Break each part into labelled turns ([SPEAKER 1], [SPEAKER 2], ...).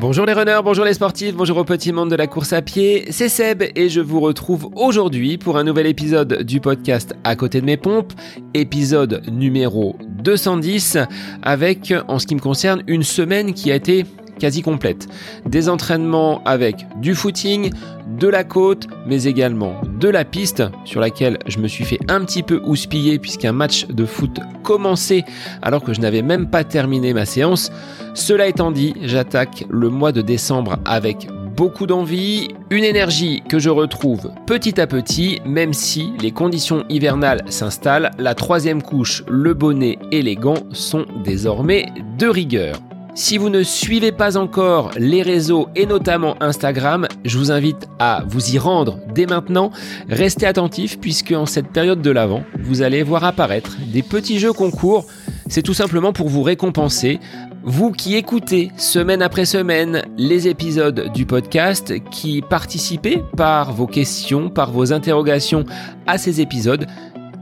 [SPEAKER 1] Bonjour les runners, bonjour les sportifs, bonjour au petit monde de la course à pied, c'est Seb et je vous retrouve aujourd'hui pour un nouvel épisode du podcast À côté de mes pompes, épisode numéro 210 avec en ce qui me concerne une semaine qui a été quasi complète. Des entraînements avec du footing, de la côte, mais également de la piste sur laquelle je me suis fait un petit peu houspiller puisqu'un match de foot commençait alors que je n'avais même pas terminé ma séance. Cela étant dit, j'attaque le mois de décembre avec beaucoup d'envie, une énergie que je retrouve petit à petit, même si les conditions hivernales s'installent, la troisième couche, le bonnet et les gants sont désormais de rigueur. Si vous ne suivez pas encore les réseaux et notamment Instagram, je vous invite à vous y rendre dès maintenant. Restez attentifs puisque en cette période de l'avant, vous allez voir apparaître des petits jeux concours. C'est tout simplement pour vous récompenser. Vous qui écoutez semaine après semaine les épisodes du podcast, qui participez par vos questions, par vos interrogations à ces épisodes,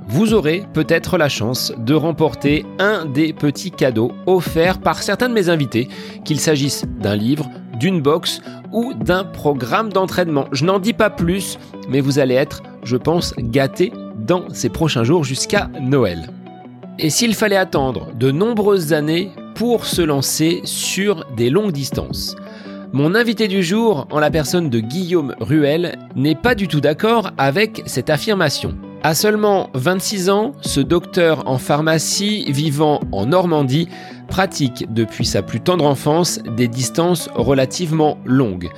[SPEAKER 1] vous aurez peut-être la chance de remporter un des petits cadeaux offerts par certains de mes invités, qu'il s'agisse d'un livre, d'une box ou d'un programme d'entraînement. Je n'en dis pas plus, mais vous allez être, je pense, gâtés dans ces prochains jours jusqu'à Noël. Et s'il fallait attendre de nombreuses années pour se lancer sur des longues distances mon invité du jour, en la personne de Guillaume Ruel, n'est pas du tout d'accord avec cette affirmation. À seulement 26 ans, ce docteur en pharmacie vivant en Normandie pratique depuis sa plus tendre enfance des distances relativement longues.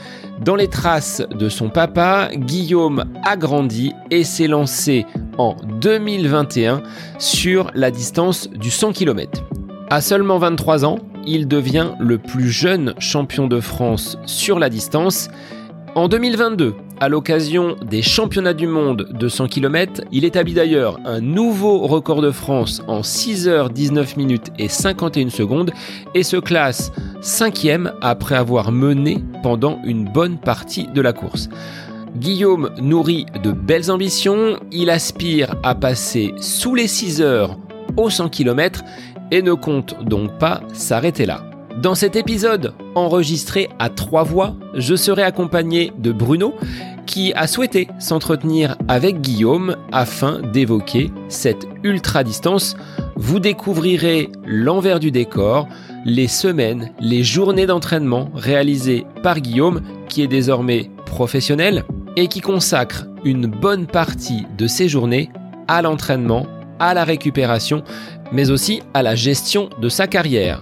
[SPEAKER 1] Dans les traces de son papa, Guillaume a grandi et s'est lancé en 2021 sur la distance du 100 km. À seulement 23 ans, il devient le plus jeune champion de France sur la distance. En 2022, à l'occasion des championnats du monde de 100 km, il établit d'ailleurs un nouveau record de France en 6 h 19 minutes et 51 secondes et se classe cinquième après avoir mené pendant une bonne partie de la course. Guillaume nourrit de belles ambitions, il aspire à passer sous les 6 heures au 100 km et ne compte donc pas s'arrêter là. Dans cet épisode enregistré à trois voix, je serai accompagné de Bruno qui a souhaité s'entretenir avec Guillaume afin d'évoquer cette ultra distance. Vous découvrirez l'envers du décor, les semaines, les journées d'entraînement réalisées par Guillaume qui est désormais professionnel et qui consacre une bonne partie de ses journées à l'entraînement, à la récupération, mais aussi à la gestion de sa carrière.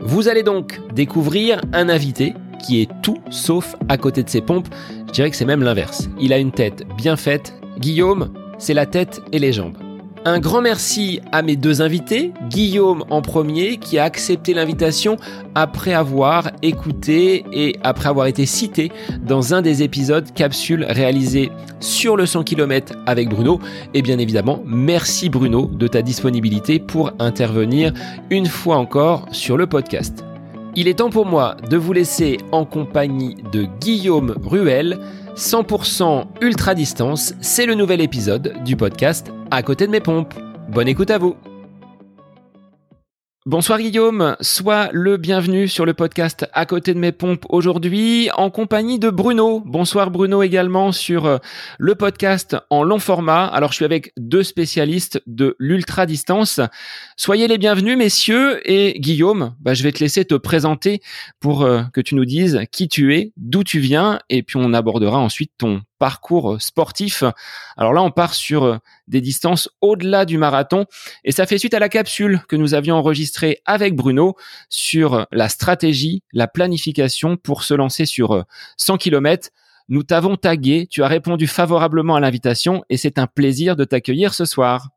[SPEAKER 1] Vous allez donc découvrir un invité qui est tout sauf à côté de ses pompes. Je dirais que c'est même l'inverse. Il a une tête bien faite. Guillaume, c'est la tête et les jambes. Un grand merci à mes deux invités, Guillaume en premier, qui a accepté l'invitation après avoir écouté et après avoir été cité dans un des épisodes capsules réalisés sur le 100 km avec Bruno. Et bien évidemment, merci Bruno de ta disponibilité pour intervenir une fois encore sur le podcast. Il est temps pour moi de vous laisser en compagnie de Guillaume Ruel, 100% ultra distance, c'est le nouvel épisode du podcast À côté de mes pompes. Bonne écoute à vous. Bonsoir Guillaume, sois le bienvenu sur le podcast À côté de mes pompes aujourd'hui en compagnie de Bruno. Bonsoir Bruno également sur euh, le podcast en long format. Alors je suis avec deux spécialistes de l'ultra distance. Soyez les bienvenus messieurs et Guillaume, bah, je vais te laisser te présenter pour euh, que tu nous dises qui tu es, d'où tu viens et puis on abordera ensuite ton parcours sportif. Alors là, on part sur euh, des distances au-delà du marathon et ça fait suite à la capsule que nous avions enregistrée avec Bruno sur la stratégie, la planification pour se lancer sur 100 euh, km. Nous t'avons tagué, tu as répondu favorablement à l'invitation et c'est un plaisir de t'accueillir ce soir.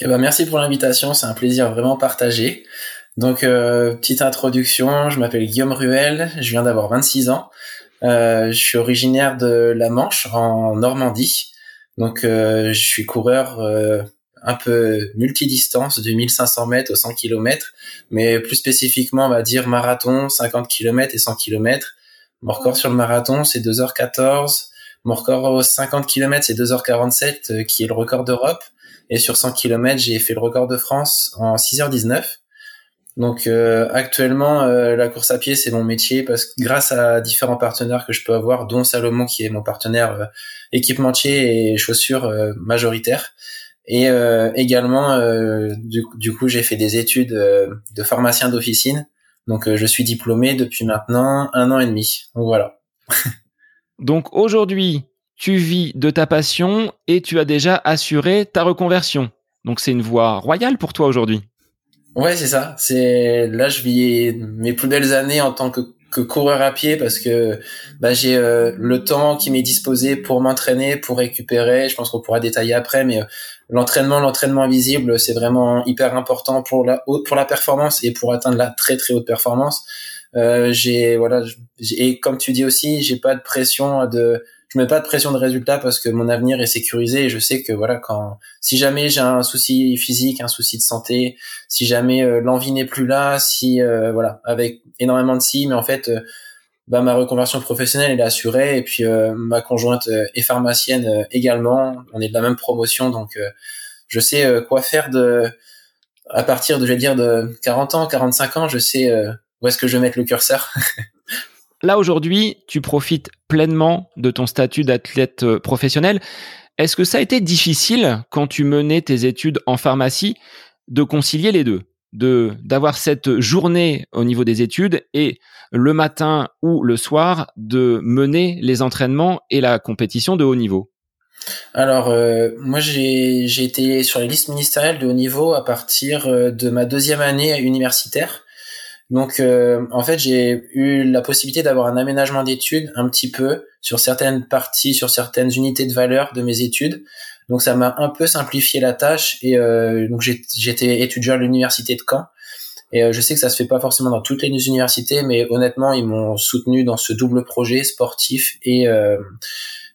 [SPEAKER 2] Eh ben merci pour l'invitation, c'est un plaisir vraiment partagé. Donc euh, petite introduction, je m'appelle Guillaume Ruel, je viens d'avoir 26 ans. Euh, je suis originaire de la Manche, en Normandie. Donc, euh, je suis coureur euh, un peu multidistance, de 1500 mètres au 100 km, mais plus spécifiquement, on va dire marathon, 50 km et 100 km. Mon record sur le marathon, c'est 2h14. Mon record aux 50 km, c'est 2h47, qui est le record d'Europe. Et sur 100 km, j'ai fait le record de France en 6h19. Donc euh, actuellement, euh, la course à pied, c'est mon métier parce que grâce à différents partenaires que je peux avoir, dont Salomon qui est mon partenaire euh, équipementier et chaussures majoritaire. Et également, du, du, coup, j'ai fait des études de pharmacien d'officine. Donc je suis diplômé depuis maintenant un an et demi. Donc voilà.
[SPEAKER 1] Donc aujourd'hui, tu vis de ta passion et tu as déjà assuré ta reconversion. Donc c'est une voie royale pour toi aujourd'hui.
[SPEAKER 2] Ouais, c'est ça. C'est là je vis mes plus belles années en tant que, que coureur à pied parce que bah, j'ai euh, le temps qui m'est disposé pour m'entraîner, pour récupérer. Je pense qu'on pourra détailler après, mais euh, l'entraînement, l'entraînement invisible, c'est vraiment hyper important pour la pour la performance et pour atteindre la très très haute performance. Euh, j'ai voilà, et comme tu dis aussi, j'ai pas de pression de je mets pas de pression de résultat parce que mon avenir est sécurisé et je sais que voilà quand si jamais j'ai un souci physique, un souci de santé, si jamais euh, l'envie n'est plus là, si euh, voilà avec énormément de si, mais en fait euh, bah, ma reconversion professionnelle elle est assurée et puis ma conjointe est pharmacienne également, on est de la même promotion donc je sais quoi faire de à partir de je vais dire de 40 ans, 45 ans, je sais où est-ce que je vais mettre le curseur.
[SPEAKER 1] Là, aujourd'hui, tu profites pleinement de ton statut d'athlète euh, professionnel. Est-ce que ça a été difficile quand tu menais tes études en pharmacie de concilier les deux, de d'avoir cette journée au niveau des études et le matin ou le soir de mener les entraînements et la compétition de haut niveau?
[SPEAKER 2] Alors, euh, moi, j'ai été sur les listes ministérielles de haut niveau à partir euh, de ma deuxième année universitaire. Donc, euh, en fait, j'ai eu la possibilité d'avoir un aménagement d'études un petit peu sur certaines parties, sur certaines unités de valeur de mes études. Donc, ça m'a un peu simplifié la tâche. Et euh, donc, j'étais étudiant à l'université de Caen. Et euh, je sais que ça se fait pas forcément dans toutes les universités, mais honnêtement, ils m'ont soutenu dans ce double projet sportif et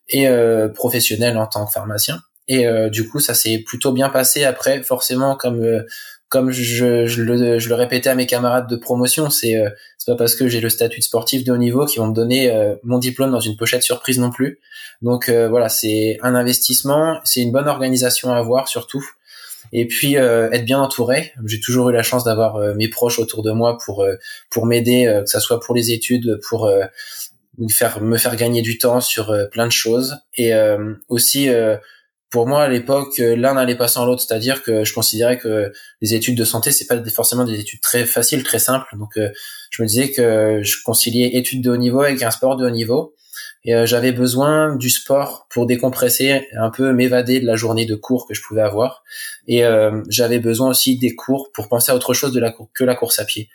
[SPEAKER 2] et professionnel en tant que pharmacien. Et du coup, ça s'est plutôt bien passé. Après, forcément, comme comme je, je, le, je, le, répétais à mes camarades de promotion, c'est euh, pas parce que j'ai le statut de sportif de haut niveau qu'ils vont me donner euh, mon diplôme dans une pochette surprise non plus. Donc euh, voilà, c'est un investissement, c'est une bonne organisation à avoir surtout. Et puis être bien entouré. J'ai toujours eu la chance d'avoir mes proches autour de moi pour pour m'aider, que ça soit pour les études, pour me faire me faire gagner du temps sur plein de choses et aussi pour moi à l'époque euh, l'un n'allait pas sans l'autre. C'est-à-dire que je considérais que les études de santé c'est pas forcément des études très faciles très simples. Donc euh, je me disais que je conciliais études de haut niveau avec un sport de haut niveau et euh, j'avais besoin du sport pour décompresser un peu m'évader de la journée de cours que je pouvais avoir. Et j'avais besoin aussi des cours pour penser à autre chose que la course à pied.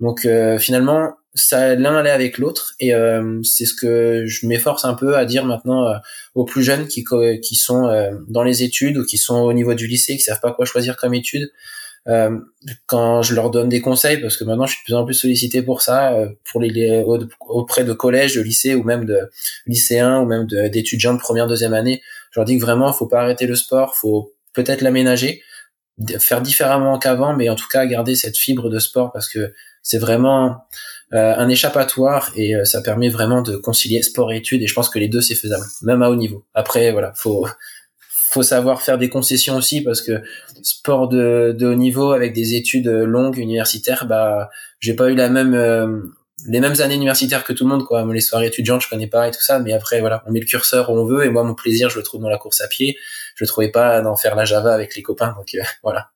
[SPEAKER 2] Donc finalement ça l'un allait avec l'autre et euh, c'est ce que je m'efforce un peu à dire maintenant euh, aux plus jeunes qui qui sont euh, dans les études ou qui sont au niveau du lycée qui savent pas quoi choisir comme études quand je leur donne des conseils parce que maintenant je suis de plus en plus sollicité pour ça pour les, auprès de collèges de lycées ou même de lycéens ou même d'étudiants de, première deuxième année je leur dis que vraiment faut pas arrêter le sport faut peut-être l'aménager faire différemment qu'avant mais en tout cas garder cette fibre de sport parce que c'est vraiment euh, un échappatoire et euh, ça permet vraiment de concilier sport et études et je pense que les deux c'est faisable même à haut niveau. Après voilà faut faut savoir faire des concessions aussi parce que sport de, de haut niveau avec des études longues universitaires bah j'ai pas eu la même euh, les mêmes années universitaires que tout le monde quoi. Les soirées étudiantes je connais pas et tout ça mais après voilà on met le curseur où on veut et moi mon plaisir je le trouve dans la course à pied. Je le trouvais pas d'en faire la Java avec les copains donc voilà.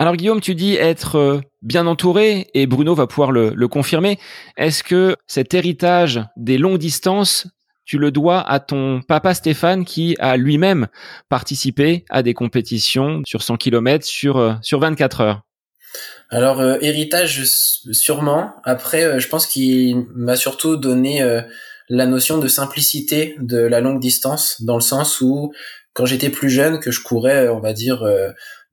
[SPEAKER 1] Alors Guillaume, tu dis être euh, bien entouré et Bruno va pouvoir le, confirmer. Est-ce que cet héritage des longues distances, tu le dois à ton papa Stéphane qui a lui-même participé à des compétitions sur 100 km sur, euh, sur 24 heures
[SPEAKER 2] Alors euh, héritage sûrement. Après, je pense qu'il m'a surtout donné la notion de simplicité de la longue distance dans le sens où quand j'étais plus jeune, que je courais, on va dire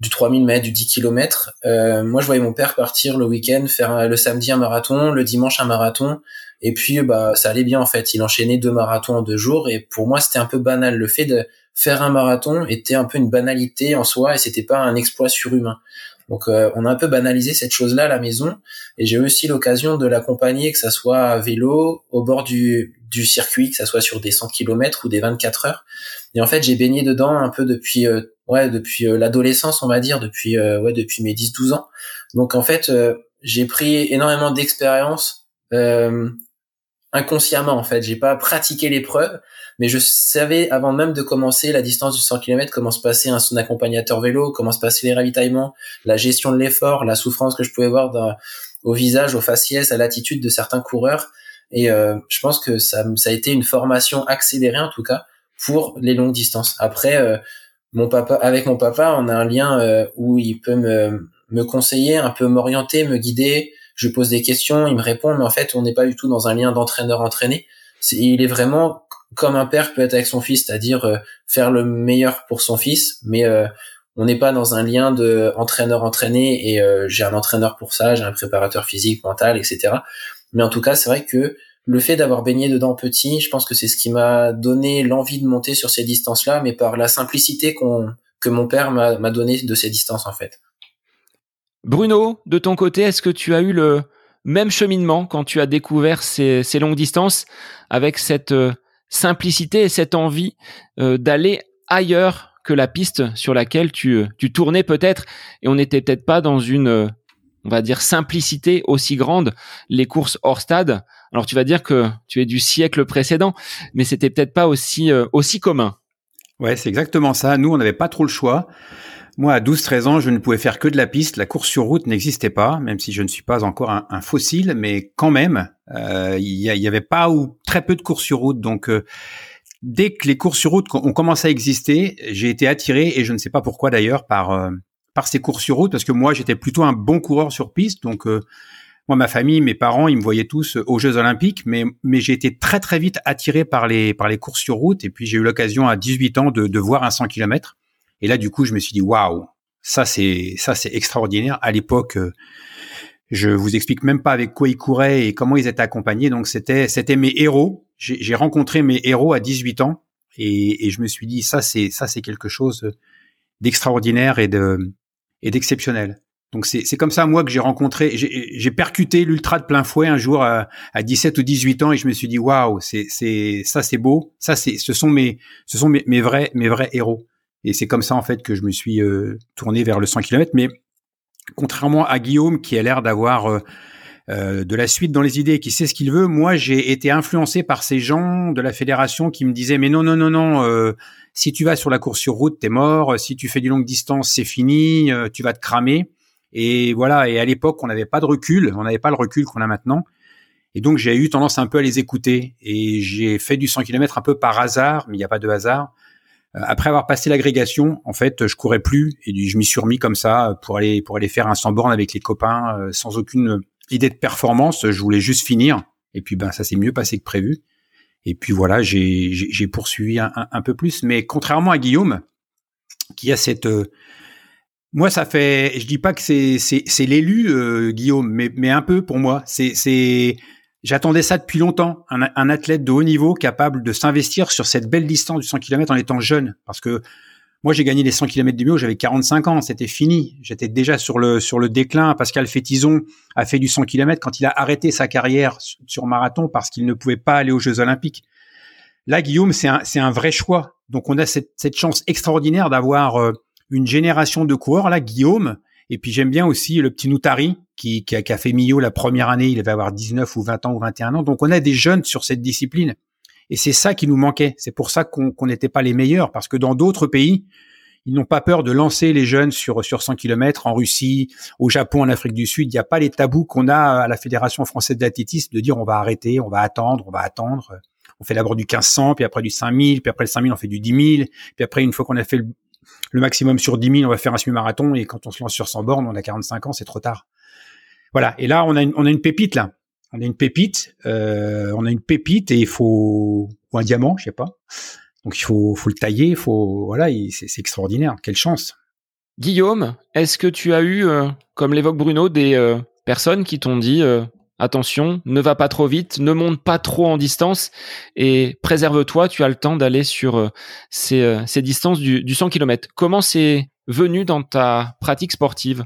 [SPEAKER 2] du 3000 mètres, du 10 km. Euh, moi, je voyais mon père partir le week-end, faire le samedi un marathon, le dimanche un marathon, et puis bah ça allait bien en fait. Il enchaînait deux marathons en deux jours, et pour moi c'était un peu banal. Le fait de faire un marathon était un peu une banalité en soi, et c'était pas un exploit surhumain. Donc euh, on a un peu banalisé cette chose-là à la maison, et j'ai aussi l'occasion de l'accompagner, que ça soit à vélo, au bord du, du circuit, que ça soit sur des 100 km ou des 24 heures. Et en fait, j'ai baigné dedans un peu depuis euh, ouais, depuis euh, l'adolescence, on va dire, depuis euh, ouais, depuis mes 10 12 ans. Donc en fait, j'ai pris énormément d'expérience euh, inconsciemment en fait. J'ai pas pratiqué l'épreuve, mais je savais avant même de commencer la distance du 100 km comment se passait un son accompagnateur vélo, comment se passaient les ravitaillements, la gestion de l'effort, la souffrance que je pouvais voir dans, au visage, au faciès, à l'attitude de certains coureurs. Et euh, je pense que ça, ça a été une formation accélérée en tout cas pour les longues distances. Après, euh, mon papa, avec mon papa, on a un lien euh, où il peut me, me conseiller, un peu m'orienter, me guider. Je pose des questions, il me répond, mais en fait, on n'est pas du tout dans un lien d'entraîneur-entraîné. il est vraiment comme un père peut être avec son fils, c'est-à-dire euh, faire le meilleur pour son fils, mais on n'est pas dans un lien de entraîneur-entraîné et j'ai un entraîneur pour ça, j'ai un préparateur physique, mental, etc. Mais en tout cas, c'est vrai que le fait d'avoir baigné dedans petit, je pense que c'est ce qui m'a donné l'envie de monter sur ces distances-là, mais par la simplicité qu'on que mon père m'a donné de ces distances en fait.
[SPEAKER 1] Bruno, de ton côté, est-ce que tu as eu le même cheminement quand tu as découvert ces, ces longues distances avec cette euh, simplicité et cette envie euh, d'aller ailleurs que la piste sur laquelle tu, tu tournais peut-être et on n'était peut-être pas dans une on va dire simplicité aussi grande les courses hors stade? Alors tu vas dire que tu es du siècle précédent, mais c'était peut-être pas aussi euh, aussi commun.
[SPEAKER 3] Ouais, c'est exactement ça. Nous, on n'avait pas trop le choix. Moi, à 12-13 ans, je ne pouvais faire que de la piste. La course sur route n'existait pas, même si je ne suis pas encore un, fossile, mais quand même, euh, il y, avait pas ou très peu de courses sur route. Donc, euh, dès que les courses sur route ont commencé à exister, j'ai été attiré, et je ne sais pas pourquoi d'ailleurs, par par ces courses sur route, parce que moi, j'étais plutôt un bon coureur sur piste. Donc, moi, ma famille, mes parents, ils me voyaient tous aux Jeux Olympiques, mais, mais j'ai été très très vite attiré par les, par les courses sur route. Et puis j'ai eu l'occasion à 18 ans de, de voir un 100 km. Et là, du coup, je me suis dit, waouh, ça c'est ça c'est extraordinaire. À l'époque, euh, je vous explique même pas avec quoi ils couraient et comment ils étaient accompagnés. Donc c'était c'était mes héros. J'ai rencontré mes héros à 18 ans et, et je me suis dit ça c'est ça c'est quelque chose d'extraordinaire et de et d'exceptionnel. Donc c'est comme ça moi que j'ai rencontré, j'ai percuté l'ultra de plein fouet un jour à, à, 17 ou 18 ans et je me suis dit waouh c'est c'est ça c'est beau, ça c'est ce sont mes ce sont mes vrais mes vrais héros et c'est comme ça en fait que je me suis euh, tourné vers le 100 km. Mais contrairement à Guillaume qui a l'air d'avoir euh, euh, de la suite dans les idées qui sait ce qu'il veut, moi j'ai été influencé par ces gens de la fédération qui me disaient mais non non non non si tu vas sur la course sur route t'es mort, si tu fais du longue distance c'est fini, tu vas te cramer. Et voilà, et à l'époque, on n'avait pas de recul, on n'avait pas le recul qu'on a maintenant. Et donc, j'ai eu tendance un peu à les écouter. Et j'ai fait du 100 km un peu par hasard, mais il n'y a pas de hasard. Euh, après avoir passé l'agrégation, en fait, je courais plus et je m'y suis remis comme ça pour aller pour aller faire un 100 bornes avec les copains euh, sans aucune idée de performance. Je voulais juste finir. Et puis, ben, ça s'est mieux passé que prévu. Et puis voilà, j'ai poursuivi un, un, peu plus. Mais contrairement à Guillaume, qui a cette euh, moi, ça fait. Je dis pas que c'est c'est l'élu euh, Guillaume, mais mais un peu pour moi. C'est c'est. J'attendais ça depuis longtemps. Un, athlète de haut niveau capable de s'investir sur cette belle distance du 100 km en étant jeune, parce que moi j'ai gagné les 100 km du Méo, j'avais 45 ans, c'était fini. J'étais déjà sur le sur le déclin. Pascal Fétizon a fait du 100 km quand il a arrêté sa carrière sur marathon parce qu'il ne pouvait pas aller aux Jeux Olympiques. Là, Guillaume, c'est un un vrai choix. Donc on a cette cette chance extraordinaire d'avoir euh, une génération de coureurs, là, Guillaume, et puis j'aime bien aussi le petit Noutari, qui, qui, a, fait Millau la première année, il va avoir 19 ou 20 ans ou 21 ans. Donc on a des jeunes sur cette discipline. Et c'est ça qui nous manquait. C'est pour ça qu'on n'était pas les meilleurs, parce que dans d'autres pays, ils n'ont pas peur de lancer les jeunes sur, sur 100 km en Russie, au Japon, en Afrique du Sud. Il n'y a pas les tabous qu'on a à la Fédération française d'athlétisme de dire on va arrêter, on va attendre, on va attendre. On fait d'abord du 1500, puis après du 5000, puis après le 5000, on fait du 10 000, puis après, une fois qu'on a fait le, le maximum sur 10 000, on va faire un semi-marathon, et quand on se lance sur 100 bornes, on a 45 ans, c'est trop tard. Voilà. Et là, on a une, on a une pépite là. On a une pépite. Euh, on a une pépite et il faut ou un diamant, je sais pas. Donc il faut, faut le tailler. Il faut voilà. C'est extraordinaire. Quelle chance.
[SPEAKER 1] Guillaume, est-ce que tu as eu, euh, comme l'évoque Bruno, des euh, personnes qui t'ont dit attention, ne va pas trop vite, ne monte pas trop en distance et préserve-toi, tu as le temps d'aller sur euh, euh, ces, distances du, 100 km. Comment c'est venu dans ta pratique sportive?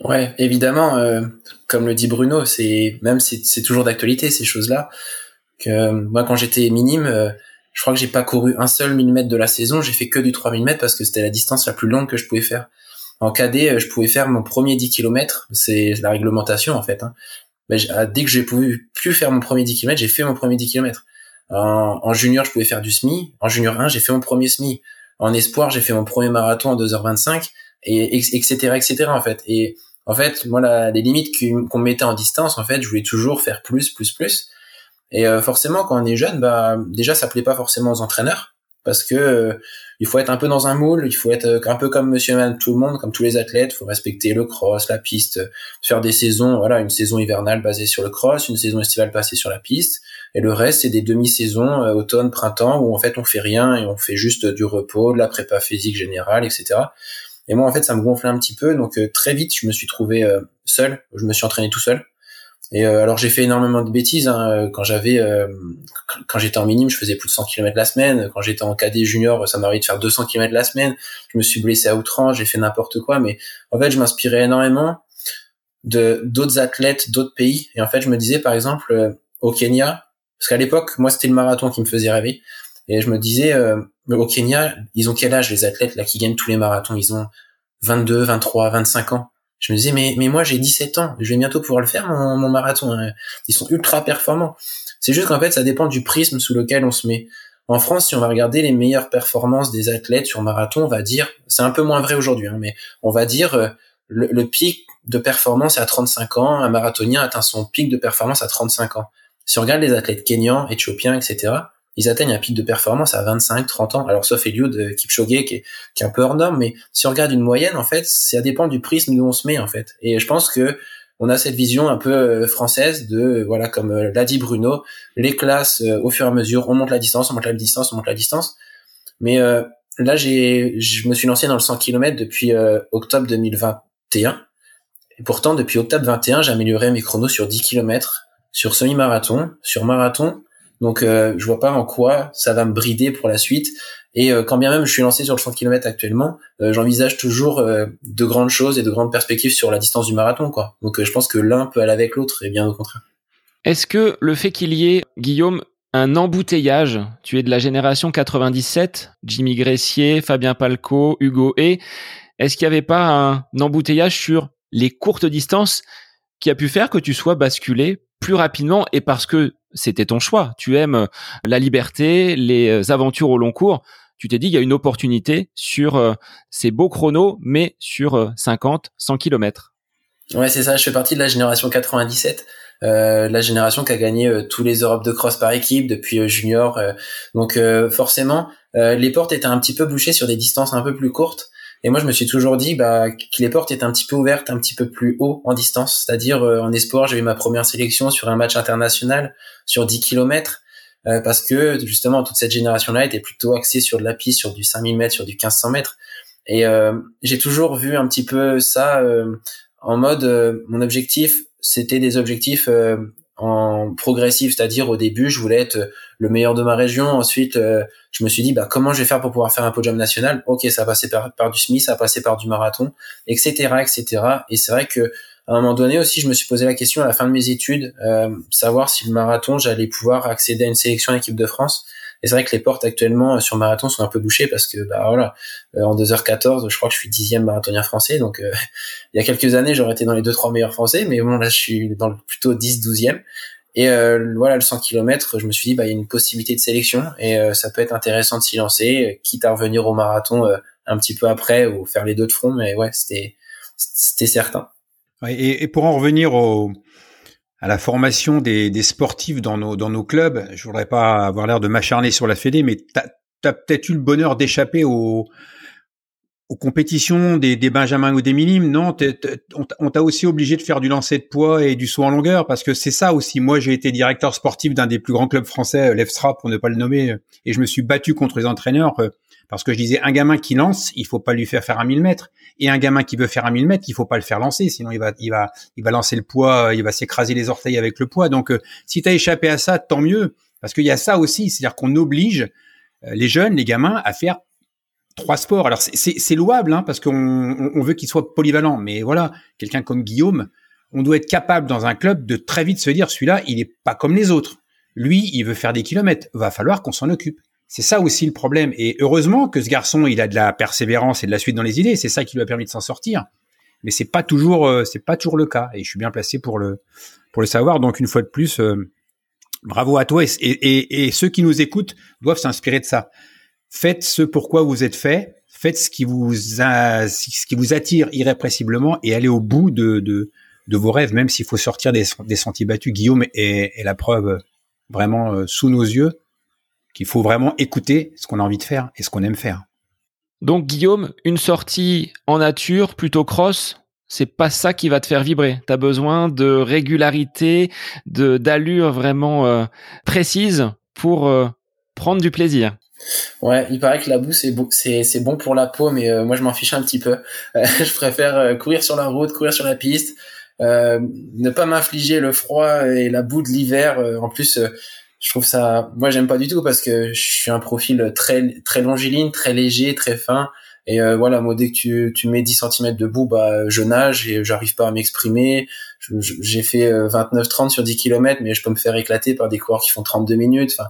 [SPEAKER 2] Ouais, évidemment, euh, comme le dit Bruno, c'est même c'est toujours d'actualité ces choses-là. Moi, quand j'étais minime, je crois que j'ai pas couru un seul millimètre de la saison. J'ai fait que du 3000 mètres parce que c'était la distance la plus longue que je pouvais faire. En cadet, je pouvais faire mon premier 10 km. C'est la réglementation en fait. Hein. Mais dès que j'ai pu plus faire mon premier 10 km, j'ai fait mon premier 10 km. En, junior, je pouvais faire du semi. En junior 1, j'ai fait mon premier semi. En espoir, j'ai fait mon premier marathon en 2h25 et etc etc en fait. Et en fait, moi, la, les limites qu'on mettait en distance, en fait, je voulais toujours faire plus, plus, plus. Et euh, forcément, quand on est jeune, bah déjà, ça plaît pas forcément aux entraîneurs parce que euh, il faut être un peu dans un moule, il faut être euh, un peu comme Monsieur Man, tout le monde, comme tous les athlètes, il faut respecter le cross, la piste, faire des saisons, voilà, une saison hivernale basée sur le cross, une saison estivale basée sur la piste, et le reste c'est des demi-saisons automne, printemps où en fait on fait rien et on fait juste du repos, de la prépa physique générale, etc. Et moi, en fait, ça me gonflait un petit peu. Donc, euh, très vite, je me suis trouvé euh, seul. Je me suis entraîné tout seul. Et euh, alors, j'ai fait énormément de bêtises. Hein. Quand j'avais, quand j'étais en minime, je faisais plus de 100 km la semaine. Quand j'étais en cadet junior, ça m'arrivait de faire 200 km la semaine. Je me suis blessé à outrance. J'ai fait n'importe quoi. Mais en fait, je m'inspirais énormément de d'autres athlètes, d'autres pays. Et en fait, je me disais, par exemple, au Kenya, parce qu'à l'époque, moi, c'était le marathon qui me faisait rêver. Et je me disais, euh, au Kenya, ils ont quel âge les athlètes là qui gagnent tous les marathons? Ils ont 22, 23, 25 ans. Je me disais, mais, mais moi j'ai 17 ans, je vais bientôt pouvoir le faire mon, marathon. Hein. Ils sont ultra performants. C'est juste qu'en fait, ça dépend du prisme sous lequel on se met. En France, si on va regarder les meilleures performances des athlètes sur marathon, on va dire, c'est un peu moins vrai aujourd'hui, hein, mais on va dire euh, le, le, pic de performance est à 35 ans, un marathonien atteint son pic de performance à 35 ans. Si on regarde les athlètes kenyans, éthiopiens, etc., ils atteignent un pic de performance à 25, 30 ans. Alors sauf Eliud de Kipchoge qui est, qui est un peu hors norme, mais si on regarde une moyenne, en fait, ça dépend du prisme où on se met, en fait. Et je pense que on a cette vision un peu euh, française de, voilà, comme euh, l'a dit Bruno, les classes, euh, au fur et à mesure, on monte la distance, on monte la distance, on monte la distance. Mais là, j'ai, je me suis lancé dans le 100 km depuis octobre 2021. Et pourtant, depuis octobre 21, j'ai amélioré mes chronos sur 10 km, sur semi-marathon, sur marathon, donc euh, je vois pas en quoi ça va me brider pour la suite. Et euh, quand bien même je suis lancé sur le 100 km actuellement, euh, j'envisage toujours euh, de grandes choses et de grandes perspectives sur la distance du marathon. quoi. Donc je pense que l'un peut aller avec l'autre et bien au contraire.
[SPEAKER 1] Est-ce que le fait qu'il y ait, Guillaume, un embouteillage, tu es de la génération 97, Jimmy Gressier, Fabien Palco, Hugo et est-ce qu'il n'y avait pas un embouteillage sur les courtes distances qui a pu faire que tu sois basculé plus rapidement et parce que c'était ton choix. Tu aimes euh, la liberté, les euh, aventures au long cours. Tu t'es dit, il y a une opportunité sur euh, ces beaux chronos, mais sur 50, 100 km.
[SPEAKER 2] Ouais, c'est ça. Je fais partie de la génération 97. Euh, la génération qui a gagné tous les Europes de cross par équipe depuis junior. donc forcément, les portes étaient un petit peu bouchées sur des distances un peu plus courtes. Et moi, je me suis toujours dit bah, que les portes étaient un petit peu ouvertes, un petit peu plus haut en distance. C'est-à-dire, euh, en espoir, j'ai eu ma première sélection sur un match international sur 10 km. Euh, parce que justement, toute cette génération-là était plutôt axée sur de la piste, sur du 5000 mètres, sur du 1500 mètres. Et euh, j'ai toujours vu un petit peu ça en mode, mon objectif, c'était des objectifs en progressif, c'est-à-dire au début, je voulais être le meilleur de ma région. Ensuite, euh, je me suis dit, bah, comment je vais faire pour pouvoir faire un podium national? Ok, ça a passé par, par du SMI, ça a passé par du marathon, etc., etc. Et c'est vrai que à un moment donné aussi, je me suis posé la question à la fin de mes études, euh, savoir si le marathon, j'allais pouvoir accéder à une sélection équipe de France. Et c'est vrai que les portes actuellement euh, sur marathon sont un peu bouchées parce que bah voilà, euh, en 2h14, je crois que je suis dixième marathonien français. Donc euh, il y a quelques années, j'aurais été dans les deux trois meilleurs français, mais bon là je suis dans le plutôt 10 12e. Et voilà, le 100 km, je me suis dit bah il y a une possibilité de sélection et ça peut être intéressant de s'y lancer, quitte à revenir au marathon un petit peu après ou faire les deux de front, mais ouais, c'était c'était certain.
[SPEAKER 3] Et, et, pour en revenir au, à la formation des, des, sportifs dans nos, dans nos clubs. Je voudrais pas avoir l'air de m'acharner sur la Fédé, mais tu as, peut-être eu le bonheur d'échapper aux, aux compétitions des, des Benjamins ou des Minimes. Non, on t'a aussi obligé de faire du lancer de poids et du saut en longueur, parce que c'est ça aussi. Moi, j'ai été directeur sportif d'un des plus grands clubs français, l'EFSRA, pour ne pas le nommer, et je me suis battu contre les entraîneurs euh, parce que je disais, un gamin qui lance, il faut pas lui faire faire un 1000 mètres. Et un gamin qui veut faire un 1000 mètres, il faut pas le faire lancer, sinon il va, il va, il va lancer le poids, il va s'écraser les orteils avec le poids. Donc, euh, si tu as échappé à ça, tant mieux. Parce qu'il y a ça aussi, c'est-à-dire qu'on oblige euh, les jeunes, les gamins, à faire trois sports. Alors c'est louable, hein, parce qu'on on veut qu'ils soient polyvalents. Mais voilà, quelqu'un comme Guillaume, on doit être capable dans un club de très vite se dire, celui-là, il est pas comme les autres. Lui, il veut faire des kilomètres. Va falloir qu'on s'en occupe c'est ça aussi le problème. Et heureusement que ce garçon, il a de la persévérance et de la suite dans les idées. C'est ça qui lui a permis de s'en sortir. Mais c'est pas toujours, euh, c'est pas toujours le cas. Et je suis bien placé pour le, pour le savoir. Donc une fois de plus, euh, bravo à toi. Et, ceux qui nous écoutent doivent s'inspirer de ça. Faites ce pourquoi vous êtes fait. Faites ce qui vous, ce qui vous attire irrépressiblement et allez au bout de, de, de vos rêves, même s'il faut sortir des, des sentiers battus. Guillaume est, est la preuve vraiment euh, sous nos yeux qu'il faut vraiment écouter ce qu'on a envie de faire et ce qu'on aime faire.
[SPEAKER 1] Donc Guillaume, une sortie en nature plutôt cross, c'est pas ça qui va te faire vibrer. Tu as besoin de régularité, de d'allure vraiment euh, précise pour euh, prendre du plaisir.
[SPEAKER 2] Ouais, il paraît que la boue c'est bon, c'est bon pour la peau, mais moi je m'en fiche un petit peu. je préfère courir sur la route, courir sur la piste, euh, ne pas m'infliger le froid et la boue de l'hiver. Euh, en plus, euh, je trouve ça, moi j'aime pas du tout parce que je suis un profil très très longiligne, très léger, très fin. Et voilà, moi dès que tu, tu mets 10 cm de boue, bah je nage et j'arrive pas à m'exprimer. J'ai fait 29-30 sur 10 km, mais je peux me faire éclater par des coureurs qui font 32 minutes. Enfin,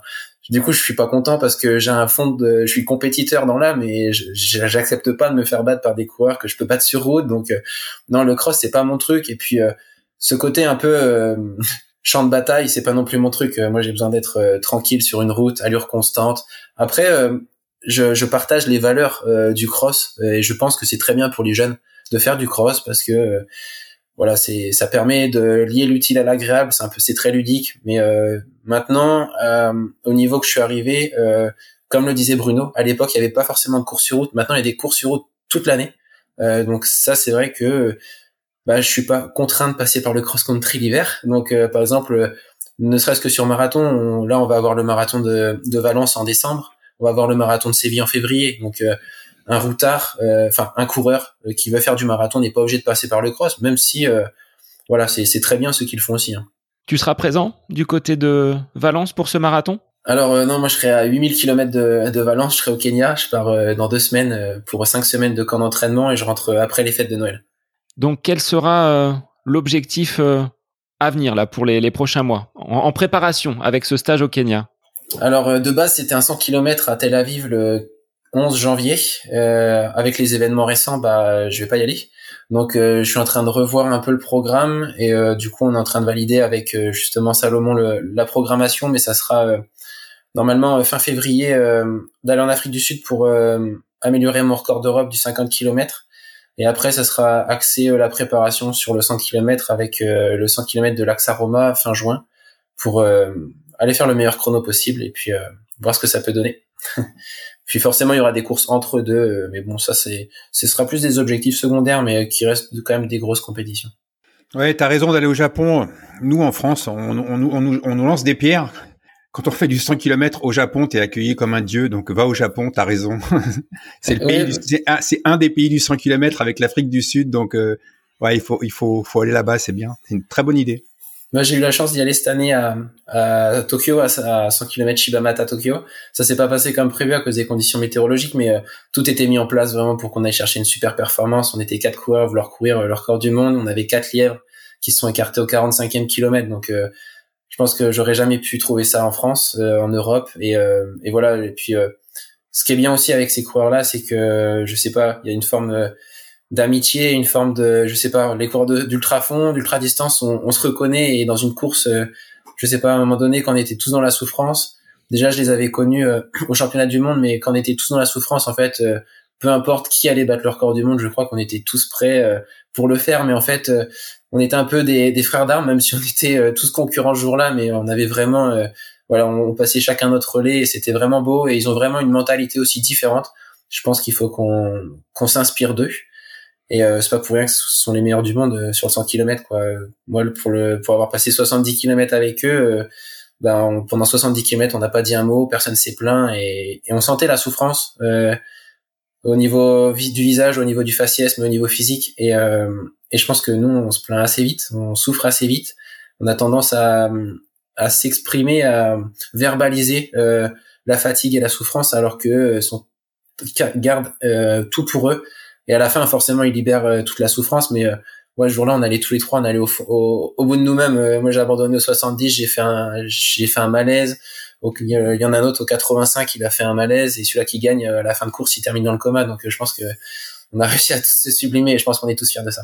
[SPEAKER 2] du coup, je suis pas content parce que j'ai un fond de, je suis compétiteur dans l'âme et j'accepte pas de me faire battre par des coureurs que je peux battre sur route. Donc, euh, non, le cross c'est pas mon truc. Et puis, euh, ce côté un peu euh, champ de bataille, c'est pas non plus mon truc. moi, j'ai besoin d'être tranquille sur une route, allure constante. Après, je, je, partage les valeurs du cross et je pense que c'est très bien pour les jeunes de faire du cross parce que voilà, c'est ça permet de lier l'utile à l'agréable. C'est un peu, c'est très ludique. Mais euh, maintenant, euh, au niveau que je suis arrivé, euh, comme le disait Bruno, à l'époque, il n'y avait pas forcément de courses sur route. Maintenant, il y a des courses sur route toute l'année. donc ça, c'est vrai que bah, je suis pas contraint de passer par le cross-country l'hiver. Donc, par exemple, ne serait-ce que sur marathon, là, on va avoir le marathon de, de Valence en décembre. On va avoir le marathon de Séville en février. Donc un routard, euh, enfin un coureur euh, qui veut faire du marathon n'est pas obligé de passer par le cross, même si euh, voilà, c'est très bien ceux qui le font aussi. Hein.
[SPEAKER 1] Tu seras présent du côté de Valence pour ce marathon?
[SPEAKER 2] Alors non, moi je serai à 8000 km de, de Valence, je serai au Kenya, je pars dans deux semaines pour cinq semaines de camp d'entraînement et je rentre après les fêtes de Noël.
[SPEAKER 1] Donc quel sera l'objectif à venir là pour les, prochains mois? En, préparation avec ce stage au Kenya
[SPEAKER 2] Alors de base c'était un 100 km à Tel Aviv le 11 janvier. Euh, avec les événements récents, bah, je vais pas y aller. Donc, euh, je suis en train de revoir un peu le programme et euh, du coup, on est en train de valider avec justement Salomon la programmation, mais ça sera normalement fin février d'aller en Afrique du Sud pour améliorer mon record d'Europe du 50 km. Et après, ça sera axé la préparation sur le 100 km avec le 100 km de l'Axaroma fin juin pour aller faire le meilleur chrono possible et puis voir ce que ça peut donner. Puis forcément, il y aura des courses entre deux, euh, mais bon, ça c'est, ce sera plus des objectifs secondaires, mais qui restent quand même des grosses compétitions.
[SPEAKER 3] Ouais, t'as raison d'aller au Japon. Nous, en France, on, on, on, on, nous lance des pierres. Quand on fait du 100 km au Japon, t'es accueilli comme un dieu, donc va au Japon, t'as raison. c'est le pays, c'est un, un, des pays du 100 km avec l'Afrique du Sud, donc euh, ouais, il faut, il faut, faut aller là-bas, c'est bien. C'est une très bonne idée.
[SPEAKER 2] Moi, j'ai eu la chance d'y aller cette année à, à Tokyo, à, 100 km Shibamata Tokyo. Ça s'est pas passé comme prévu à cause des conditions météorologiques, mais euh, tout était mis en place vraiment pour qu'on aille chercher une super performance. On était quatre coureurs à vouloir courir euh, leur corps du monde. On avait quatre lièvres qui sont écartés au 45e kilomètre. Donc, euh, je pense que j'aurais jamais pu trouver ça en France, en Europe. Et, et voilà. Et puis, ce qui est bien aussi avec ces coureurs-là, c'est que, je sais pas, il y a une forme d'amitié, une forme de, je sais pas, les cours d'ultra fond, d'ultra distance, on, se reconnaît et dans une course, euh, je sais pas, à un moment donné, quand on était tous dans la souffrance, déjà je les avais connus euh, au championnat du monde, mais quand on était tous dans la souffrance, en fait, euh, peu importe qui allait battre leur corps du monde, je crois qu'on était tous prêts pour le faire, mais en fait, on était un peu des, frères d'armes, même si on était tous concurrents ce jour-là, mais on avait vraiment, voilà, on, passait chacun notre relais c'était vraiment beau et ils ont vraiment une mentalité aussi différente. Je pense qu'il faut qu'on s'inspire d'eux. Et euh, c'est pas pour rien que ce sont les meilleurs du monde euh, sur 100 km quoi. Moi pour le avoir passé 70 km avec eux euh, ben pendant 70 km on n'a pas dit un mot, personne s'est plaint et, et, on sentait la souffrance euh, au niveau du visage, au niveau du faciès, mais au niveau physique et et je pense que nous on se plaint assez vite, on souffre assez vite, on a tendance à à s'exprimer, à verbaliser la fatigue et la souffrance alors que sont gardent tout pour eux et à la fin, forcément, il libère euh, toute la souffrance. Mais euh, ouais, ce jour-là, on allait tous les trois, on allait au, au, bout de nous-mêmes. Euh, moi, j'ai abandonné au 70, j'ai fait un, j'ai fait un malaise. Il y en a un autre au 85, il a fait un malaise et celui-là qui gagne à la fin de course, il termine dans le coma. Donc je pense que on a réussi à tous se sublimer et je pense qu'on est tous fiers de ça.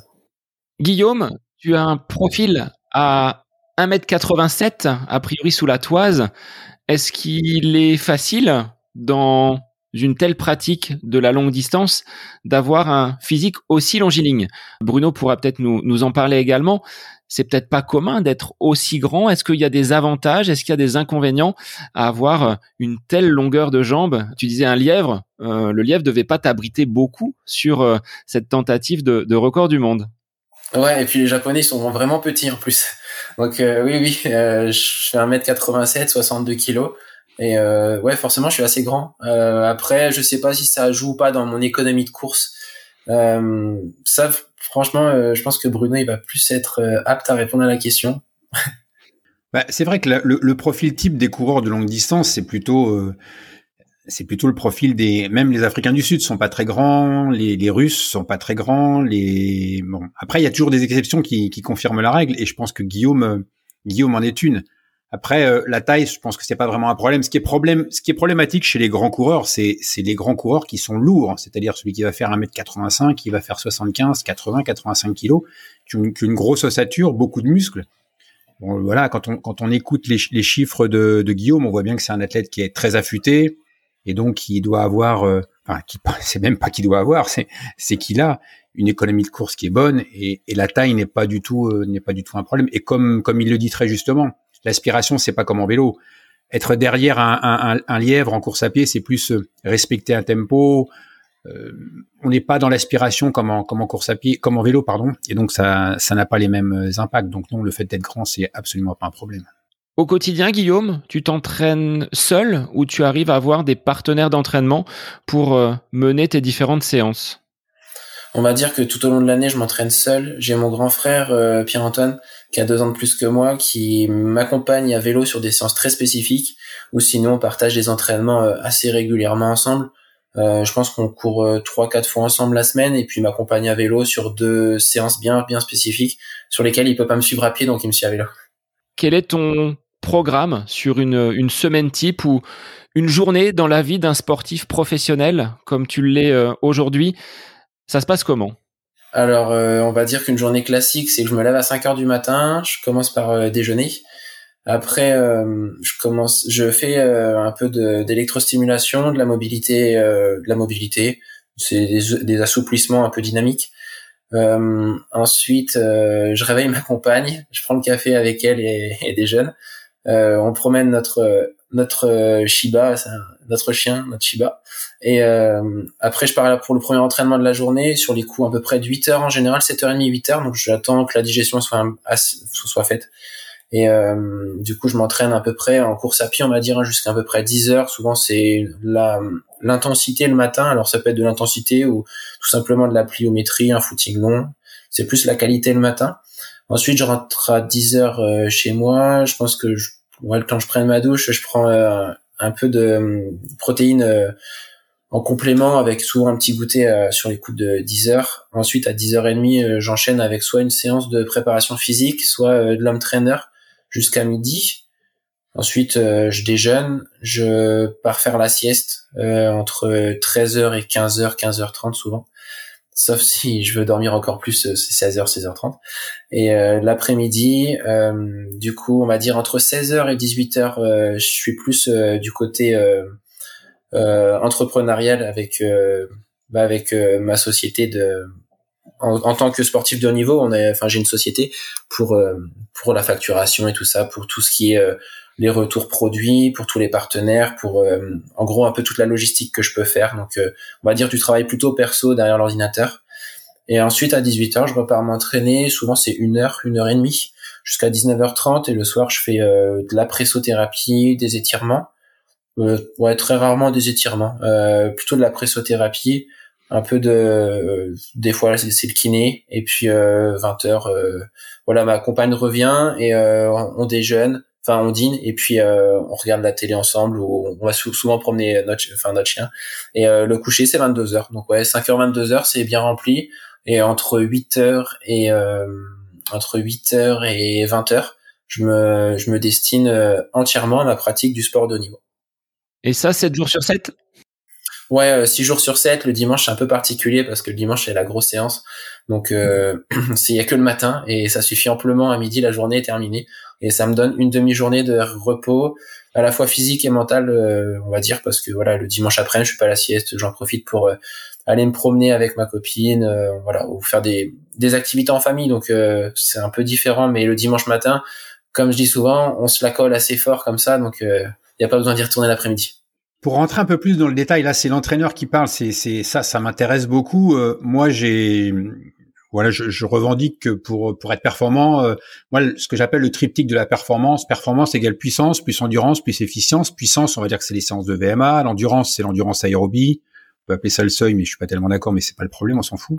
[SPEAKER 1] Guillaume, tu as un profil à 1m87, a priori sous la toise. Est-ce qu'il est facile dans une telle pratique de la longue distance d'avoir un physique aussi longiligne Bruno pourra peut-être nous, nous en parler également. C'est peut-être pas commun d'être aussi grand. Est-ce qu'il y a des avantages? Est-ce qu'il y a des inconvénients à avoir une telle longueur de jambes Tu disais un lièvre. Euh, le lièvre devait pas t'abriter beaucoup sur euh, cette tentative de, de record du monde.
[SPEAKER 2] Ouais, et puis les Japonais sont vraiment petits en plus. Donc euh, oui, oui, euh, je fais 1m87, 62 kilos. Et euh, ouais, forcément, je suis assez grand. après, je sais pas si ça joue ou pas dans mon économie de course. ça, franchement, je pense que Bruno, il va plus être apte à répondre à la question.
[SPEAKER 3] bah, c'est vrai que le, le, profil type des coureurs de longue distance, c'est plutôt c'est plutôt le profil des même les Africains du Sud sont pas très grands, les, les Russes sont pas très grands, les bon après il y a toujours des exceptions qui, qui confirment la règle et je pense que Guillaume euh, Guillaume en est une. Après euh, la taille, je pense que c'est pas vraiment un problème. Ce qui est problème, ce qui est problématique chez les grands coureurs, c'est c'est les grands coureurs qui sont lourds, c'est-à-dire celui qui va faire 1m85, qui va faire 75, 80, 85 kilos, qui ont une, grosse ossature, beaucoup de muscles. Bon, voilà, quand on quand on écoute les, les chiffres de, de Guillaume, on voit bien que c'est un athlète qui est très affûté, et donc il doit avoir, euh, enfin, c'est même pas qu'il doit avoir, c'est c'est qu'il a une économie de course qui est bonne et, et la taille n'est pas du tout euh, n'est pas du tout un problème. Et comme comme il le dit très justement, l'aspiration c'est pas comme en vélo. Être derrière un, lièvre en course à pied, c'est plus euh, respecter un tempo. on n'est pas dans l'aspiration comme en, à pied, comme vélo, pardon. Et donc ça ça n'a pas les mêmes impacts. Donc non, le fait d'être grand, c'est absolument pas un problème.
[SPEAKER 1] Au quotidien, Guillaume, tu t'entraînes seul ou tu arrives à avoir des partenaires d'entraînement pour euh, mener tes différentes séances?
[SPEAKER 2] On va dire que tout au long de l'année, je m'entraîne seul. J'ai mon grand frère euh, Pierre-Antoine qui a deux ans de plus que moi, qui m'accompagne à vélo sur des séances très spécifiques, ou sinon on partage des entraînements euh, assez régulièrement ensemble. je pense qu'on court trois quatre fois ensemble la semaine et puis m'accompagne à vélo sur deux séances bien bien spécifiques sur lesquelles il peut pas me suivre à pied donc il me suit à vélo.
[SPEAKER 1] Quel est ton programme sur une, semaine type ou une journée dans la vie d'un sportif professionnel comme tu l'es euh, aujourd'hui? Ça se passe comment?
[SPEAKER 2] Alors, euh, on va dire qu'une journée classique, c'est que je me lève à 5 heures du matin, je commence par euh, déjeuner. Après, je commence, je fais un peu d'électrostimulation, de, la mobilité, de la mobilité. C'est des, assouplissements un peu dynamiques. ensuite, je réveille ma compagne, je prends le café avec elle et, et. Euh, on promène notre notre euh, Shiba, notre chien, notre Shiba. Et euh, après, je pars pour le premier entraînement de la journée sur les coups à peu près de 8 heures en général, 7h30, 8 heures. Donc j'attends que la digestion soit, soit faite. Et euh, du coup, je m'entraîne à peu près en course à pied, on va dire, jusqu'à à peu près 10 heures. Souvent, c'est la l'intensité le matin. Alors, ça peut être de l'intensité ou tout simplement de la pliométrie, un footing long. C'est plus la qualité le matin. Ensuite, je rentre à 10 heures euh, chez moi. Je pense que je, ouais, quand je prends ma douche, je prends euh, un peu de euh, protéines en complément avec souvent un petit goûter sur les coups de 10 heures. Ensuite, à 10h30, j'enchaîne avec soit une séance de préparation physique, soit de l'homme trainer jusqu'à midi. Ensuite, je déjeune, je pars faire la sieste entre 13h et 15h, 15h30 souvent sauf si je veux dormir encore plus, euh, c'est 16h, 16h30. Et euh, l'après-midi, euh, du coup, on va dire entre 16h et 18h, je suis plus du côté entrepreneurial avec bah, avec ma société de en, tant que sportif de haut niveau, on est, enfin j'ai une société pour pour la facturation et tout ça, pour tout ce qui est les retours produits, pour tous les partenaires, pour euh, en gros un peu toute la logistique que je peux faire. Donc euh, on va dire du travail plutôt perso derrière l'ordinateur. Et ensuite à 18h, je repars m'entraîner. Souvent c'est une heure, une heure et demie, jusqu'à 19h30. Et le soir, je fais euh, de la pressothérapie, des étirements. Ouais, très rarement des étirements, plutôt de la pressothérapie, un peu de, des fois c'est le kiné. Et puis 20h, voilà, ma compagne revient et on déjeune enfin on dîne et puis euh, on regarde la télé ensemble ou on va souvent promener notre enfin notre chien et euh, le coucher c'est 22 h donc ouais 5h 22 h c'est bien rempli et entre 8 h et euh, entre 8 h et 20 h je me, je me destine entièrement à ma pratique du sport de niveau.
[SPEAKER 1] Et ça, 7 jours sur 7
[SPEAKER 2] Ouais, 6 jours sur 7. Le dimanche, c'est un peu particulier parce que le dimanche, c'est la grosse séance. Donc, euh, il y a que le matin et ça suffit amplement à midi, la journée est terminée. Et ça me donne une demi-journée de repos, à la fois physique et mental, on va dire, parce que voilà, le dimanche après, je suis pas à la sieste, j'en profite pour aller me promener avec ma copine, voilà, ou faire des, des activités en famille. Donc, c'est un peu différent, mais le dimanche matin, comme je dis souvent, on se la colle assez fort comme ça, donc n'y a pas besoin d'y retourner l'après-midi.
[SPEAKER 3] Pour rentrer un peu plus dans le détail, là, c'est l'entraîneur qui parle. C'est, c'est ça, ça m'intéresse beaucoup. Euh, moi, j'ai, voilà, je, je, revendique que pour pour être performant, euh, moi, ce que j'appelle le triptyque de la performance. Performance égale puissance, plus endurance, plus efficience. Puissance, on va dire que c'est les séances de VMA. L'endurance, c'est l'endurance aérobie. On peut appeler ça le seuil, mais je suis pas tellement d'accord. Mais c'est pas le problème, on s'en fout.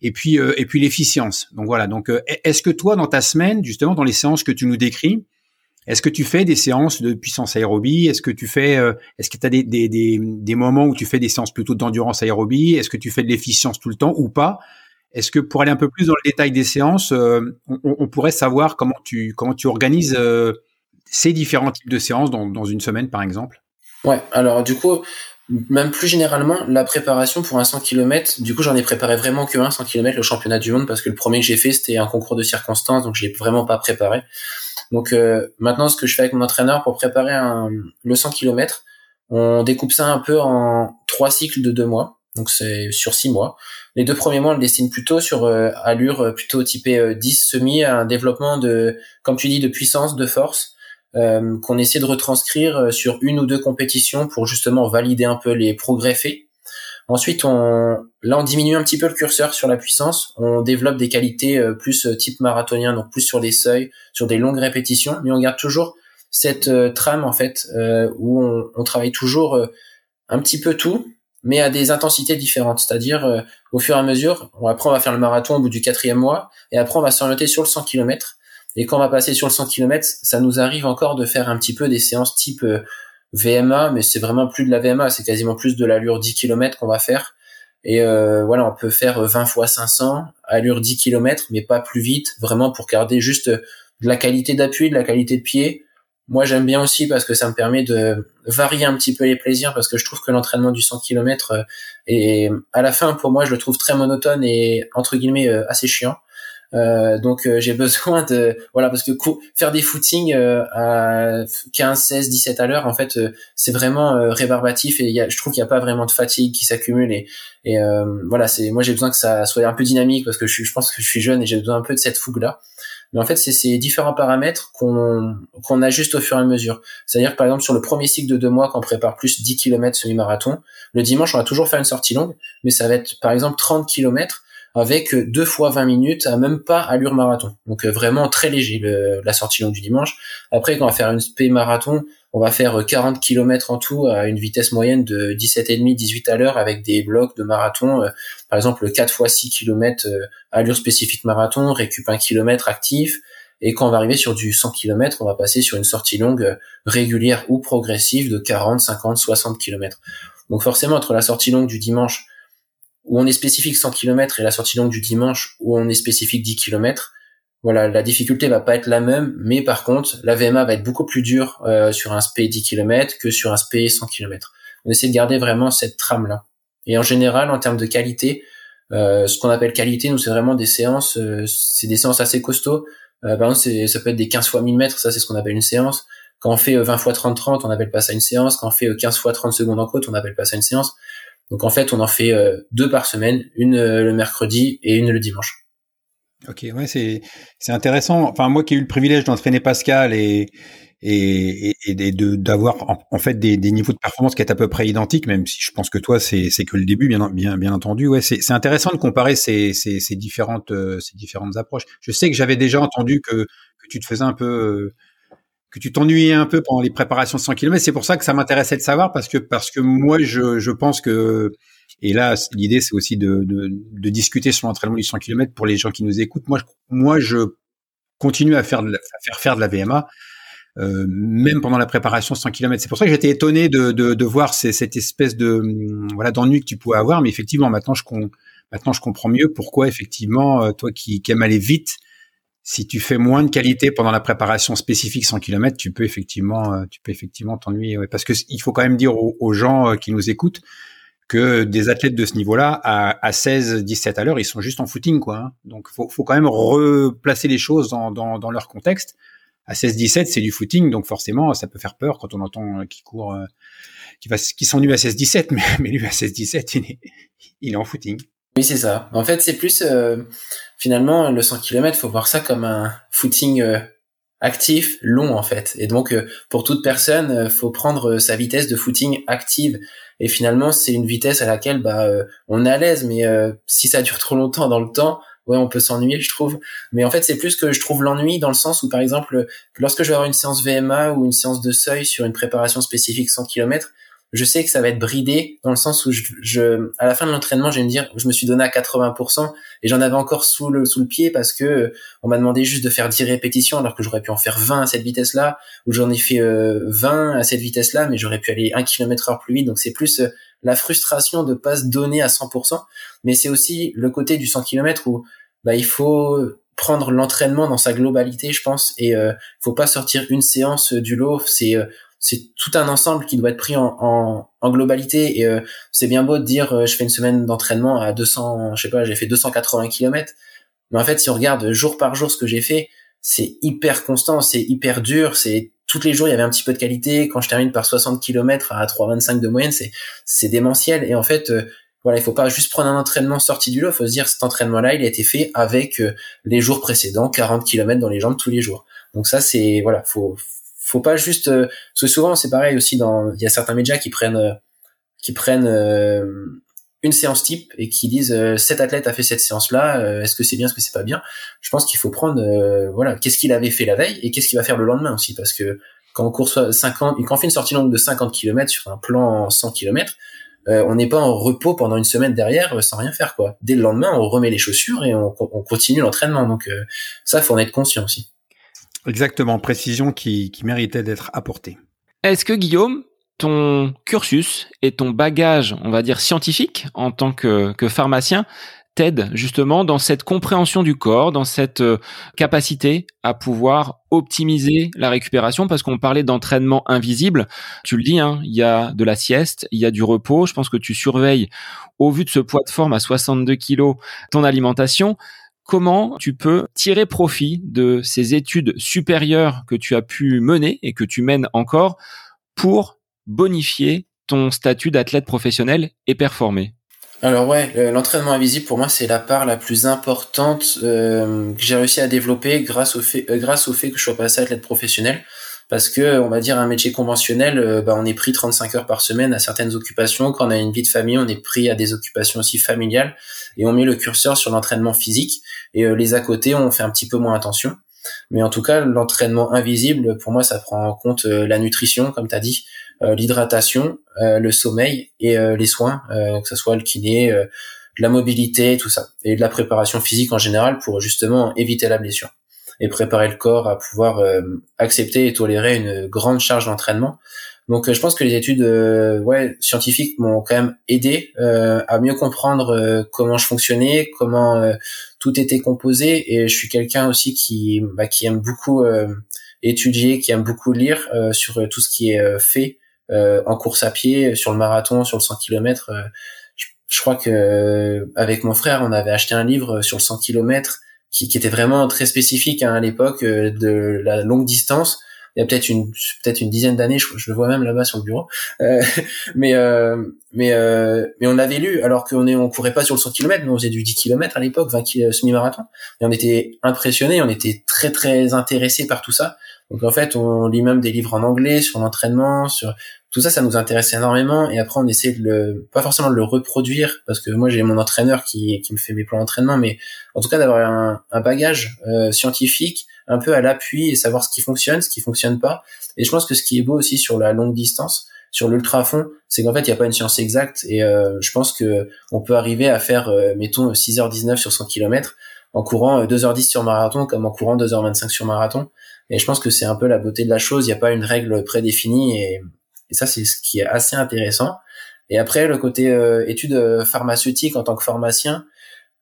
[SPEAKER 3] Et puis euh, et puis l'efficience. Donc voilà. Donc est-ce que toi, dans ta semaine, justement, dans les séances que tu nous décris, est-ce que tu fais des séances de puissance aérobie? Est-ce que tu fais, euh, est-ce que tu as des, des, des, moments où tu fais des séances plutôt d'endurance aérobie? Est-ce que tu fais de l'efficience tout le temps ou pas? Est-ce que pour aller un peu plus dans le détail des séances, euh, on, on, pourrait savoir comment tu comment tu organises euh, ces différents types de séances dans, dans une semaine, par exemple?
[SPEAKER 2] Ouais. Alors du coup, même plus généralement, la préparation pour un 100 km, du coup, j'en ai préparé vraiment que un 100 km, le championnat du monde, parce que le premier que j'ai fait, c'était un concours de circonstances, donc je l'ai vraiment pas préparé. Donc euh, maintenant, ce que je fais avec mon entraîneur pour préparer un, le 100 km, on découpe ça un peu en trois cycles de deux mois. Donc c'est sur six mois. Les deux premiers mois, on le destine plutôt sur euh, allure euh, plutôt typée 10 semi, un développement de, comme tu dis, de puissance, de force, qu'on essaie de retranscrire sur une ou deux compétitions pour justement valider un peu les progrès faits. Ensuite, on, là, on diminue un petit peu le curseur sur la puissance. On développe des qualités euh, plus euh, type marathonien, donc plus sur des seuils, sur des longues répétitions, mais on garde toujours cette euh, trame en fait où on, on, travaille toujours un petit peu tout, mais à des intensités différentes. C'est-à-dire au fur et à mesure, on, après on va faire le marathon au bout du quatrième mois, et après on va s'orienter sur le 100 km. Et quand on va passer sur le 100 km, ça nous arrive encore de faire un petit peu des séances type VMA, mais c'est vraiment plus de la VMA, c'est quasiment plus de l'allure 10 km qu'on va faire. Et euh, voilà, on peut faire 20 fois 500, allure 10 km, mais pas plus vite, vraiment pour garder juste de la qualité d'appui, de la qualité de pied. Moi, j'aime bien aussi parce que ça me permet de varier un petit peu les plaisirs, parce que je trouve que l'entraînement du 100 km euh, est, à la fin, pour moi, je le trouve très monotone et, entre guillemets, euh, assez chiant. Euh, donc euh, j'ai besoin de voilà parce que faire des footings euh, à 15, 16, 17 à l'heure en fait c'est vraiment rébarbatif et y a, je trouve qu'il n'y a pas vraiment de fatigue qui s'accumule et, et voilà c'est moi j'ai besoin que ça soit un peu dynamique parce que je, je pense que je suis jeune et j'ai besoin un peu de cette fougue là. Mais en fait, c'est ces différents paramètres qu'on qu'on ajuste au fur et à mesure. C'est-à-dire par exemple sur le premier cycle de deux mois, quand on prépare plus 10 km semi-marathon, le dimanche on va toujours faire une sortie longue, mais ça va être par exemple 30 km avec deux fois 20 minutes à même pas allure marathon. Donc euh, vraiment très léger la sortie longue du dimanche. Après quand on va faire une SP marathon, on va faire 40 km en tout à une vitesse moyenne de 17,5 18 à l'heure avec des blocs de marathon euh, par exemple 4 fois 6 km allure spécifique marathon, récup 1 km actif et quand on va arriver sur du 100 km, on va passer sur une sortie longue euh, régulière ou progressive de 40, 50, 60 km. Donc forcément entre la sortie longue du dimanche où on est spécifique 100 km et la sortie longue du dimanche où on est spécifique 10 km, voilà, la difficulté va pas être la même, mais par contre, la VMA va être beaucoup plus dure euh, sur un SP 10 km que sur un SP 100 km. On essaie de garder vraiment cette trame là. Et en général, en termes de qualité, euh, ce qu'on appelle qualité, nous c'est vraiment des séances, euh, c'est des séances assez costauds. Euh, ça peut être des 15 fois 1000 mètres, ça c'est ce qu'on appelle une séance. Quand on fait 20 fois 30-30, on appelle pas ça une séance. Quand on fait 15 fois 30 secondes en côte, on appelle pas ça une séance. Donc en fait, on en fait euh, deux par semaine, une euh, le mercredi et une le dimanche.
[SPEAKER 3] Ok, ouais, c'est c'est intéressant. Enfin, moi qui ai eu le privilège d'entraîner Pascal et et, et, d'avoir en, fait des, niveaux de performance qui est à peu près identiques, même si je pense que toi c'est c'est que le début, bien bien bien entendu. Ouais, c'est c'est intéressant de comparer ces ces, ces différentes euh, ces différentes approches. Je sais que j'avais déjà entendu que que tu te faisais un peu que tu t'ennuyais un peu pendant les préparations de 100 km. C'est pour ça que ça m'intéressait de savoir parce que parce que moi je, je pense que et là l'idée c'est aussi de, de, de, discuter sur l'entraînement du 100 km pour les gens qui nous écoutent. Moi je, moi je continue à faire de à faire faire de la VMA euh, même pendant la préparation 100 km. C'est pour ça que j'étais étonné de, de, de voir cette espèce de voilà d'ennui que tu pouvais avoir. Mais effectivement maintenant je maintenant je comprends mieux pourquoi effectivement euh, toi qui, qui aimes aller vite si tu fais moins de qualité pendant la préparation spécifique 100 km, tu peux effectivement, euh, tu peux effectivement t'ennuyer. parce que il faut quand même dire aux, gens euh, qui nous écoutent que des athlètes de ce niveau-là, à, à 16, 17 à l'heure, ils sont juste en footing, quoi. Hein. Donc, faut, faut quand même replacer les choses dans, dans, leur contexte. À 16, 17, c'est du footing, donc forcément, ça peut faire peur quand on entend qui court, qui va, qui s'ennuie à 16, 17, mais, lui à 16, 17, il est, il est en footing.
[SPEAKER 2] Oui, c'est ça. En fait, c'est plus euh, finalement le 100 km, faut voir ça comme un footing euh, actif, long en fait. Et donc euh, pour toute personne, faut prendre sa vitesse de footing active. Et finalement, c'est une vitesse à laquelle bah on est à l'aise, mais si ça dure trop longtemps dans le temps, ouais, on peut s'ennuyer, je trouve. Mais en fait, c'est plus que je trouve l'ennui dans le sens où, par exemple, lorsque je vais avoir une séance VMA ou une séance de seuil sur une préparation spécifique 100 km, je sais que ça va être bridé dans le sens où je, je à la fin de l'entraînement, je vais me dire, je me suis donné à 80% et j'en avais encore sous le sous le pied parce que euh, on m'a demandé juste de faire 10 répétitions alors que j'aurais pu en faire 20 à cette vitesse-là ou j'en ai fait 20 euh, à cette vitesse-là mais j'aurais pu aller 1 km heure plus vite. Donc c'est plus euh, la frustration de pas se donner à 100%, mais c'est aussi le côté du 100 km où bah il faut prendre l'entraînement dans sa globalité, je pense, et euh, faut pas sortir une séance du lot. C'est c'est tout un ensemble qui doit être pris en, en, en globalité. Et euh, c'est bien beau de dire euh, je fais une semaine d'entraînement à 200 je sais pas j'ai fait 280 km mais en fait si on regarde jour par jour ce que j'ai fait c'est hyper constant c'est hyper dur c'est tous les jours il y avait un petit peu de qualité. Quand je termine par 60 km à 3,25 de moyenne c'est c'est démentiel. Et en fait euh, voilà il faut pas juste prendre un entraînement sorti du lot. Faut se dire cet entraînement là il a été fait avec les jours précédents 40 km dans les jambes tous les jours. Donc ça c'est voilà faut faut pas juste euh, parce que souvent c'est pareil aussi dans il y a certains médias qui prennent euh, qui prennent euh, une séance type et qui disent cet athlète a fait cette séance là est-ce que c'est bien est-ce que c'est pas bien? Je pense qu'il faut prendre voilà qu'est-ce qu'il avait fait la veille et qu'est-ce qu'il va faire le lendemain aussi parce que quand on court 50 quand on fait une sortie longue de 50 km sur un plan 100 km on n'est pas en repos pendant une semaine derrière sans rien faire quoi. Dès le lendemain on remet les chaussures et on, on continue l'entraînement. Donc ça faut en être conscient aussi
[SPEAKER 3] Exactement, précision qui, méritait d'être apportée.
[SPEAKER 1] Est-ce que Guillaume, ton cursus et ton bagage, on va dire scientifique en tant que, que pharmacien, t'aident justement dans cette compréhension du corps, dans cette euh, capacité à pouvoir optimiser la récupération? Parce qu'on parlait d'entraînement invisible. Tu le dis, hein, il y a de la sieste, il y a du repos. Je pense que tu surveilles au vu de ce poids de forme à 62 kilos ton alimentation comment tu peux tirer profit de ces études supérieures que tu as pu mener et que tu mènes encore pour bonifier ton statut d'athlète professionnel et performer?
[SPEAKER 2] Alors ouais, l'entraînement invisible pour moi c'est la part la plus importante euh, que j'ai réussi à développer grâce au fait euh, grâce au fait que je sois passé athlète professionnel parce que on va dire un métier conventionnel euh, bah, on est pris 35 heures par semaine à certaines occupations. Quand on a une vie de famille on est pris à des occupations aussi familiales et on met le curseur sur l'entraînement physique et euh, les à côté on fait un petit peu moins attention. Mais en tout cas l'entraînement invisible pour moi ça prend en compte euh, la nutrition comme tu as dit l'hydratation le sommeil et les soins que ce soit le kiné la mobilité tout ça et de la préparation physique en général pour justement éviter la blessure et préparer le corps à pouvoir euh, accepter et tolérer une grande charge d'entraînement. Donc euh, je pense que les études euh, ouais, scientifiques m'ont quand même aidé à mieux comprendre comment je fonctionnais, comment tout était composé et je suis quelqu'un aussi qui bah, qui aime beaucoup étudier, qui aime beaucoup lire sur tout ce qui est fait en course à pied, sur le marathon, sur le 100 km. Je, je, crois que avec mon frère, on avait acheté un livre sur le 100 km qui, qui était vraiment très spécifique hein, à l'époque euh, de la longue distance. Il y a peut-être une peut-être une dizaine d'années je, je, le vois même là-bas sur le bureau. Euh, mais euh, mais euh, mais on avait lu alors qu'on est on courait pas sur le 100 km mais on faisait du 10 km à l'époque 20 semi-marathon. Et on était impressionné on était très très intéressé par tout ça. Donc en fait on lit même des livres en anglais sur l'entraînement sur tout ça, ça nous intéresse énormément. Et après, on essaie de le, pas forcément de le reproduire, parce que moi, j'ai mon entraîneur qui, qui me fait mes plans d'entraînement, mais en tout cas, d'avoir un, un, bagage euh, scientifique un peu à l'appui et savoir ce qui fonctionne, ce qui fonctionne pas. Et je pense que ce qui est beau aussi sur la longue distance, sur l'ultra fond, c'est qu'en fait, il n'y a pas une science exacte. Et euh, je pense que on peut arriver à faire, euh, mettons, 6h19 sur 100 km en courant 2h10 sur marathon comme en courant 2h25 sur marathon. Et je pense que c'est un peu la beauté de la chose. Il n'y a pas une règle prédéfinie et, et ça, c'est ce qui est assez intéressant. Et après, le côté euh, études euh, pharmaceutiques en tant que pharmacien,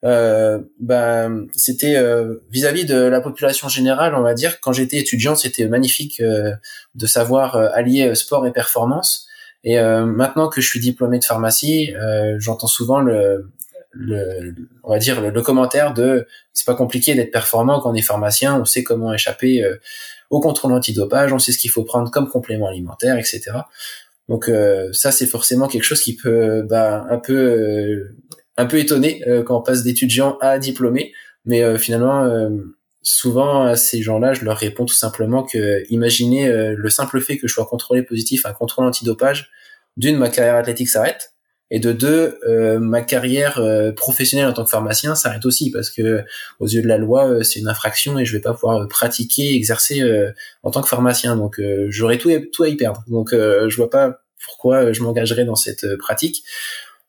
[SPEAKER 2] euh, bah, c'était euh, vis-à-vis de la population générale, on va dire. Quand j'étais étudiant, c'était magnifique euh, de savoir allier sport et performance. Et maintenant que je suis diplômé de pharmacie, j'entends souvent le, le, on va dire le, commentaire de c'est pas compliqué d'être performant quand on est pharmacien, on sait comment échapper au contrôle antidopage, on sait ce qu'il faut prendre comme complément alimentaire, etc. Donc ça c'est forcément quelque chose qui peut bah, un peu un peu étonné euh, quand on passe d'étudiant à diplômé, mais euh, finalement euh, souvent à ces gens-là, je leur réponds tout simplement que imaginez le simple fait que je sois contrôlé positif à un contrôle antidopage, d'une ma carrière athlétique s'arrête et de deux ma carrière professionnelle en tant que pharmacien s'arrête aussi parce que aux yeux de la loi c'est une infraction et je vais pas pouvoir pratiquer exercer en tant que pharmacien. Donc j'aurais tout tout à y perdre. Donc je vois pas pourquoi je m'engagerais dans cette pratique.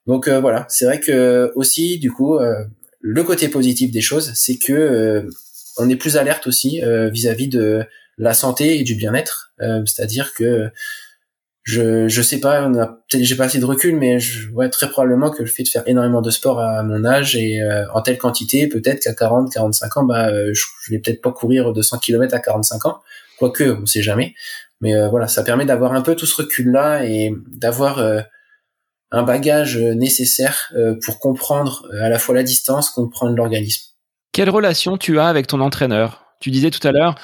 [SPEAKER 2] Donc euh, voilà, c'est vrai que aussi du coup euh, le côté positif des choses, c'est que euh, on est plus alerte aussi vis-à-vis de la santé et du bien-être, c'est-à-dire que je je sais pas, j'ai pas assez de recul, mais je vois très probablement que le fait de faire énormément de sport à mon âge et en telle quantité, peut-être qu'à 40, 45 ans, bah je, je vais peut-être pas courir 200 km à 45 ans, quoique on sait jamais. Mais voilà, ça permet d'avoir un peu tout ce recul là et d'avoir un bagage euh, nécessaire euh, pour comprendre euh, à la fois la distance, comprendre l'organisme.
[SPEAKER 1] Quelle relation tu as avec ton entraîneur? Tu disais tout à l'heure,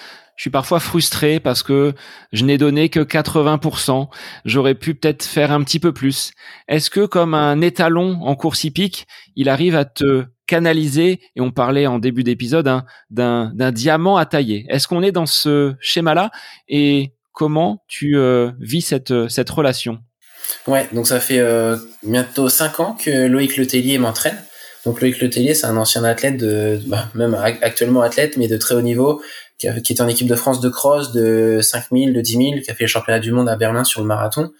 [SPEAKER 1] je suis parfois frustré parce que je n'ai donné que 80%. J'aurais pu peut-être faire un petit peu plus. Est-ce que comme un étalon en course hippique, il arrive à te canaliser et on parlait en début d'épisode hein, d'un diamant à tailler? Est-ce qu'on est dans ce schéma-là? Et comment tu vis cette relation?
[SPEAKER 2] Ouais, donc ça fait euh, bientôt cinq ans que Loïc Letellier m'entraîne. Donc Loïc Letellier, c'est un ancien athlète de, bah, même actuellement athlète, mais de très haut niveau, qui, a, qui était en équipe de France de cross, de 5000, de 10 000, qui a fait le championnat du monde à Berlin sur le marathon,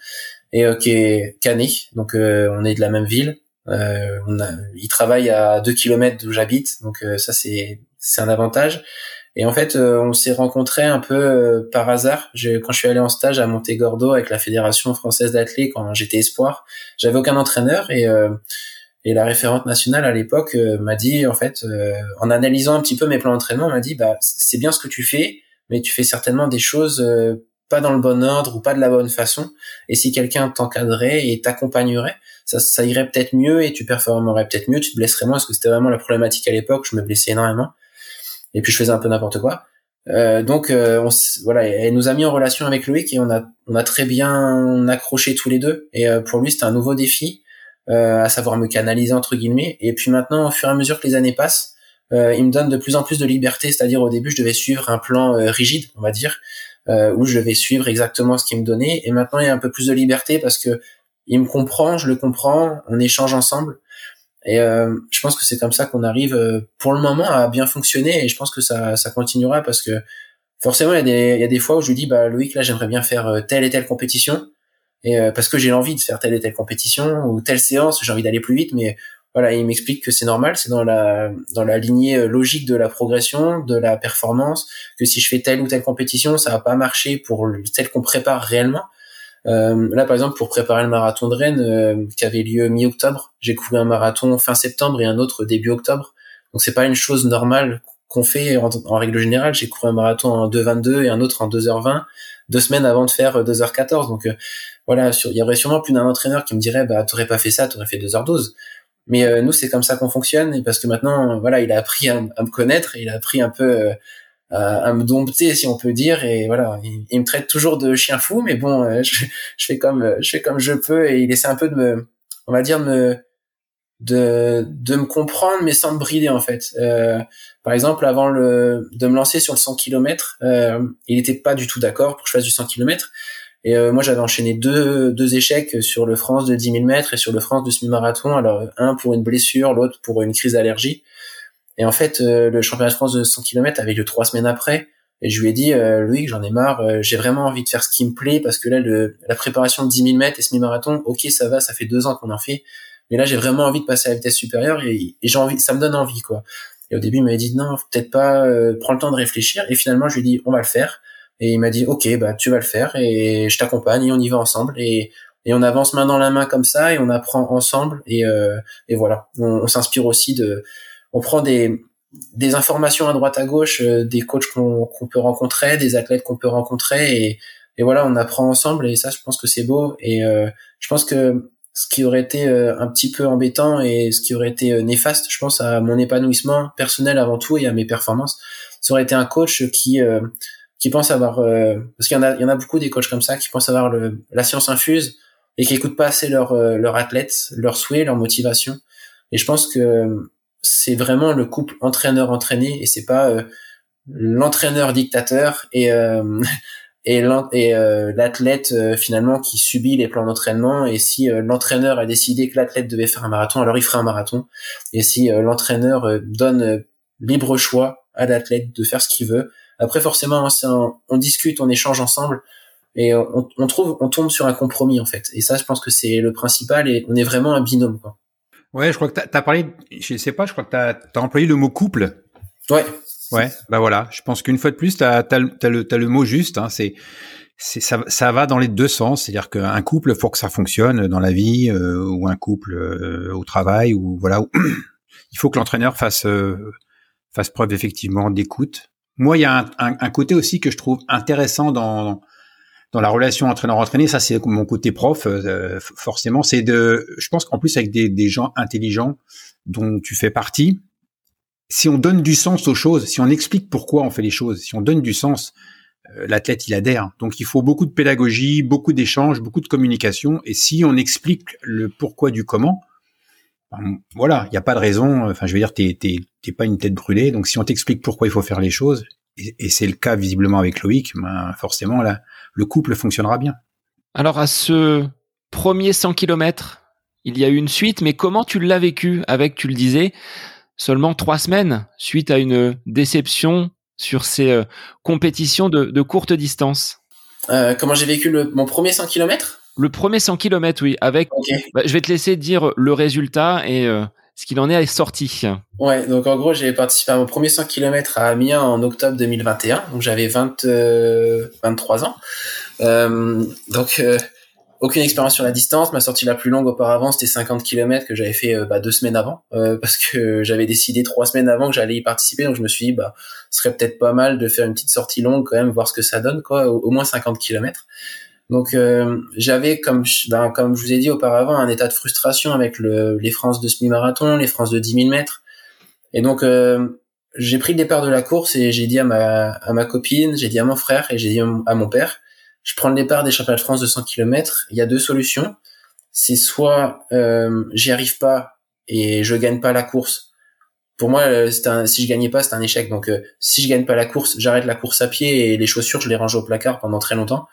[SPEAKER 2] et euh, qui est canet. Donc euh, on est de la même ville. Euh, on a, il travaille à 2 km d'où j'habite, donc ça c'est c'est un avantage. Et en fait, euh, on s'est rencontrés un peu euh, par hasard. quand je suis allé en stage à Montegordo avec la Fédération française d'athlètes quand j'étais espoir, j'avais aucun entraîneur et euh, et la référente nationale à l'époque m'a dit en fait, en analysant un petit peu mes plans d'entraînement, m'a dit bah c'est bien ce que tu fais, mais tu fais certainement des choses pas dans le bon ordre ou pas de la bonne façon. Et si quelqu'un t'encadrait et t'accompagnerait, ça, ça irait peut-être mieux et tu performerais peut-être mieux, tu te blesserais moins parce que c'était vraiment la problématique à l'époque. Je me blessais énormément et puis je faisais un peu n'importe quoi. Euh, donc euh, on, voilà, elle nous a mis en relation avec Loïc et on a on a très bien accroché tous les deux. Et euh, pour lui c'était un nouveau défi, euh, à savoir me canaliser entre guillemets. Et puis maintenant, au fur et à mesure que les années passent, euh, il me donne de plus en plus de liberté. C'est-à-dire au début, je devais suivre un plan rigide, on va dire, où je devais suivre exactement ce qu'il me donnait. Et maintenant, il y a un peu plus de liberté parce que il me comprend, je le comprends, on échange ensemble. Et euh, je pense que c'est comme ça qu'on arrive euh, pour le moment à bien fonctionner et je pense que ça, ça continuera parce que forcément il y a des, il y a des fois où je lui dis bah Loïc là j'aimerais bien faire euh, telle et telle compétition et parce que j'ai l'envie de faire telle et telle compétition ou telle séance j'ai envie d'aller plus vite mais voilà il m'explique que c'est normal c'est dans la dans la lignée logique de la progression de la performance que si je fais telle ou telle compétition ça va pas marcher pour celle qu'on prépare réellement euh, là, par exemple, pour préparer le marathon de Rennes, euh, qui avait lieu mi-octobre, j'ai couru un marathon fin septembre et un autre début octobre. Donc c'est pas une chose normale qu'on fait en, règle générale. J'ai couru un marathon en 2h22 et un autre en 2h20, deux semaines avant de faire 2h14. Donc euh, voilà, il y aurait sûrement plus d'un entraîneur qui me dirait, bah t'aurais pas fait ça, t'aurais fait 2h12. Mais nous, c'est comme ça qu'on fonctionne, et parce que maintenant, voilà, il a appris à, me connaître, il a appris un peu à me dompter si on peut dire et voilà il, me traite toujours de chien fou mais bon euh, je, fais comme je fais comme je peux et il essaie un peu de me on va dire de me de, de me comprendre mais sans me brider en fait euh, par exemple avant le de me lancer sur le 100 km euh, il était pas du tout d'accord pour que je fasse du 100 km et euh, moi j'avais enchaîné deux deux échecs sur le France de 10 000 mètres et sur le France de semi-marathon alors un pour une blessure l'autre pour une crise d'allergie et en fait, euh, le championnat de France de 100 km avait lieu trois semaines après. Et je lui ai dit, euh, Loïc, j'en ai marre, euh, j'ai vraiment envie de faire ce qui me plaît parce que là, le, la préparation de 10 000 mètres et semi-marathon, ok, ça va, ça fait deux ans qu'on en fait. Mais là, j'ai vraiment envie de passer à la vitesse supérieure et, j'ai envie, ça me donne envie, quoi. Et au début, il m'avait dit, non, peut-être pas, euh, prends le temps de réfléchir. Et finalement, je lui ai dit, on va le faire. Et il m'a dit, ok, bah, tu vas le faire et je t'accompagne et on y va ensemble. Et, et on avance main dans la main comme ça et on apprend ensemble. Et, euh, et voilà, on s'inspire aussi de, on prend des des informations à droite à gauche, des coachs qu'on qu'on peut rencontrer, des athlètes qu'on peut rencontrer et et voilà, on apprend ensemble et ça, je pense que c'est beau. Et je pense que ce qui aurait été un petit peu embêtant et ce qui aurait été néfaste, je pense à mon épanouissement personnel avant tout et à mes performances, ça aurait été un coach qui qui pense avoir euh, parce qu'il y en a il y en a beaucoup des coachs comme ça qui pensent avoir le, la science infuse et qui écoutent pas assez leur euh, leur athlète, leurs souhaits, leur motivation. Et je pense que c'est vraiment le couple entraîneur entraîné et c'est pas euh, l'entraîneur dictateur et et l'athlète finalement qui subit les plans d'entraînement et si l'entraîneur a décidé que l'athlète devait faire un marathon alors il fera un marathon et si l'entraîneur donne libre choix à l'athlète de faire ce qu'il veut après, forcément, hein, on discute, on échange ensemble et on, trouve, on tombe sur un compromis en fait. Et ça, je pense que c'est le principal et on est vraiment un binôme. Quoi.
[SPEAKER 3] Ouais, je crois que tu as, parlé, je sais pas, je crois que tu as, employé le mot couple.
[SPEAKER 2] Ouais.
[SPEAKER 3] Ouais, bah voilà. Je pense qu'une fois de plus, tu as, le, le mot juste. Hein, c'est ça, ça va dans les deux sens. C'est-à-dire qu'un couple, faut que ça fonctionne dans la vie, euh, ou un couple euh, au travail, ou voilà. il faut que l'entraîneur fasse euh, fasse preuve effectivement d'écoute, moi, il y a un, un, côté aussi que je trouve intéressant dans dans la relation entraîneur-entraîné. Ça, c'est mon côté prof, euh, forcément. C'est de, je pense qu'en plus avec des, des gens intelligents dont tu fais partie, si on donne du sens aux choses, si on explique pourquoi on fait les choses, si on donne du sens, euh, l'athlète il adhère. Donc il faut beaucoup de pédagogie, beaucoup d'échanges, beaucoup de communication. Et si on explique le pourquoi du comment, voilà, il n'y a pas de raison. Enfin, je veux dire, t'es t'es pas une tête brûlée. Donc, si on t'explique pourquoi il faut faire les choses, et, c'est le cas visiblement avec Loïc, ben forcément là, le couple fonctionnera bien.
[SPEAKER 1] Alors, à ce premier 100 km, il y a eu une suite, mais comment tu l'as vécu avec, tu le disais, seulement trois semaines suite à une déception sur ces euh, compétitions de, de, courte distance?
[SPEAKER 2] Euh, Comment j'ai vécu le, mon premier 100 km
[SPEAKER 1] le premier 100 km, oui. Avec, bah, je vais te laisser dire le résultat et euh, ce qu'il en est sorti.
[SPEAKER 2] Ouais, donc en gros, j'ai participé à mon premier 100 km à Amiens en octobre 2021. Donc j'avais 20, 23 ans. Euh, donc euh, aucune expérience sur la distance. Ma sortie la plus longue auparavant, c'était 50 km que j'avais fait bah, deux semaines avant, parce que j'avais décidé trois semaines avant que j'allais y participer. Donc je me suis dit, bah, ce serait peut-être pas mal de faire une petite sortie longue quand même, voir ce que ça donne, quoi, au, au moins 50 km. Donc euh, j'avais comme ben, comme je vous ai dit auparavant un état de frustration avec le, les France de semi-marathon, les France de 10 000 mètres. Et donc euh, j'ai pris le départ de la course et j'ai dit à ma à ma copine, j'ai dit à mon frère et j'ai dit à mon père, je prends le départ des championnats de France de 100 km. Il y a deux solutions. C'est soit euh, j'y arrive pas et je gagne pas la course. Pour moi, un, si je gagnais pas, c'est un échec. Donc, si je gagne pas la course, j'arrête la course à pied et les chaussures, je les range au placard pendant très longtemps.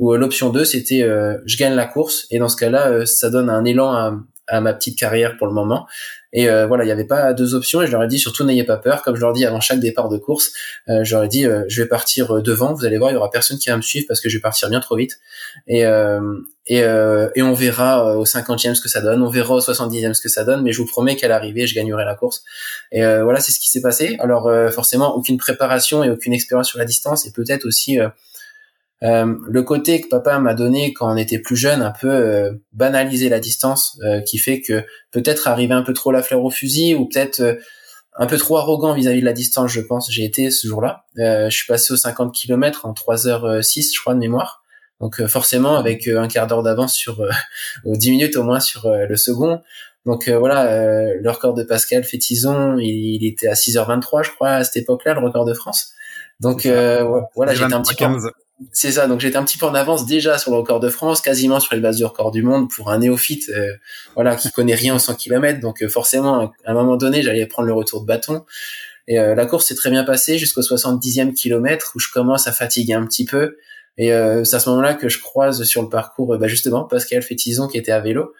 [SPEAKER 2] Ou euh, l'option 2, c'était euh, je gagne la course et dans ce cas-là, euh, ça donne un élan à, à, ma petite carrière pour le moment. Et voilà, il n'y avait pas deux options et je leur ai dit surtout n'ayez pas peur. Comme je leur dis avant chaque départ de course, je leur ai dit je vais partir devant. Vous allez voir, il y aura personne qui va me suivre parce que je vais partir bien trop vite. Et et, et on verra au 50e ce que ça donne, on verra au 70e ce que ça donne, mais je vous promets qu'à l'arrivée, je gagnerai la course. Et voilà, c'est ce qui s'est passé. Alors forcément, aucune préparation et aucune expérience sur la distance et peut-être aussi euh, le côté que papa m'a donné quand on était plus jeune, un peu euh, banaliser la distance, euh, qui fait que peut-être arriver un peu trop la fleur au fusil ou peut-être un peu trop arrogant vis-à-vis de la distance, je pense. J'ai été ce jour-là. je suis passé aux 50 km en 3h06, je crois, de mémoire. Donc forcément avec un quart d'heure d'avance sur ou 10 minutes au moins sur le second. Donc voilà, le record de Pascal Fétizon, il, il, était à 6h23 je crois à cette époque-là, le record de France. Donc voilà, j'étais un petit peu c'est ça, donc j'étais un petit peu en avance déjà sur le record de France, quasiment sur les bases du record du monde pour un néophyte, euh, voilà, qui connaît rien aux 100 km. Donc euh, forcément, à un moment donné, j'allais prendre le retour de bâton. Et euh, la course s'est très bien passée jusqu'au 70e kilomètre où je commence à fatiguer un petit peu. Et c'est à ce moment-là que je croise sur le parcours, bah justement, Pascal Fétizon qui était à vélo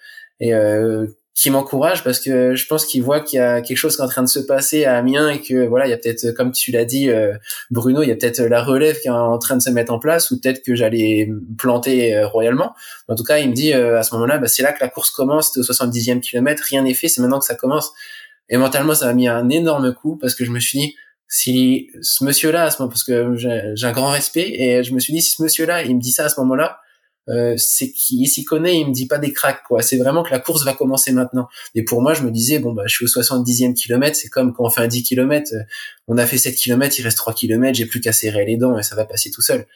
[SPEAKER 2] qui m'encourage parce que je pense qu'il voit qu'il y a quelque chose qui est en train de se passer à Amiens et que voilà il y a peut-être comme tu l'as dit euh, Bruno il y a peut-être la relève qui est en train de se mettre en place ou peut-être que j'allais planter euh, royalement. En tout cas il me dit euh, à ce moment-là bah, c'est là que la course commence au 70e kilomètre rien n'est fait c'est maintenant que ça commence. Et mentalement ça m'a mis un énorme coup parce que je me suis dit si ce monsieur là à ce moment parce que j'ai un grand respect et je me suis dit si ce monsieur là il me dit ça à ce moment-là euh, c'est qu'il s'y connaît, il me dit pas des cracks quoi. C'est vraiment que la course va commencer maintenant. Et pour moi, je me disais bon bah je suis au 70e kilomètre, c'est comme quand on fait un 10 km, on a fait 7 km, il reste 3 km, j'ai plus qu'à serrer les dents et ça va passer tout seul.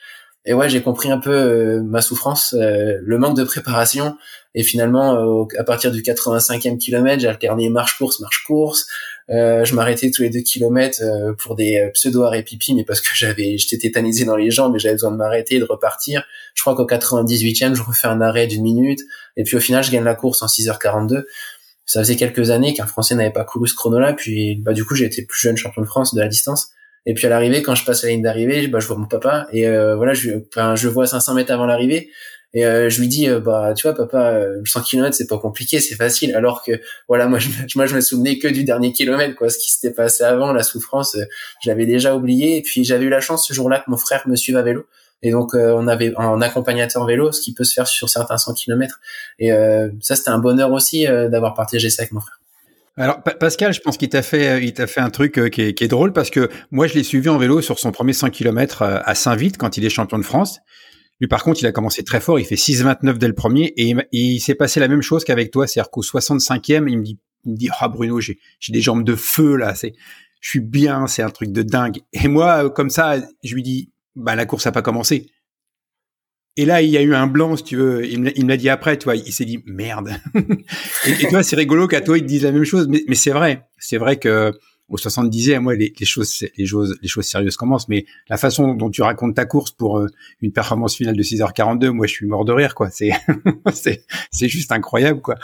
[SPEAKER 2] Et ouais, j'ai compris un peu euh, ma souffrance, euh, le manque de préparation. Et finalement, euh, à partir du 85e kilomètre, j'ai marche-course, marche-course. je m'arrêtais tous les deux kilomètres pour des pseudo-arrêts pipi, mais parce que j'avais, j'étais tétanisé dans les jambes et j'avais besoin de m'arrêter et de repartir. Je crois qu'au 98e, je refais un arrêt d'une minute. Et puis au final, je gagne la course en 6h42 ça faisait quelques années qu'un Français n'avait pas couru ce chrono-là, puis bah du coup j'ai été plus jeune champion de France de la distance. Et puis à l'arrivée, quand je passe la ligne d'arrivée, bah, je vois mon papa et euh, voilà, je, enfin, je vois 500 mètres avant l'arrivée et euh, je lui dis euh, bah tu vois papa 100 km c'est pas compliqué c'est facile. Alors que voilà moi je moi je me souvenais que du dernier kilomètre quoi. Ce qui s'était passé avant la souffrance je l'avais déjà oublié. Et puis j'avais eu la chance ce jour-là que mon frère me suive à vélo. Et donc on avait un accompagnateur vélo ce qui peut se faire sur certains 100 km et ça c'était un bonheur aussi d'avoir partagé ça avec mon frère
[SPEAKER 3] alors Pascal, je pense qu'il t'a fait, il t'a fait un truc euh, qui est, drôle parce que moi je l'ai suivi en vélo sur son premier 100 km euh, à Saint-Vite quand il est champion de France. Lui par contre, il a commencé très fort, il fait 6,29 dès le premier et il, s'est passé la même chose qu'avec toi, c'est-à-dire qu'au 65e, il me dit, il me dit, ah Bruno, j'ai, des jambes de feu là, c'est, je suis bien, c'est un truc de dingue. Et moi, euh, comme ça, je lui dis, bah la course a pas commencé. Et là, il y a eu un blanc, si tu veux. Il me l'a dit après, tu. Il s'est dit merde. et, et, tu vois, c'est rigolo qu'à toi ils te disent la même chose, mais, c'est vrai. C'est vrai que au 70e, moi, les, choses, les choses, les choses sérieuses commencent. Mais la façon dont tu racontes ta course pour euh, une performance finale de 6h42, moi, je suis mort de rire, quoi. C'est, c'est, c'est juste incroyable, quoi.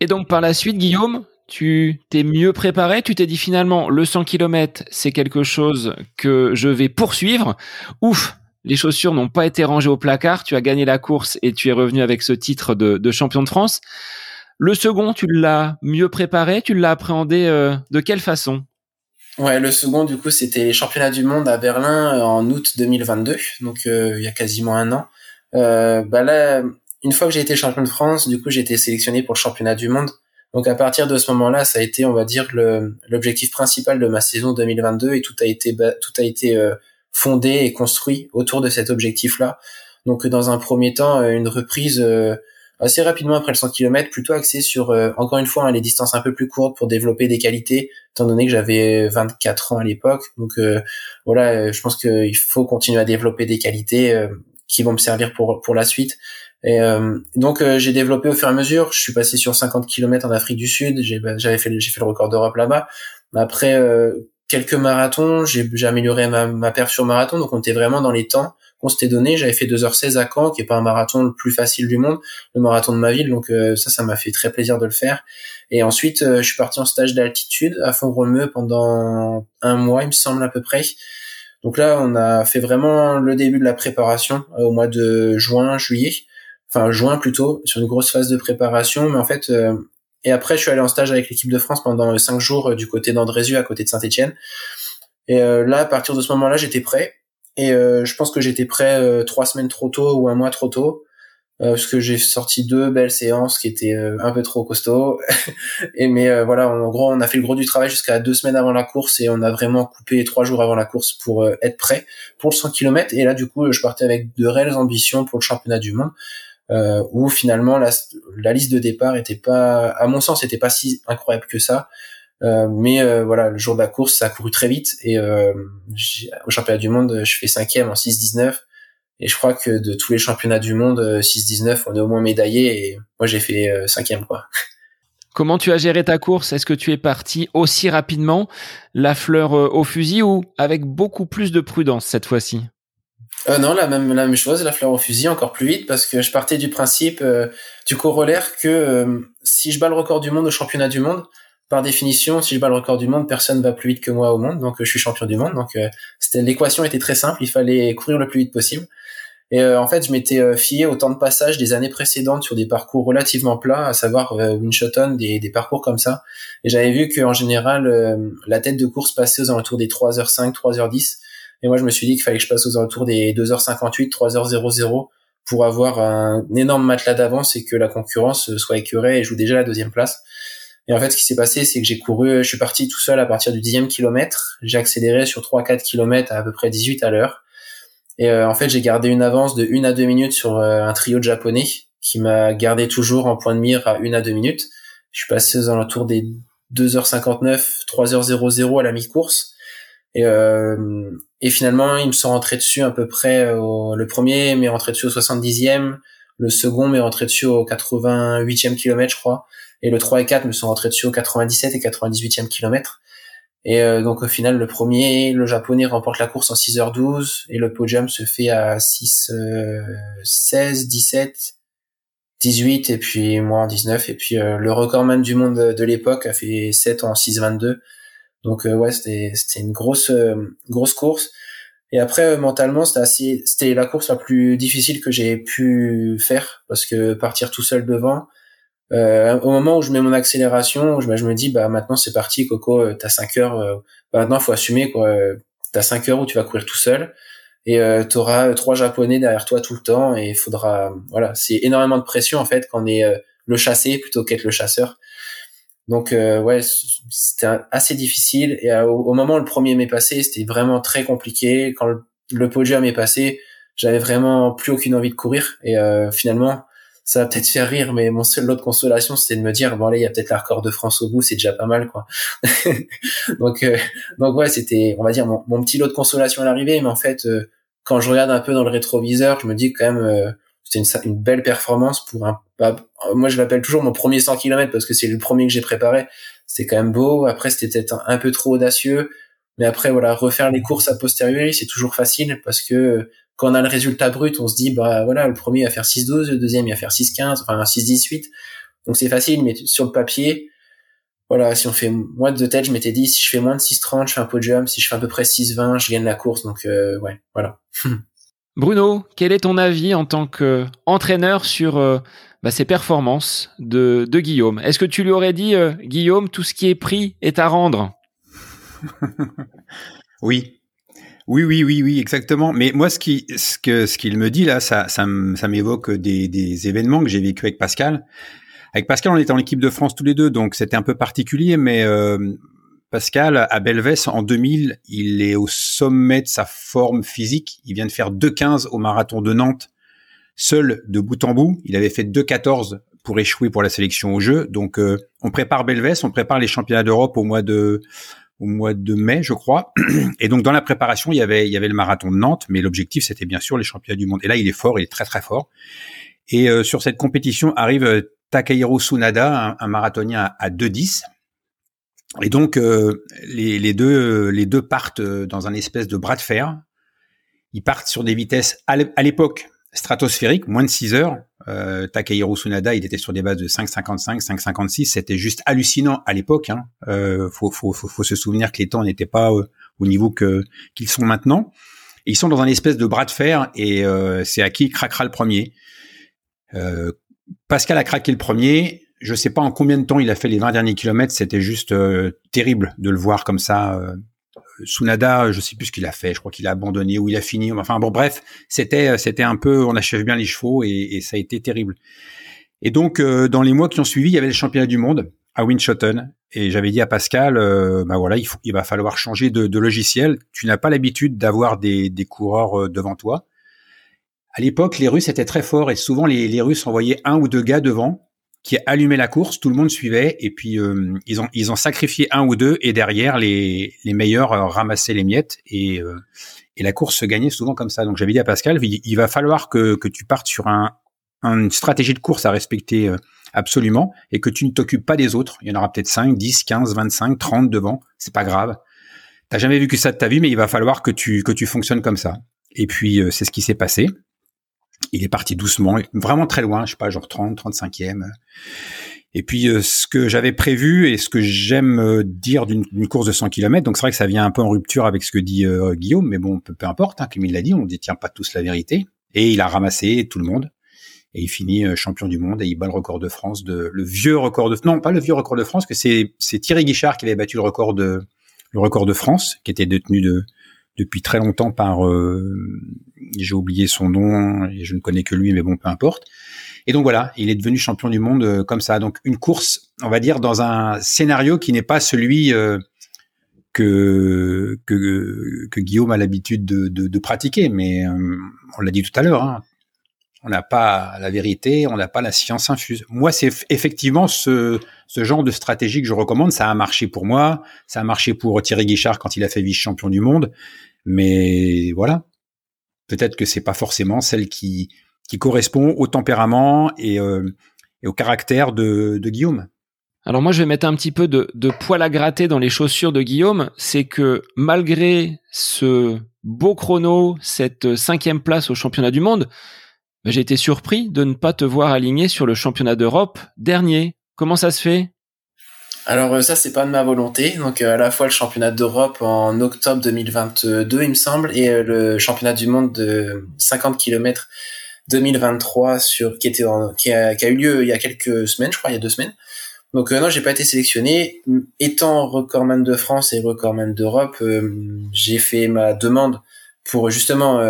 [SPEAKER 1] et donc, par la suite, Guillaume, tu t'es mieux préparé, tu t'es dit finalement le 100 km c'est quelque chose que je vais poursuivre. Ouf, les chaussures n'ont pas été rangées au placard, tu as gagné la course et tu es revenu avec ce titre de, champion de France. Le second, tu l'as mieux préparé, tu l'as appréhendé euh, de quelle façon?
[SPEAKER 2] Ouais, le second, du coup, c'était les championnats du monde à Berlin euh, en août 2022, donc euh, il y a quasiment un an. bah là, une fois que j'ai été champion de France, du coup, j'ai été sélectionné pour le championnat du monde. Donc à partir de ce moment-là, ça a été, on va dire, l'objectif principal de ma saison 2022 et tout a été, tout a été fondé et construit autour de cet objectif-là. Donc dans un premier temps, euh, une reprise euh, assez rapidement après le 100 km, plutôt axée sur, euh, encore une fois, hein, les distances un peu plus courtes pour développer des qualités, étant donné que j'avais 24 ans à l'époque. Donc voilà, je pense qu'il faut continuer à développer des qualités qui vont me servir pour, pour la suite. Et donc j'ai développé au fur et à mesure. Je suis passé sur 50 km en Afrique du Sud. Bah, j'avais fait j'ai fait le record d'Europe là-bas. Après quelques marathons, j'ai amélioré ma, ma perf sur marathon, donc on était vraiment dans les temps qu'on s'était donné. J'avais fait 2h16 à Caen, qui est pas un marathon le plus facile du monde, le marathon de ma ville, donc euh, ça, ça m'a fait très plaisir de le faire. Et ensuite, euh, je suis parti en stage d'altitude à Font-Romeu pendant un mois, il me semble à peu près. Donc là, on a fait vraiment le début de la préparation euh, au mois de juin, juillet, enfin juin plutôt, sur une grosse phase de préparation. Mais en fait, et après, je suis allé en stage avec l'équipe de France pendant cinq jours euh, du côté d'Andrézieux, à côté de Saint-Etienne. Et euh, là, à partir de ce moment-là, j'étais prêt. Et euh, je pense que j'étais prêt trois semaines trop tôt ou un mois trop tôt. parce que j'ai sorti deux belles séances qui étaient un peu trop costauds. et mais voilà, en gros, on a fait le gros du travail jusqu'à deux semaines avant la course et on a vraiment coupé trois jours avant la course pour être prêt pour le 100 km. Et là, du coup, je partais avec de réelles ambitions pour le championnat du monde euh, où finalement la, liste de départ était pas, à mon sens, était pas si incroyable que ça. Euh, mais euh, voilà, le jour de la course, ça a couru très vite et euh, au championnat du monde, je fais cinquième en 6-19 et je crois que de tous les championnats du monde, 6-19, on est au moins médaillé et moi j'ai fait cinquième quoi.
[SPEAKER 1] Comment tu as géré ta course? Est-ce que tu es parti aussi rapidement, la fleur au fusil ou avec beaucoup plus de prudence cette fois-ci?
[SPEAKER 2] Euh, non, la même, la même chose, la fleur au fusil, encore plus vite, parce que je partais du principe, euh, du corollaire, que euh, si je bats le record du monde au championnat du monde, par définition, si je bats le record du monde, personne va plus vite que moi au monde, donc je suis champion du monde. Donc c'était l'équation était très simple, il fallait courir le plus vite possible. Et en fait, je m'étais fié au temps de passage des années précédentes sur des parcours relativement plats, à savoir Winshoton, des, des parcours comme ça. Et j'avais vu qu'en général, la tête de course passait aux alentours des 3h05, 3h10 et moi, je me suis dit qu'il fallait que je passe aux alentours des 2h58, 3h00 pour avoir un énorme matelas d'avance et que la concurrence soit écœurée et joue déjà la deuxième place. Et en fait, ce qui s'est passé, c'est que j'ai couru, je suis parti tout seul à partir du dixième kilomètre. J'ai accéléré sur 3-4 kilomètres à à peu près 18 à l'heure. Et en fait, j'ai gardé une avance de 1 à 2 minutes sur un trio de japonais qui m'a gardé toujours en point de mire à 1 à 2 minutes. Je suis passé aux alentours des 2h59, 3h00 à la mi-course. Et, euh, et finalement, ils me sont rentrés dessus à peu près le premier m'est rentré dessus au 70e, le second m'est rentré dessus au 88e kilomètre, je crois, et le 3 et 4 me sont rentrés dessus au 97 et 98e kilomètre. Et euh, donc au final, le premier, le japonais remporte la course en 6h12 et le podium se fait à 6 16, 17, 18 et puis moi en 19 et puis euh, le recordman du monde de, l'époque a fait 7 en 6.22 donc euh, ouais c'était c'était une grosse euh, grosse course. Et après mentalement c'était assez c'était la course la plus difficile que j'ai pu faire parce que partir tout seul devant au moment où je mets mon accélération je, je me dis bah maintenant c'est parti Coco t'as 5 heures bah, maintenant faut assumer quoi t'as 5 heures où tu vas courir tout seul et euh, tu auras euh, trois japonais derrière toi tout le temps et il faudra voilà c'est énormément de pression en fait quand on est euh, le chassé plutôt qu'être le chasseur donc euh, ouais c'était assez difficile. Et au, moment où le premier m'est passé c'était vraiment très compliqué. Quand le, podium est passé j'avais vraiment plus aucune envie de courir. Et finalement ça va peut-être faire rire, mais mon seul lot de consolation, c'était de me dire bon allez, il y a peut-être la record de France au bout, c'est déjà pas mal quoi. donc euh, donc ouais, c'était on va dire mon, petit lot de consolation à l'arrivée, mais en fait euh, quand je regarde un peu dans le rétroviseur, je me dis quand même euh, c'était une, belle performance pour un bah, moi je l'appelle toujours mon premier 100 km parce que c'est le premier que j'ai préparé. C'était quand même beau. Après c'était peut-être un, peu trop audacieux, mais après voilà refaire les courses a posteriori, c'est toujours facile parce que quand on a le résultat brut, on se dit bah voilà, le premier va faire 6-12, le deuxième va faire 6-15, enfin 6-18. Donc c'est facile, mais sur le papier, voilà, si on fait moins de tête, je m'étais dit si je fais moins de 6-30, je fais un podium, si je fais à peu près 6-20, je gagne la course. Donc euh, ouais, voilà.
[SPEAKER 1] Bruno, quel est ton avis en tant qu'entraîneur sur euh, bah, ces performances de, de Guillaume Est-ce que tu lui aurais dit, euh, Guillaume, tout ce qui est pris est à rendre
[SPEAKER 3] Oui, oui, oui, oui, oui, exactement. Mais moi, ce qui, ce que, ce qu'il me dit là, ça, ça, m'évoque des, des événements que j'ai vécu avec Pascal. Avec Pascal, on était en équipe de France tous les deux, donc c'était un peu particulier. Mais euh, Pascal, à Belvès, en 2000, il est au sommet de sa forme physique. Il vient de faire 2,15 au marathon de Nantes, seul de bout en bout. Il avait fait 2,14 pour échouer pour la sélection au jeu. Donc, euh, on prépare Belvès, on prépare les championnats d'Europe au mois de au mois de mai, je crois. Et donc dans la préparation, il y avait il y avait le marathon de Nantes, mais l'objectif c'était bien sûr les championnats du monde. Et là, il est fort, il est très très fort. Et euh, sur cette compétition arrive euh, Takahiro Tsunada, un, marathonien à, 2,10. Et donc euh, les, les, deux les deux partent dans un espèce de bras de fer. Ils partent sur des vitesses à l'époque stratosphérique, moins de 6 heures. Euh, Takahiro Tsunada, il était sur des bases de 5,55, 5,56. C'était juste hallucinant à l'époque. Hein. Euh, faut, faut, faut, se souvenir que les temps n'étaient pas euh, au niveau que qu'ils sont maintenant. ils sont dans un espèce de bras de fer et euh, c'est à qui craquera le premier. Euh, Pascal a craqué le premier. Je sais pas en combien de temps il a fait les 20 derniers kilomètres. C'était juste terrible de le voir comme ça Sunada, je sais plus ce qu'il a fait. Je crois qu'il a abandonné ou il a fini. Enfin bon, bref, c'était c'était un peu, on achève bien les chevaux et, ça a été terrible. Et donc euh, dans les mois qui ont suivi, il y avait le championnat du monde à Winschoten et j'avais dit à Pascal, euh, bah voilà, il, il va falloir changer de, logiciel. Tu n'as pas l'habitude d'avoir des, des coureurs euh, devant toi. À l'époque, les Russes étaient très forts et souvent les, les Russes envoyaient un ou deux gars devant qui allumait la course, tout le monde suivait, et puis euh, ils ont ils ont sacrifié un ou deux, et derrière les les meilleurs euh, ramassaient les miettes, et euh, et la course se gagnait souvent comme ça. Donc j'avais dit à Pascal, il, va falloir que que tu partes sur un une stratégie de course à respecter absolument, et que tu ne t'occupes pas des autres. Il y en aura peut-être 5, 10, 15, 25, 30 devant, c'est pas grave. T'as jamais vu que ça de ta vie, mais il va falloir que tu que tu fonctionnes comme ça. Et puis c'est ce qui s'est passé. Il est parti doucement, vraiment très loin, je sais pas, genre 30, 35e. Et puis euh, ce que j'avais prévu et ce que j'aime euh, dire d'une course de 100 km, donc c'est vrai que ça vient un peu en rupture avec ce que dit euh, Guillaume, mais bon, peu, importe, hein, comme il l'a dit, on ne détient pas tous la vérité. Et il a ramassé tout le monde. Et il finit champion du monde et il bat le record de France, de le vieux record de non pas le vieux record de France, que c'est c'est Thierry Guichard qui avait battu le record de le record de France, qui était détenu de depuis très longtemps par j'ai oublié son nom et je ne connais que lui, mais bon, peu importe. Et donc voilà, il est devenu champion du monde euh, comme ça. Donc une course, on va dire, dans un scénario qui n'est pas celui euh, que que, que Guillaume a l'habitude de, de, de, pratiquer. Mais euh, on l'a dit tout à l'heure, hein, on n'a pas la vérité, on n'a pas la science infuse. Moi, c'est effectivement ce, ce genre de stratégie que je recommande. Ça a marché pour moi, ça a marché pour Thierry Guichard quand il a fait vice-champion du monde. Mais voilà, peut-être que c'est pas forcément celle qui qui correspond au tempérament et, euh, et au caractère de, de Guillaume.
[SPEAKER 1] Alors moi, je vais mettre un petit peu de, de poil à gratter dans les chaussures de Guillaume. C'est que malgré ce beau chrono, cette cinquième place au championnat du monde, j'ai été surpris de ne pas te voir aligné sur le championnat d'Europe dernier. Comment ça se fait?
[SPEAKER 2] Alors euh, ça c'est pas de ma volonté, donc euh, à la fois le championnat d'Europe en octobre 2022 il me semble et euh, le championnat du monde de 50 km 2023 sur qui a, eu lieu il y a quelques semaines, je crois il y a deux semaines. Donc non, j'ai pas été sélectionné. Étant recordman de France et recordman d'Europe, j'ai fait ma demande pour justement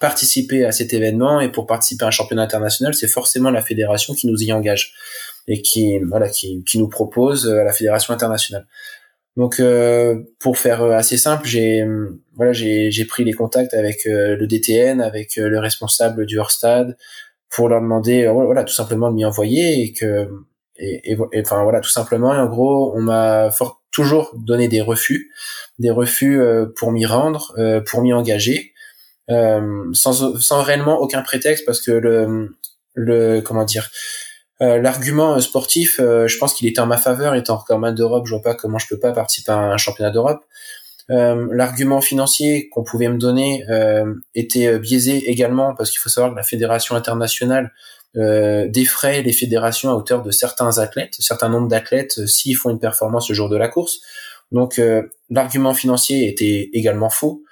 [SPEAKER 2] participer à cet événement et pour participer à un championnat international, c'est forcément la fédération qui nous y engage et qui voilà qui, qui nous propose à la fédération internationale. Donc pour faire assez simple, j'ai voilà j'ai j'ai pris les contacts avec le DTN, avec le responsable du hors stade pour leur demander voilà tout simplement de m'y envoyer et que et, enfin voilà tout simplement et en gros on m'a toujours donné des refus des refus euh, pour m'y rendre euh, pour m'y engager euh, sans sans réellement aucun prétexte parce que le le comment dire l'argument sportif je pense qu'il était en ma faveur étant mal d'Europe je vois pas comment je peux pas participer à un championnat d'Europe l'argument financier qu'on pouvait me donner était biaisé également parce qu'il faut savoir que la fédération internationale euh, défrayer les fédérations à hauteur de certains athlètes, certains nombres d'athlètes euh, s'ils font une performance le jour de la course. Donc euh, l'argument financier était également faux.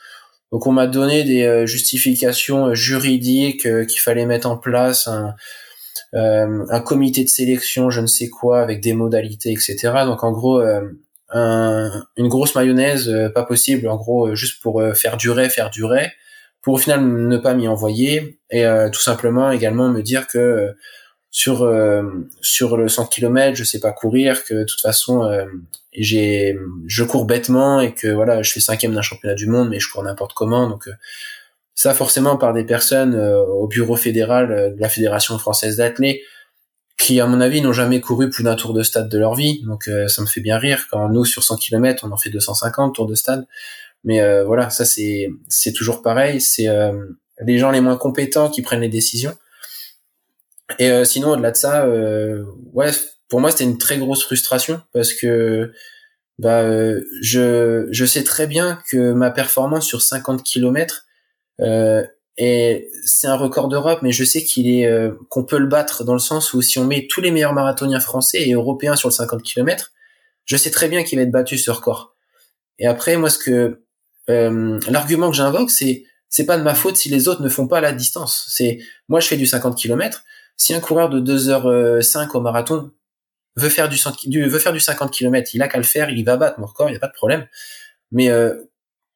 [SPEAKER 2] Donc on m'a donné des euh, justifications juridiques qu'il fallait mettre en place un, un comité de sélection, je ne sais quoi, avec des modalités, etc. Donc en gros, un, une grosse mayonnaise, pas possible, en gros, juste pour faire durer, faire durer. Pour au final ne pas m'y envoyer. Et euh, tout simplement également me dire que euh, sur euh, sur le 100 km je sais pas courir que de toute façon j'ai je cours bêtement et que voilà je fais cinquième d'un championnat du monde mais je cours n'importe comment donc ça forcément par des personnes au bureau fédéral de la fédération française d'athlètes qui à mon avis n'ont jamais couru plus d'un tour de stade de leur vie donc ça me fait bien rire quand nous sur 100 km on en fait 250 tours de stade mais euh, voilà, ça c'est c'est toujours pareil. C'est euh, les gens les moins compétents qui prennent les décisions. Et euh, sinon, au-delà de ça, ouais, pour moi c'était une très grosse frustration parce que bah je je sais très bien que ma performance sur 50 km et c'est un record d'Europe, mais je sais qu'il est qu'on peut le battre dans le sens où si on met tous les meilleurs marathoniens français et européens sur le 50 km, je sais très bien qu'il va être battu ce record. Et après, moi, ce que euh, l'argument que j'invoque, c'est c'est pas de ma faute si les autres ne font pas la distance. C'est moi je fais du 50 km. Si un coureur de 2h05 au marathon veut faire du, veut faire du 50 km, il a qu'à le faire, il va battre mon record, il y a pas de problème. Mais euh,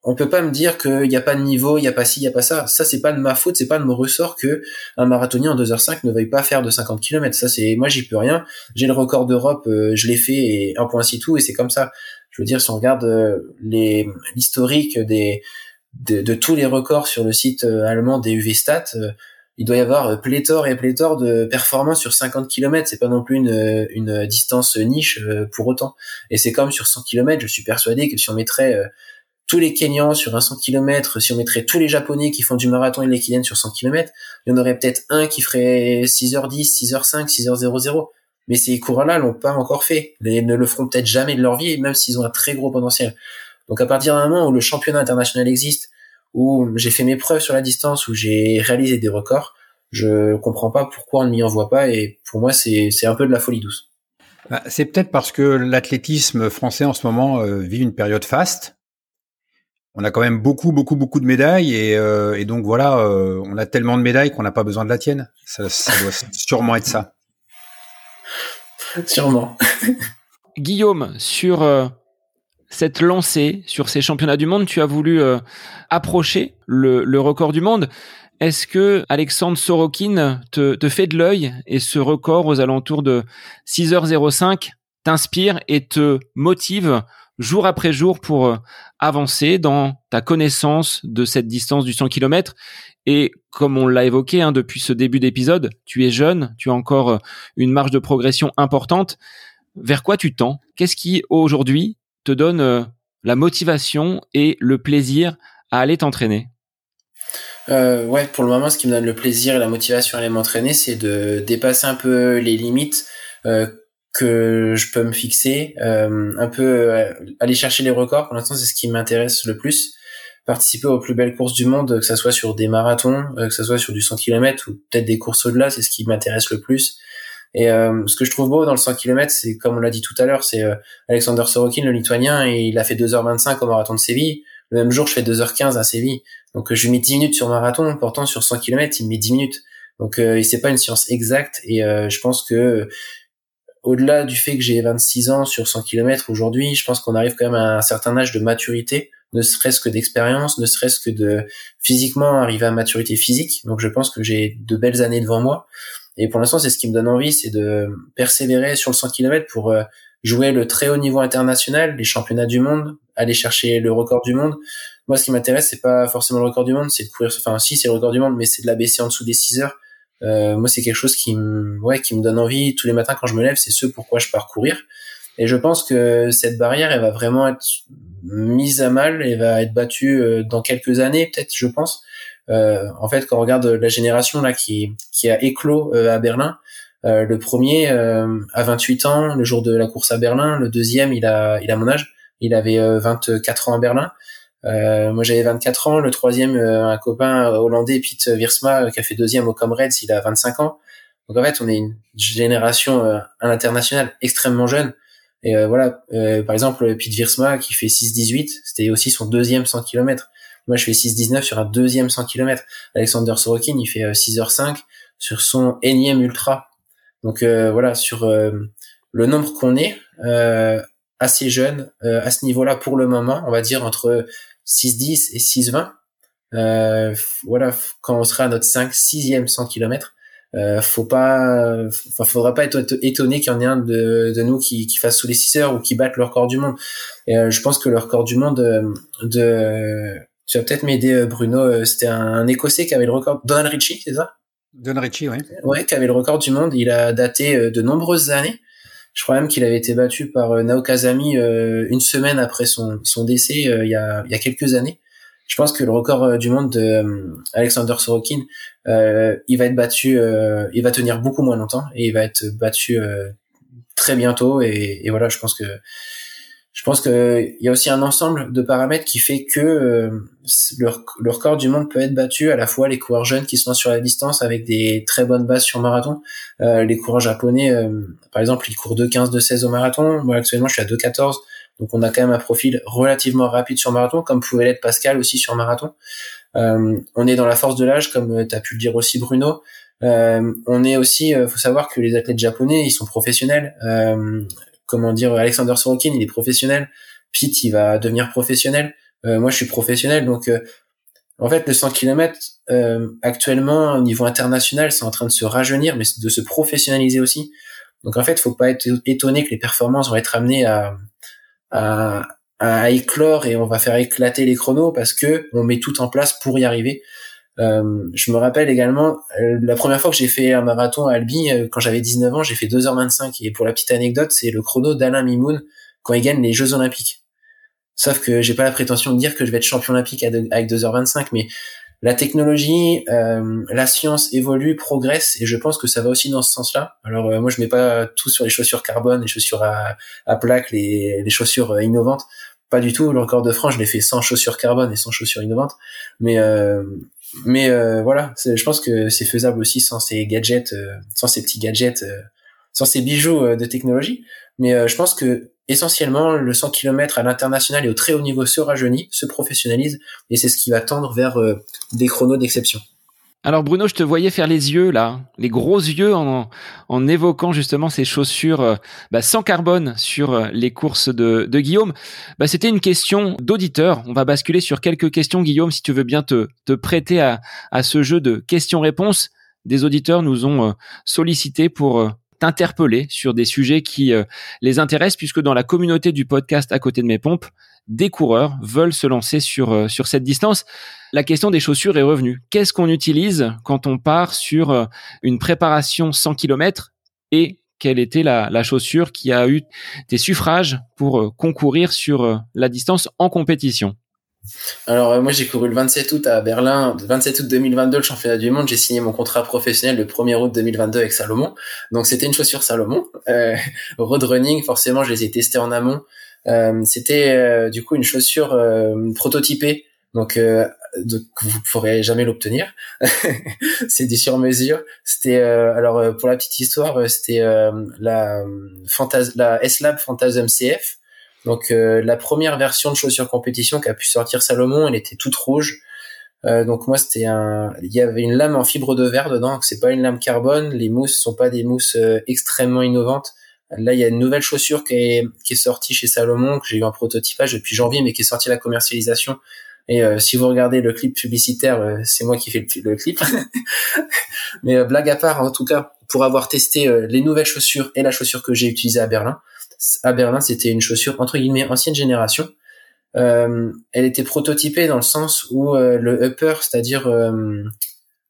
[SPEAKER 2] on peut pas me dire qu'il n'y a pas de niveau, il y a pas ci, il y a pas ça. Ça c'est pas de ma faute, c'est pas de mon ressort que un marathonien en 2h05 ne veuille pas faire de 50 km. Ça c'est moi j'y peux rien. J'ai le record d'Europe, euh, je l'ai fait et un point tout et c'est comme ça. Je veux dire, si on regarde euh, l'historique des de, tous les records sur le site euh, allemand des UV Stats, euh, il doit y avoir pléthore et pléthore de performances sur 50 km. C'est pas non plus une, une distance niche pour autant. Et c'est comme sur 100 km, je suis persuadé que si on mettrait tous les Kenyans sur un 100 km, si on mettrait tous les Japonais qui font du marathon et l'équilibre sur 100 km, il y en aurait peut-être un qui ferait 6h10, 6h05, 6h00 mais ces coureurs-là l'ont pas encore fait. Ils ne le feront peut-être jamais de leur vie, même s'ils ont un très gros potentiel. Donc à partir d'un moment où le championnat international existe, où j'ai fait mes preuves sur la distance, où j'ai réalisé des records, je comprends pas pourquoi on ne m'y envoie pas, et pour moi c'est un peu de la folie douce.
[SPEAKER 3] Bah, c'est peut-être parce que l'athlétisme français en ce moment euh, vit une période faste. On a quand même beaucoup, beaucoup, beaucoup de médailles et, euh, et donc voilà, euh, on a tellement de médailles qu'on n'a pas besoin de la tienne. Ça, ça doit sûrement être ça.
[SPEAKER 2] Sûrement.
[SPEAKER 1] Guillaume, sur euh, cette lancée, sur ces championnats du monde, tu as voulu euh, approcher le, record du monde. Est-ce que Alexandre Sorokin te, te fait de l'œil et ce record aux alentours de 6h05 t'inspire et te motive jour après jour pour euh, avancer dans ta connaissance de cette distance du 100 km et comme on l'a évoqué hein, depuis ce début d'épisode, tu es jeune, tu as encore euh, une marge de progression importante. Vers quoi tu tends? Qu'est-ce qui aujourd'hui te donne euh, la motivation et le plaisir à aller t'entraîner
[SPEAKER 2] euh, ouais, pour le moment, ce qui me donne le plaisir et la motivation à aller m'entraîner, c'est de dépasser un peu les limites euh, que je peux me fixer, euh, un peu euh, aller chercher les records. Pour l'instant, c'est ce qui m'intéresse le plus. Participer aux plus belles courses du monde, que ce soit sur des marathons, euh, que ce soit sur du 100 km ou peut-être des courses au-delà, c'est ce qui m'intéresse le plus. Et ce que je trouve beau dans le 100 km, c'est comme on l'a dit tout à l'heure, c'est Alexander Sorokin, le lituanien, et il a fait 2h25 au marathon de Séville. Le même jour, je fais 2h15 à Séville. Donc je lui mets 10 minutes sur marathon, pourtant sur 100 km, il met 10 minutes. Donc euh, c'est pas une science exacte et euh, je pense que au-delà du fait que j'ai 26 ans sur 100 km aujourd'hui, je pense qu'on arrive quand même à un certain âge de maturité, ne serait-ce que d'expérience, ne serait-ce que de physiquement arriver à maturité physique. Donc je pense que j'ai de belles années devant moi. Et pour l'instant, c'est ce qui me donne envie, c'est de persévérer sur le 100 km pour euh, jouer le très haut niveau international, les championnats du monde, aller chercher le record du monde. Moi, ce qui m'intéresse, c'est pas forcément le record du monde, c'est de courir. Enfin, si, c'est le record du monde, mais c'est de la baisser en dessous des 6 heures. Euh, moi, c'est quelque chose qui me, ouais, qui me donne envie tous les matins quand je me lève. C'est ce pourquoi je pars courir. Et je pense que cette barrière, elle va vraiment être mise à mal et va être battue euh, dans quelques années, peut-être, je pense. Euh, en fait, quand on regarde la génération là qui qui a éclos euh, à Berlin, euh, le premier euh, a 28 ans le jour de la course à Berlin, le deuxième il a il a mon âge, il avait 24 ans à Berlin. Euh, moi j'avais 24 ans, le troisième un copain hollandais Pete Wiersma qui a fait deuxième au Comrades, il a 25 ans. Donc en fait on est une génération à l'international extrêmement jeune. Et voilà, par exemple Pete Wiersma qui fait 6-18, c'était aussi son deuxième 100 km. Moi, je fais 6,19 sur un deuxième 100 km. Alexander Sorokin, il fait 6h05 sur son énième ultra. Donc euh, voilà, sur euh, le nombre qu'on est, euh, assez jeune, à ce niveau-là pour le moment, on va dire entre 6,10 et 6,20. voilà, quand on sera à notre 5 6e 100 km, euh, faut pas, faudra pas être étonné qu'il y en ait un de, de nous qui, qui fasse sous les 6 heures ou qui batte le record du monde. Et je pense que le record du monde de, tu vas peut-être m'aider, euh, Bruno. Euh, c'était un, Écossais qui avait le record. Donald Ritchie, c'est ça?
[SPEAKER 3] Donald Ritchie, oui.
[SPEAKER 2] Ouais, qui avait le record du monde. Il a daté euh, de nombreuses années. Je crois même qu'il avait été battu par Naokazami une semaine après son, son décès il, y a, il y a quelques années. Je pense que le record du monde de Alexander Sorokin, il va être battu, il va tenir beaucoup moins longtemps et il va être battu très bientôt. Et, et voilà, je pense que je pense qu'il y a aussi un ensemble de paramètres qui fait que euh, le, record du monde peut être battu à la fois les coureurs jeunes qui sont sur la distance avec des très bonnes bases sur marathon, euh, les coureurs japonais, euh, par exemple, ils courent 2,15, 2,16 au marathon. Moi, actuellement, je suis à 2,14. Donc, on a quand même un profil relativement rapide sur marathon, comme pouvait l'être Pascal aussi sur marathon. on est dans la force de l'âge, comme tu as pu le dire aussi, Bruno. on est aussi, faut savoir que les athlètes japonais, ils sont professionnels comment dire, Alexander Sorokin, il est professionnel. Pete, il va devenir professionnel. Euh, moi, je suis professionnel, donc euh, en fait, le 100 km euh, actuellement au niveau international, c'est en train de se rajeunir, mais de se professionnaliser aussi. Donc en fait, faut pas être étonné que les performances vont être amenées à, à, à éclore et on va faire éclater les chronos parce que on met tout en place pour y arriver. Euh, je me rappelle également euh, la première fois que j'ai fait un marathon à Albi, euh, quand j'avais 19 ans, j'ai fait 2h25. Et pour la petite anecdote, c'est le chrono d'Alain Mimoun quand il gagne les Jeux Olympiques. Sauf que j'ai pas la prétention de dire que je vais être champion olympique avec 2h25, mais la technologie, la science évolue, progresse, et je pense que ça va aussi dans ce sens-là. Alors moi, je mets pas tout sur les chaussures carbone, les chaussures à, à plaques, les, les chaussures innovantes. Pas du tout. Le record de France, je l'ai fait sans chaussures carbone et sans chaussures innovantes. Mais mais euh, voilà, je pense que c'est faisable aussi sans ces gadgets, euh, sans ces petits gadgets, euh, sans ces bijoux de technologie. Mais je pense que essentiellement, le 100 km à l'international et au très haut niveau se rajeunit, se professionnalise, et c'est ce qui va tendre vers des chronos d'exception.
[SPEAKER 1] Alors Bruno, je te voyais faire les yeux là, les gros yeux en, évoquant justement ces chaussures euh, bah, sans carbone sur euh, les courses de, Guillaume. Bah, C'était une question d'auditeur. On va basculer sur quelques questions, Guillaume, si tu veux bien te, te prêter à, à ce jeu de questions-réponses. Des auditeurs nous ont euh, sollicité pour t'interpeller sur des sujets qui les intéressent, puisque dans la communauté du podcast à côté de mes pompes, des coureurs veulent se lancer sur, sur cette distance. La question des chaussures est revenue. Qu'est-ce qu'on utilise quand on part sur une préparation 100 km et quelle était la, chaussure qui a eu des suffrages pour euh, concourir sur euh, la distance en compétition?
[SPEAKER 2] Alors euh, moi j'ai couru le 27 août à Berlin, le 27 août 2022 le championnat du monde, j'ai signé mon contrat professionnel le 1er août 2022 avec Salomon. Donc c'était une chaussure Salomon. road running, forcément je les ai testés en amont. C'était du coup une chaussure prototypée donc de, vous pourrez jamais l'obtenir. c'est du sur mesure. C'était euh, alors euh, pour la petite histoire, euh, c'était la Fantas la S-Lab Phantasm CF. Donc la première version de chaussure compétition qu'a pu sortir Salomon, elle était toute rouge. donc moi c'était un, il y avait une lame en fibre de verre dedans, donc c'est pas une lame carbone. Les mousses sont pas des mousses extrêmement innovantes. Là, il y a une nouvelle chaussure qui est, sortie chez Salomon, que j'ai eu un prototypage depuis janvier, mais qui est sortie à la commercialisation et euh, si vous regardez le clip publicitaire, euh, c'est moi qui fais le, clip. Mais euh, blague à part, en tout cas, pour avoir testé les nouvelles chaussures et la chaussure que j'ai utilisée à Berlin, à Berlin, c'était une chaussure entre guillemets ancienne génération. elle était prototypée dans le sens où le upper, c'est-à-dire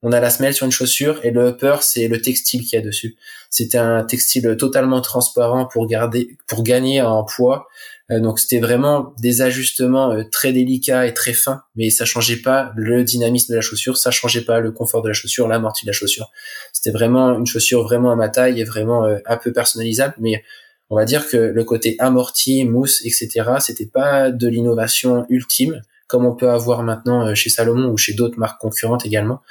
[SPEAKER 2] on a la semelle sur une chaussure et le upper c'est le textile qu'il y a dessus. C'était un textile totalement transparent pour garder, pour gagner en poids euh, donc c'était vraiment des ajustements euh, très délicats et très fins, mais ça changeait pas le dynamisme de la chaussure, ça changeait pas le confort de la chaussure, l'amorti de la chaussure. C'était vraiment une chaussure vraiment à ma taille et vraiment euh, un peu personnalisable, mais on va dire que le côté amorti, mousse, etc., c'était pas de l'innovation ultime comme on peut avoir maintenant chez Salomon ou chez d'autres marques concurrentes également.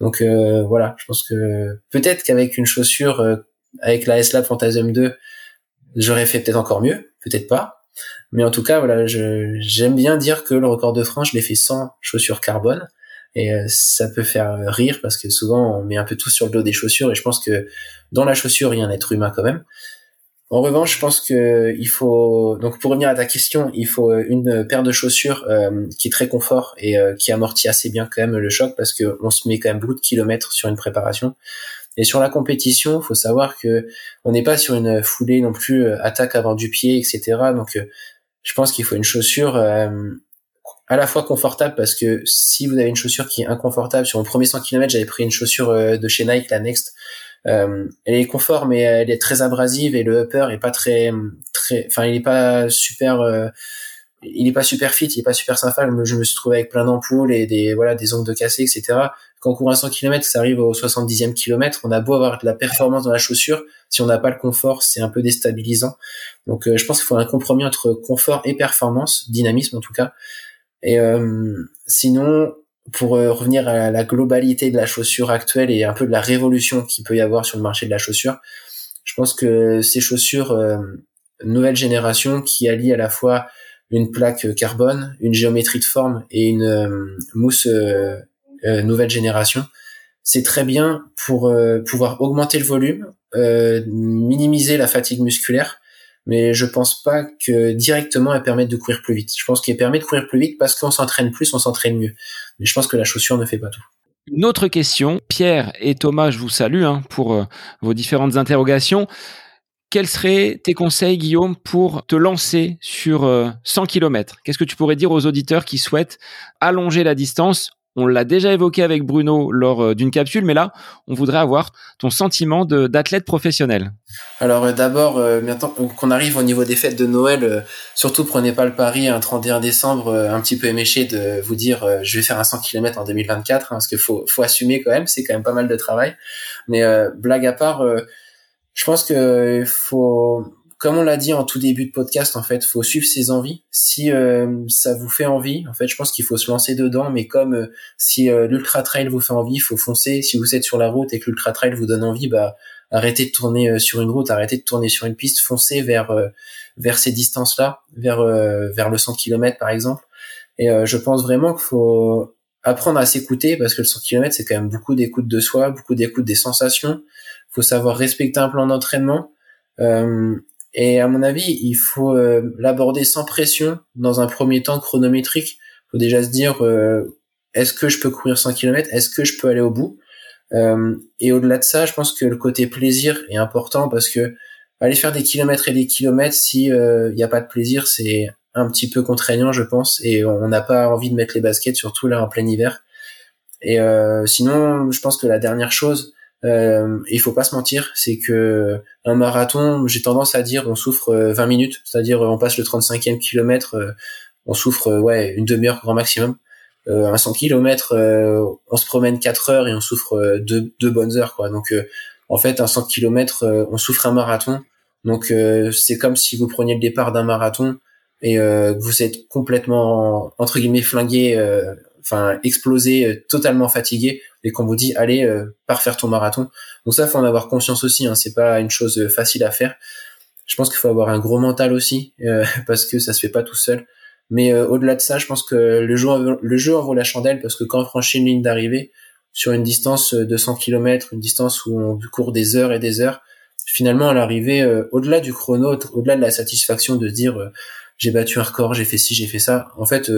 [SPEAKER 2] Donc voilà, je pense que peut-être qu'avec une chaussure avec la S-Lab Phantasm 2, j'aurais fait peut-être encore mieux, peut-être pas, mais en tout cas, voilà, j'aime bien dire que le record de France, je l'ai fait sans chaussures carbone. Et euh, ça peut faire rire parce que souvent on met un peu tout sur le dos des chaussures et je pense que dans la chaussure il y a un être humain quand même. En revanche, je pense que il faut donc pour revenir à ta question, il faut une paire de chaussures euh, qui est très confort et euh, qui amortit assez bien quand même le choc parce que on se met quand même beaucoup de kilomètres sur une préparation. Et sur la compétition, faut savoir que on n'est pas sur une foulée non plus attaque avant du pied, etc. Donc je pense qu'il faut une chaussure euh, à la fois confortable parce que si vous avez une chaussure qui est inconfortable, sur mon premier 100 km, j'avais pris une chaussure euh, de chez Nike, la Next. Euh, elle est confort, mais elle est très abrasive et le upper est pas très, très, enfin, il est pas super, il est pas super fit, il est pas super sympa. Je me suis trouvé avec plein d'ampoules et des, voilà, des ongles de cassé, etc quand on court à 100 km, ça arrive au 70e kilomètre, on a beau avoir de la performance dans la chaussure, si on n'a pas le confort, c'est un peu déstabilisant. Donc euh, je pense qu'il faut un compromis entre confort et performance, dynamisme en tout cas. Et euh, sinon, pour euh, revenir à la globalité de la chaussure actuelle et un peu de la révolution qu'il peut y avoir sur le marché de la chaussure, je pense que ces chaussures nouvelle génération qui allient à la fois une plaque carbone, une géométrie de forme et une mousse euh, nouvelle génération. C'est très bien pour euh, pouvoir augmenter le volume, euh, minimiser la fatigue musculaire, mais je pense pas que directement elle permette de courir plus vite. Je pense qu'elle permet de courir plus vite parce qu'on s'entraîne plus, on s'entraîne mieux. Mais je pense que la chaussure ne fait pas tout.
[SPEAKER 1] Une autre question, Pierre et Thomas, je vous salue hein, pour vos différentes interrogations. Quels seraient tes conseils, Guillaume, pour te lancer sur 100 km Qu'est-ce que tu pourrais dire aux auditeurs qui souhaitent allonger la distance on l'a déjà évoqué avec Bruno lors euh, d'une capsule, mais là, on voudrait avoir ton sentiment d'athlète professionnel.
[SPEAKER 2] Alors euh, d'abord, euh, maintenant qu'on arrive au niveau des fêtes de Noël, surtout prenez pas le pari un 31 décembre un petit peu éméché de vous dire je vais faire un 100 km en 2024, hein, parce qu'il faut, faut assumer quand même, c'est quand même pas mal de travail. Mais blague à part, je pense que faut comme on l'a dit en tout début de podcast, en fait, faut suivre ses envies. Si euh, ça vous fait envie, en fait, je pense qu'il faut se lancer dedans. Mais comme euh, si euh, l'ultra trail vous fait envie, faut foncer. Si vous êtes sur la route et que l'ultra trail vous donne envie, bah arrêtez de tourner sur une route, arrêtez de tourner sur une piste, foncez vers vers ces distances-là, vers vers le 100 km par exemple. Et je pense vraiment qu'il faut apprendre à s'écouter parce que le 100 km c'est quand même beaucoup d'écoute de soi, beaucoup d'écoute des sensations. Faut savoir respecter un plan d'entraînement. Euh, et à mon avis, il faut euh, l'aborder sans pression, dans un premier temps chronométrique. Il faut déjà se dire, euh, est-ce que je peux courir 100 km Est-ce que je peux aller au bout? Et au-delà de ça, je pense que le côté plaisir est important parce que aller faire des kilomètres et des kilomètres si il n'y a pas de plaisir, c'est un petit peu contraignant, je pense, et on n'a pas envie de mettre les baskets, surtout là en plein hiver. Et euh, sinon, je pense que la dernière chose, euh, il faut pas se mentir, c'est que un marathon, j'ai tendance à dire, on souffre 20 euh, minutes, c'est-à-dire on passe le 35e kilomètre, euh, on souffre ouais une demi-heure grand maximum. Euh, un 100 km, on se promène 4 heures et on souffre deux, bonnes heures quoi. Donc en fait, un 100 km, on souffre un marathon. Donc c'est comme si vous preniez le départ d'un marathon et que vous êtes complètement entre guillemets flingué enfin explosé, euh, totalement fatigué, et qu'on vous dit allez euh, parfaire ton marathon. Donc ça, faut en avoir conscience aussi. Hein, c'est pas une chose euh, facile à faire. Je pense qu'il faut avoir un gros mental aussi parce que ça se fait pas tout seul. Mais au-delà de ça, je pense que le jeu, le jeu vaut la chandelle parce que quand on franchit une ligne d'arrivée sur une distance de 100 km, une distance où on court des heures et des heures, finalement à l'arrivée, au-delà du chrono, au-delà de la satisfaction de dire j'ai battu un record, j'ai fait ci, j'ai fait ça. En fait,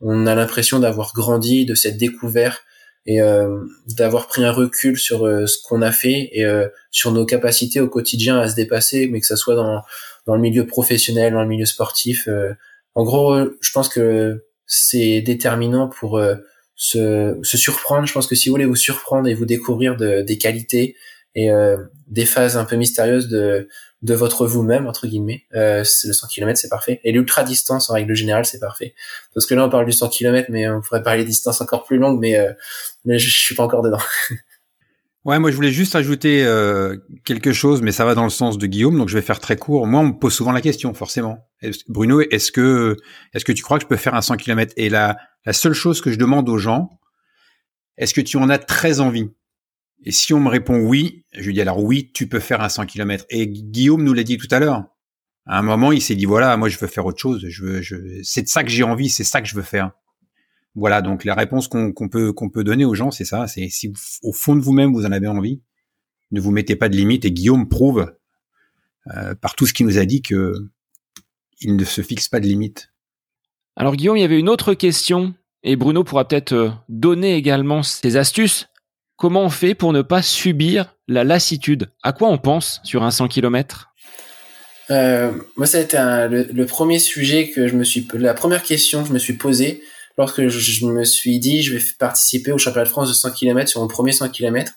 [SPEAKER 2] on a l'impression d'avoir grandi, de s'être découvert et euh, d'avoir pris un recul sur euh, ce qu'on a fait et euh, sur nos capacités au quotidien à se dépasser, mais que ça soit dans dans le milieu professionnel, dans le milieu sportif. en gros, je pense que c'est déterminant pour se, se surprendre. Je pense que si vous voulez vous surprendre et vous découvrir de, des qualités et des phases un peu mystérieuses de de votre vous-même entre guillemets. Euh, le 100 km c'est parfait et l'ultra distance en règle générale c'est parfait. Parce que là on parle du 100 km mais on pourrait parler des distances encore plus longues mais euh, je, suis pas encore dedans.
[SPEAKER 3] ouais, moi je voulais juste ajouter euh, quelque chose mais ça va dans le sens de Guillaume donc je vais faire très court. Moi on me pose souvent la question forcément. Bruno, est-ce que est-ce que tu crois que je peux faire un 100 km et la la seule chose que je demande aux gens est-ce que tu en as très envie? Et si on me répond oui, je lui dis alors oui, tu peux faire un 100 km. Et Guillaume nous l'a dit tout à l'heure. À un moment, il s'est dit voilà, moi je veux faire autre chose. Je veux, c'est de ça que j'ai envie, c'est ça que je veux faire. Voilà, donc la réponse qu'on peut qu'on peut donner aux gens, c'est ça. C'est si au fond de vous-même vous en avez envie, ne vous mettez pas de limite. Et Guillaume prouve euh, par tout ce qu'il nous a dit que il ne se fixe pas de limite.
[SPEAKER 1] Alors Guillaume, il y avait une autre question et Bruno pourra peut-être euh, donner également ses astuces Comment on fait pour ne pas subir la lassitude? À quoi on pense sur un 100 km
[SPEAKER 2] euh, Moi, ça a été le, premier sujet que je me suis, la première question que je me suis posée lorsque je, me suis dit je vais participer au championnat de France de 100 km sur mon premier 100 km.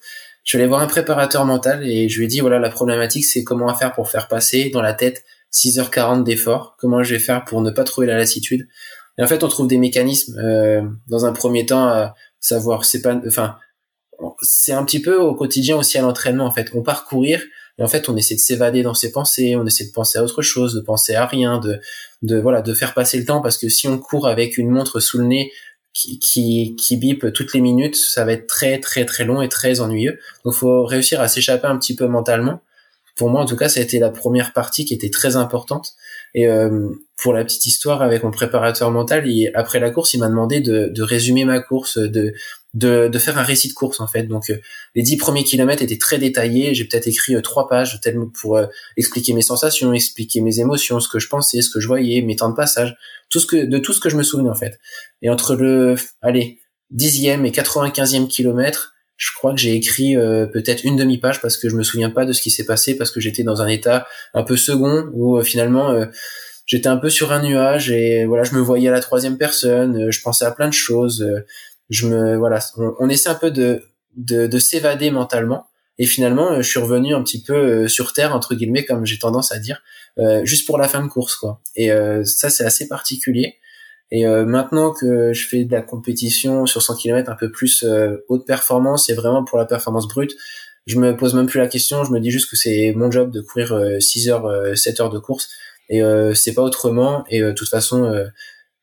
[SPEAKER 2] Je suis allé voir un préparateur mental et je lui ai dit voilà la problématique c'est comment faire pour faire passer dans la tête 6h40 d'effort, comment je vais faire pour ne pas trouver la lassitude? Et en fait, on trouve des mécanismes euh, dans un premier temps à savoir c'est pas enfin c'est un petit peu au quotidien aussi à l'entraînement en fait. On part courir et en fait on essaie de s'évader dans ses pensées, on essaie de penser à autre chose, de penser à rien, de de voilà de faire passer le temps parce que si on court avec une montre sous le nez qui qui, qui bip toutes les minutes, ça va être très très très long et très ennuyeux. Donc faut réussir à s'échapper un petit peu mentalement. Pour moi en tout cas, ça a été la première partie qui était très importante. Et euh, pour la petite histoire avec mon préparateur mental, après la course, il m'a demandé de, de résumer ma course, de de, de faire un récit de course en fait. Donc euh, les dix premiers kilomètres étaient très détaillés. J'ai peut-être écrit euh, trois pages tellement pour euh, expliquer mes sensations, expliquer mes émotions, ce que je pensais, ce que je voyais, mes temps de passage, tout ce que de tout ce que je me souvenais en fait. Et entre le allez dixième et 95e kilomètre, je crois que j'ai écrit peut-être une demi-page parce que je me souviens pas de ce qui s'est passé parce que j'étais dans un état un peu second où finalement j'étais un peu sur un nuage et voilà je me voyais à la troisième personne, je pensais à plein de choses je me voilà, on, essaie un peu de de, de s'évader mentalement. Et finalement, euh, je suis revenu un petit peu euh, sur terre entre guillemets, comme j'ai tendance à dire, euh, juste pour la fin de course, quoi. Et ça, c'est assez particulier. Et maintenant que je fais de la compétition sur 100 km un peu plus haute performance et vraiment pour la performance brute, je me pose même plus la question. Je me dis juste que c'est mon job de courir 6 heures, 7 heures de course et c'est pas autrement. Et de toute façon,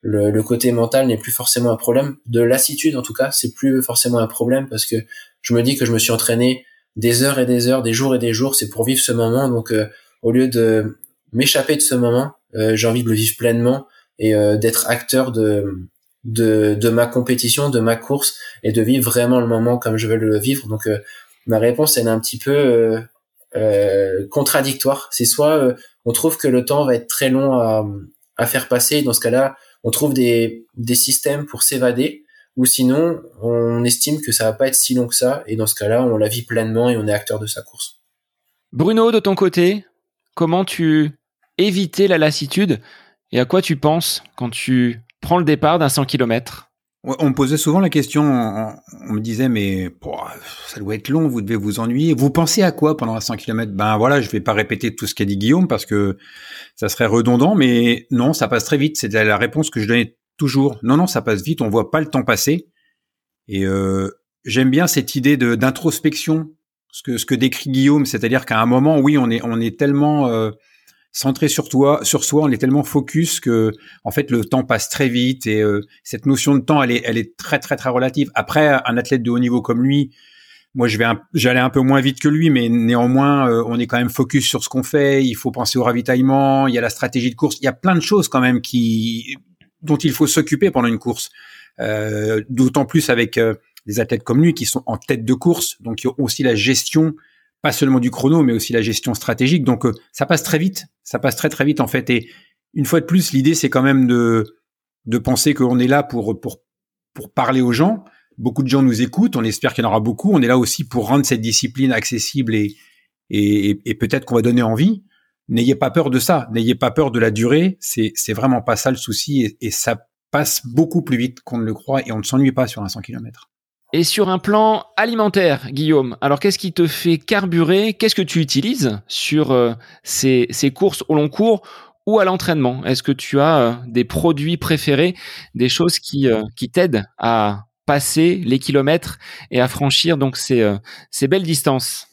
[SPEAKER 2] le, le côté mental n'est plus forcément un problème. De lassitude, en tout cas, c'est plus forcément un problème parce que je me dis que je me suis entraîné des heures et des heures, des jours et des jours, c'est pour vivre ce moment. Donc, euh, au lieu de m'échapper de ce moment, euh, j'ai envie de le vivre pleinement et euh, d'être acteur de, de, de ma compétition, de ma course et de vivre vraiment le moment comme je veux le vivre. Donc, ma réponse, elle est un petit peu contradictoire. C'est soit on trouve que le temps va être très long à, à faire passer. Dans ce cas-là, on trouve des, systèmes pour s'évader ou sinon on estime que ça va pas être si long que ça et dans ce cas-là on la vit pleinement et on est acteur de sa course.
[SPEAKER 1] Bruno, de ton côté, comment tu évitais la lassitude et à quoi tu penses quand tu prends le départ d'un 100 km
[SPEAKER 3] on me posait souvent la question, on, me disait mais ça doit être long, vous devez vous ennuyer. Vous pensez à quoi pendant un 100 km Ben voilà, je vais pas répéter tout ce qu'a dit Guillaume parce que ça serait redondant, mais non, ça passe très vite. C'est la réponse que je donnais toujours. Non, non, ça passe vite, on voit pas le temps passer. Et euh, j'aime bien cette idée d'introspection, ce que ce que décrit Guillaume, c'est-à-dire qu'à un moment, oui, on est on est tellement euh, centré sur toi, sur soi, on est tellement focus que en fait le temps passe très vite et euh, cette notion de temps elle est elle est très très très relative. Après un athlète de haut niveau comme lui, moi je vais j'allais un peu moins vite que lui mais néanmoins euh, on est quand même focus sur ce qu'on fait, il faut penser au ravitaillement, il y a la stratégie de course, il y a plein de choses quand même qui dont il faut s'occuper pendant une course. Euh, d'autant plus avec des athlètes comme lui qui sont en tête de course, donc qui ont aussi la gestion pas seulement du chrono, mais aussi la gestion stratégique. Donc euh, ça passe très vite, ça passe très très vite en fait. Et une fois de plus, l'idée c'est quand même de de penser qu'on est là pour pour pour parler aux gens. Beaucoup de gens nous écoutent, on espère qu'il y en aura beaucoup. On est là aussi pour rendre cette discipline accessible et et, et peut-être qu'on va donner envie. N'ayez pas peur de ça, n'ayez pas peur de la durée. C'est c'est vraiment pas ça le souci et, et ça passe beaucoup plus vite qu'on ne le croit et on ne s'ennuie pas sur un 100 km.
[SPEAKER 1] Et sur un plan alimentaire, Guillaume, alors qu'est-ce qui te fait carburer? Qu'est-ce que tu utilises sur euh, ces, courses au long cours ou à l'entraînement? Est-ce que tu as euh, des produits préférés, des choses qui, euh, qui t'aident à passer les kilomètres et à franchir donc ces, ces belles distances?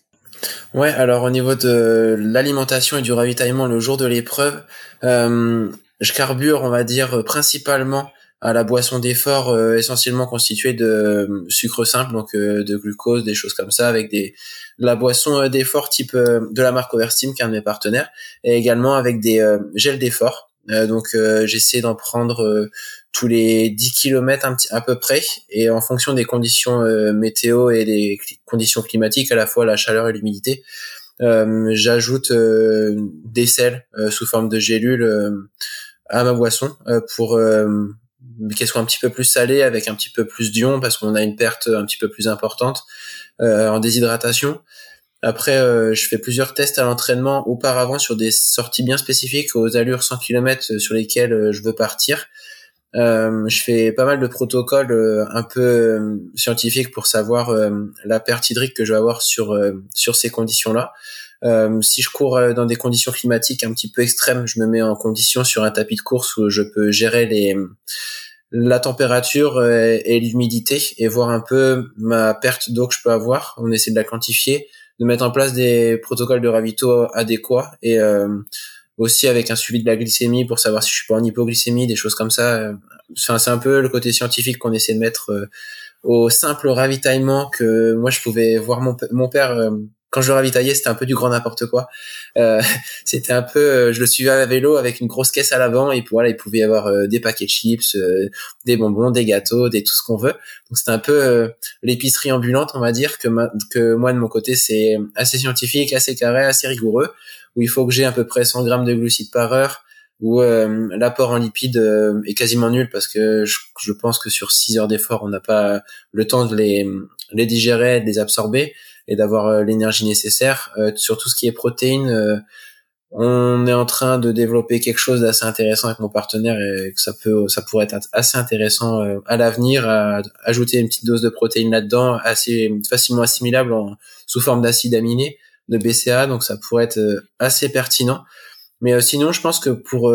[SPEAKER 2] Ouais, alors au niveau de l'alimentation et du ravitaillement le jour de l'épreuve, je carbure, on va dire, principalement à la boisson d'effort euh, essentiellement constituée de euh, sucre simple, donc euh, de glucose, des choses comme ça, avec des la boisson d'effort type de la marque Oversteam, qui est un de mes partenaires, et également avec des gels d'effort. donc j'essaie d'en prendre tous les 10 km un à peu près, et en fonction des conditions météo et des conditions climatiques, à la fois la chaleur et l'humidité, j'ajoute des sels sous forme de gélules à ma boisson pour qu'elle soit un petit peu plus salée avec un petit peu plus d'ion parce qu'on a une perte un petit peu plus importante euh, en déshydratation. Après, euh, je fais plusieurs tests à l'entraînement auparavant sur des sorties bien spécifiques aux allures 100 km sur lesquelles euh, je veux partir. Euh, je fais pas mal de protocoles euh, un peu scientifiques pour savoir la perte hydrique que je vais avoir sur sur ces conditions-là. si je cours dans des conditions climatiques un petit peu extrêmes, je me mets en condition sur un tapis de course où je peux gérer les la température euh, et, l'humidité et voir un peu ma perte d'eau que je peux avoir. On essaie de la quantifier, de mettre en place des protocoles de ravito adéquats et euh, aussi avec un suivi de la glycémie pour savoir si je suis pas en hypoglycémie, des choses comme ça. Enfin, c'est un peu le côté scientifique qu'on essaie de mettre euh, au simple ravitaillement que moi je pouvais voir mon, mon père quand je le ravitaillais, c'était un peu du grand n'importe quoi. Euh, c'était un peu, euh, je le suivais à vélo avec une grosse caisse à l'avant et voilà, il pouvait y avoir euh, des paquets de chips, des bonbons, des gâteaux, des tout ce qu'on veut. Donc c'était un peu l'épicerie ambulante, on va dire que que moi de mon côté c'est assez scientifique, assez carré, assez rigoureux, où il faut que j'ai à peu près 100 grammes de glucides par heure, où l'apport en lipides est quasiment nul parce que je, pense que sur 6 heures d'effort, on n'a pas le temps de les digérer, de les absorber et d'avoir euh, l'énergie nécessaire. Euh, sur tout ce qui est protéines, euh, on est en train de développer quelque chose d'assez intéressant avec mon partenaire et que ça peut, ça pourrait être assez intéressant à l'avenir, à ajouter une petite dose de protéines là-dedans, assez facilement assimilable en, sous forme d'acide aminé, de BCA, donc ça pourrait être assez pertinent. Mais sinon, je pense que pour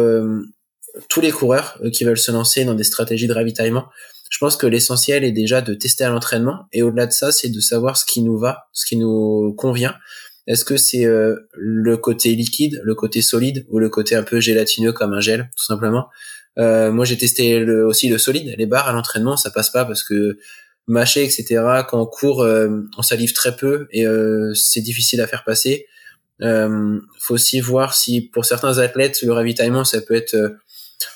[SPEAKER 2] tous les coureurs qui veulent se lancer dans des stratégies de ravitaillement, je pense que l'essentiel est déjà de tester à l'entraînement et au-delà de ça, c'est de savoir ce qui nous va, ce qui nous convient. Est-ce que c'est euh, le côté liquide, le côté solide ou le côté un peu gélatineux comme un gel, tout simplement? Euh, Moi, j'ai testé le, aussi le solide. Les barres à l'entraînement, ça passe pas parce que mâcher, etc. Quand on court, euh, on salive très peu et euh, c'est difficile à faire passer. Euh, faut aussi voir si pour certains athlètes, le ravitaillement, ça peut être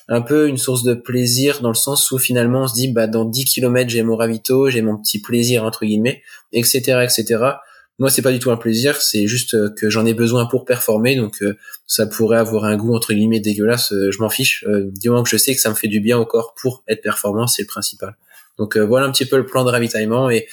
[SPEAKER 2] un peu une source de plaisir dans le sens où finalement on se dit bah dans 10 km j'ai mon ravito, j'ai mon petit plaisir entre guillemets, etc. etc. Moi c'est pas du tout un plaisir, c'est juste euh, que j'en ai besoin pour performer, donc euh, ça pourrait avoir un goût entre guillemets dégueulasse, euh, je m'en fiche, du moment que je sais que ça me fait du bien au corps pour être performant, c'est le principal. Donc voilà un petit peu le plan de ravitaillement et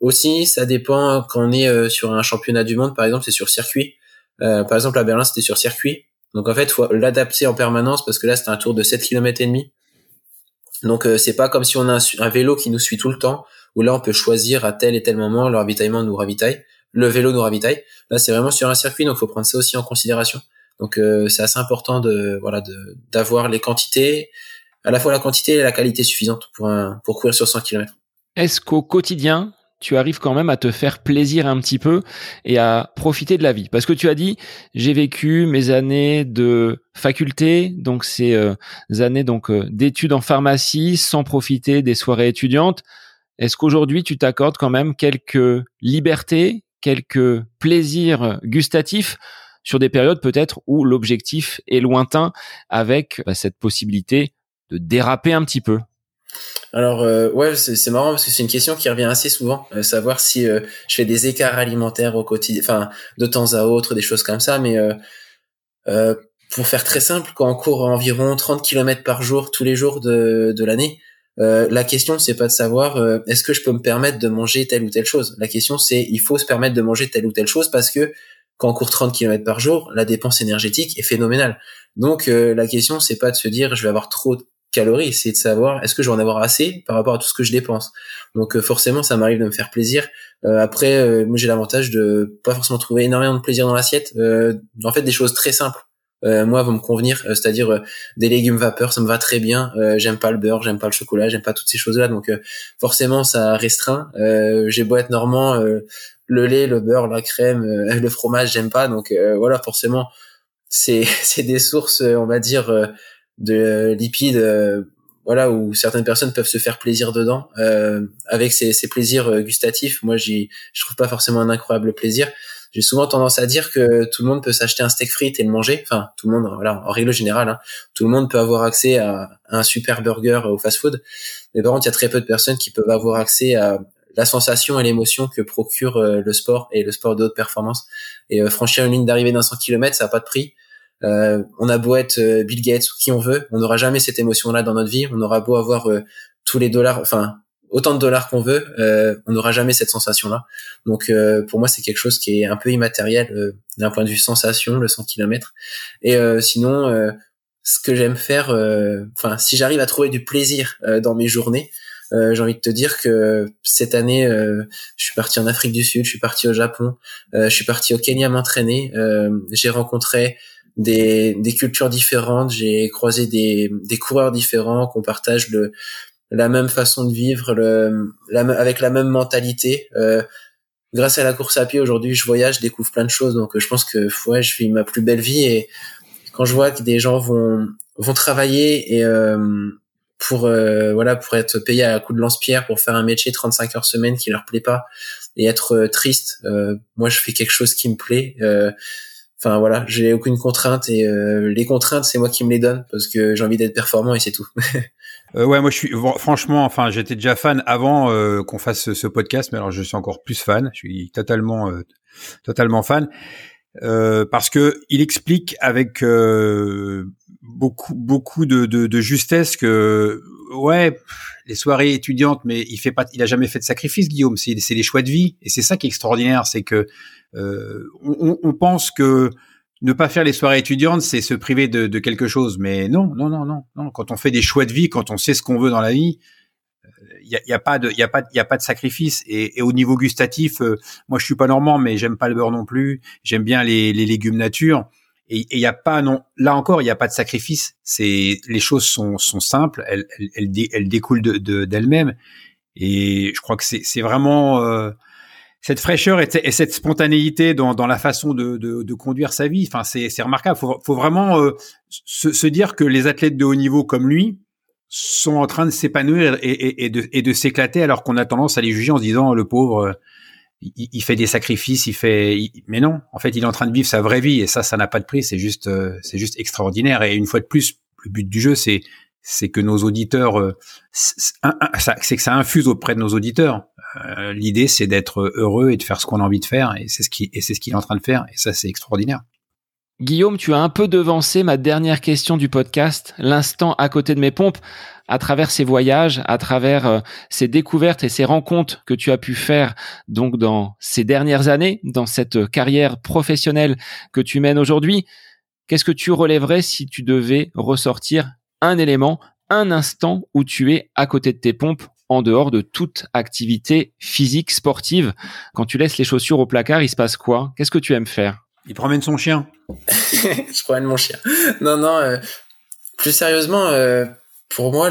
[SPEAKER 2] aussi ça dépend quand on est sur un championnat du monde par exemple, c'est sur circuit. par exemple à Berlin c'était sur circuit. Donc en fait, faut l'adapter en permanence parce que là c'était un tour de 7 km et demi. Donc c'est pas comme si on a un, vélo qui nous suit tout le temps où là on peut choisir à tel et tel moment le ravitaillement nous ravitaille, le vélo nous ravitaille. Là c'est vraiment sur un circuit donc faut prendre ça aussi en considération. Donc euh, c'est assez important de voilà d'avoir les quantités, à la fois la quantité et la qualité suffisante pour un, pour courir sur 100 km.
[SPEAKER 1] Est-ce qu'au quotidien tu arrives quand même à te faire plaisir un petit peu et à profiter de la vie. Parce que tu as dit, j'ai vécu mes années de faculté, donc ces euh, années donc euh, d'études en pharmacie, sans profiter des soirées étudiantes. Est-ce qu'aujourd'hui tu t'accordes quand même quelques libertés, quelques plaisirs gustatifs sur des périodes peut-être où l'objectif est lointain avec bah, cette possibilité de déraper un petit peu?
[SPEAKER 2] Alors euh, ouais, c'est marrant parce que c'est une question qui revient assez souvent, euh, savoir si euh, je fais des écarts alimentaires au quotidien, enfin de temps à autre, des choses comme ça. Mais pour faire très simple, quand on court environ 30 km par jour tous les jours de, de l'année, la question c'est pas de savoir est-ce que je peux me permettre de manger telle ou telle chose? La question c'est il faut se permettre de manger telle ou telle chose parce que quand on court 30 km par jour, la dépense énergétique est phénoménale. Donc la question c'est pas de se dire je vais avoir trop calories, c'est de savoir est-ce que je vais en avoir assez par rapport à tout ce que je dépense? Donc euh, forcément, ça m'arrive de me faire plaisir. Euh, après, euh, moi j'ai l'avantage de pas forcément trouver énormément de plaisir dans l'assiette. en fait, des choses très simples. moi, vont me convenir, c'est-à-dire des légumes vapeur, ça me va très bien. j'aime pas le beurre, j'aime pas le chocolat, j'aime pas toutes ces choses-là. Donc forcément, ça restreint. j'ai beau être normand, le lait, le beurre, la crème, le fromage, j'aime pas. Donc voilà, forcément, c'est c'est des sources, on va dire de lipides euh, voilà où certaines personnes peuvent se faire plaisir dedans euh, avec ces, ces plaisirs euh, gustatifs. Moi j'y je trouve pas forcément un incroyable plaisir. J'ai souvent tendance à dire que tout le monde peut s'acheter un steak frites et le manger. Enfin tout le monde voilà en règle générale hein, tout le monde peut avoir accès à, un super burger au fast food mais par contre il y a très peu de personnes qui peuvent avoir accès à la sensation et l'émotion que procure le sport et le sport de haute performance. Et franchir une ligne d'arrivée d'un 100 km ça a pas de prix euh, on a beau être euh, Bill Gates ou qui on veut, on n'aura jamais cette émotion-là dans notre vie. On aura beau avoir euh, tous les dollars, enfin autant de dollars qu'on veut, on n'aura jamais cette sensation-là. Donc pour moi, c'est quelque chose qui est un peu immatériel d'un point de vue sensation, le 100 km. Et sinon, ce que j'aime faire, enfin si j'arrive à trouver du plaisir dans mes journées, j'ai envie de te dire que cette année, je suis parti en Afrique du Sud, je suis parti au Japon, je suis parti au Kenya m'entraîner. j'ai rencontré des, des cultures différentes, j'ai croisé des, des coureurs différents qu'on partage le, la même façon de vivre, le, la, avec la même mentalité. Euh, grâce à la course à pied aujourd'hui, je voyage, je découvre plein de choses. Donc je pense que ouais, je vis ma plus belle vie et quand je vois que des gens vont vont travailler et euh, pour euh, voilà pour être payé à coup de lance-pierre pour faire un métier 35 heures semaine qui leur plaît pas et être euh, triste. Euh, moi, je fais quelque chose qui me plaît. Euh, Enfin voilà, j'ai aucune contrainte et euh, les contraintes c'est moi qui me les donne parce que j'ai envie d'être performant et c'est tout.
[SPEAKER 3] euh, ouais, moi je suis franchement, enfin j'étais déjà fan avant euh, qu'on fasse ce, podcast, mais alors je suis encore plus fan. Je suis totalement, euh, totalement fan parce que il explique avec beaucoup, beaucoup de, de, de justesse que ouais, les soirées étudiantes, mais il fait pas, il a jamais fait de sacrifice, Guillaume. C'est des choix de vie, et c'est ça qui est extraordinaire, c'est que euh, on, on, pense que ne pas faire les soirées étudiantes, c'est se priver de, de, quelque chose. Mais non, non, non, non, non. Quand on fait des choix de vie, quand on sait ce qu'on veut dans la vie, il euh, y a, a, pas de, il y a pas, il a pas de sacrifice. Et, et au niveau gustatif, euh, moi je suis pas normand, mais j'aime pas le beurre non plus. J'aime bien les, les légumes nature. Et il y a pas non, là encore, il n'y a pas de sacrifice. C'est les choses sont, sont simples, elles, elles, elles, elles découlent de d'elles-mêmes. et je crois que c'est vraiment euh, cette fraîcheur et, cette spontanéité dans, dans la façon de, de, de, conduire sa vie. Enfin, c'est remarquable. Faut, faut vraiment euh, se, dire que les athlètes de haut niveau comme lui sont en train de s'épanouir et, et, de, et de s'éclater, alors qu'on a tendance à les juger en se disant le pauvre. Il, il, fait des sacrifices, il fait, mais non. En fait, il est en train de vivre sa vraie vie et ça, ça n'a pas de prix. C'est juste, euh, c'est juste extraordinaire. Et une fois de plus, le but du jeu, c'est, c'est que nos auditeurs, euh, c'est que ça infuse auprès de nos auditeurs. Euh, l'idée, c'est d'être heureux et de faire ce qu'on a envie de faire, et c'est ce qui et c'est ce qu'il est en train de faire, et ça, c'est extraordinaire.
[SPEAKER 1] Guillaume, tu as un peu devancé ma dernière question du podcast, l'instant à côté de mes pompes, à travers ces voyages, à travers euh, ces découvertes et ces rencontres que tu as pu faire donc dans ces dernières années, dans cette carrière professionnelle que tu mènes aujourd'hui. Qu'est-ce que tu relèverais si tu devais ressortir un élément, un instant où tu es à côté de tes pompes en dehors de toute activité physique sportive? Quand tu laisses les chaussures au placard, il se passe quoi? Qu'est-ce que tu aimes faire?
[SPEAKER 3] Il promène son chien.
[SPEAKER 2] je promène mon chien. Non, non. Euh, plus sérieusement, euh, pour moi,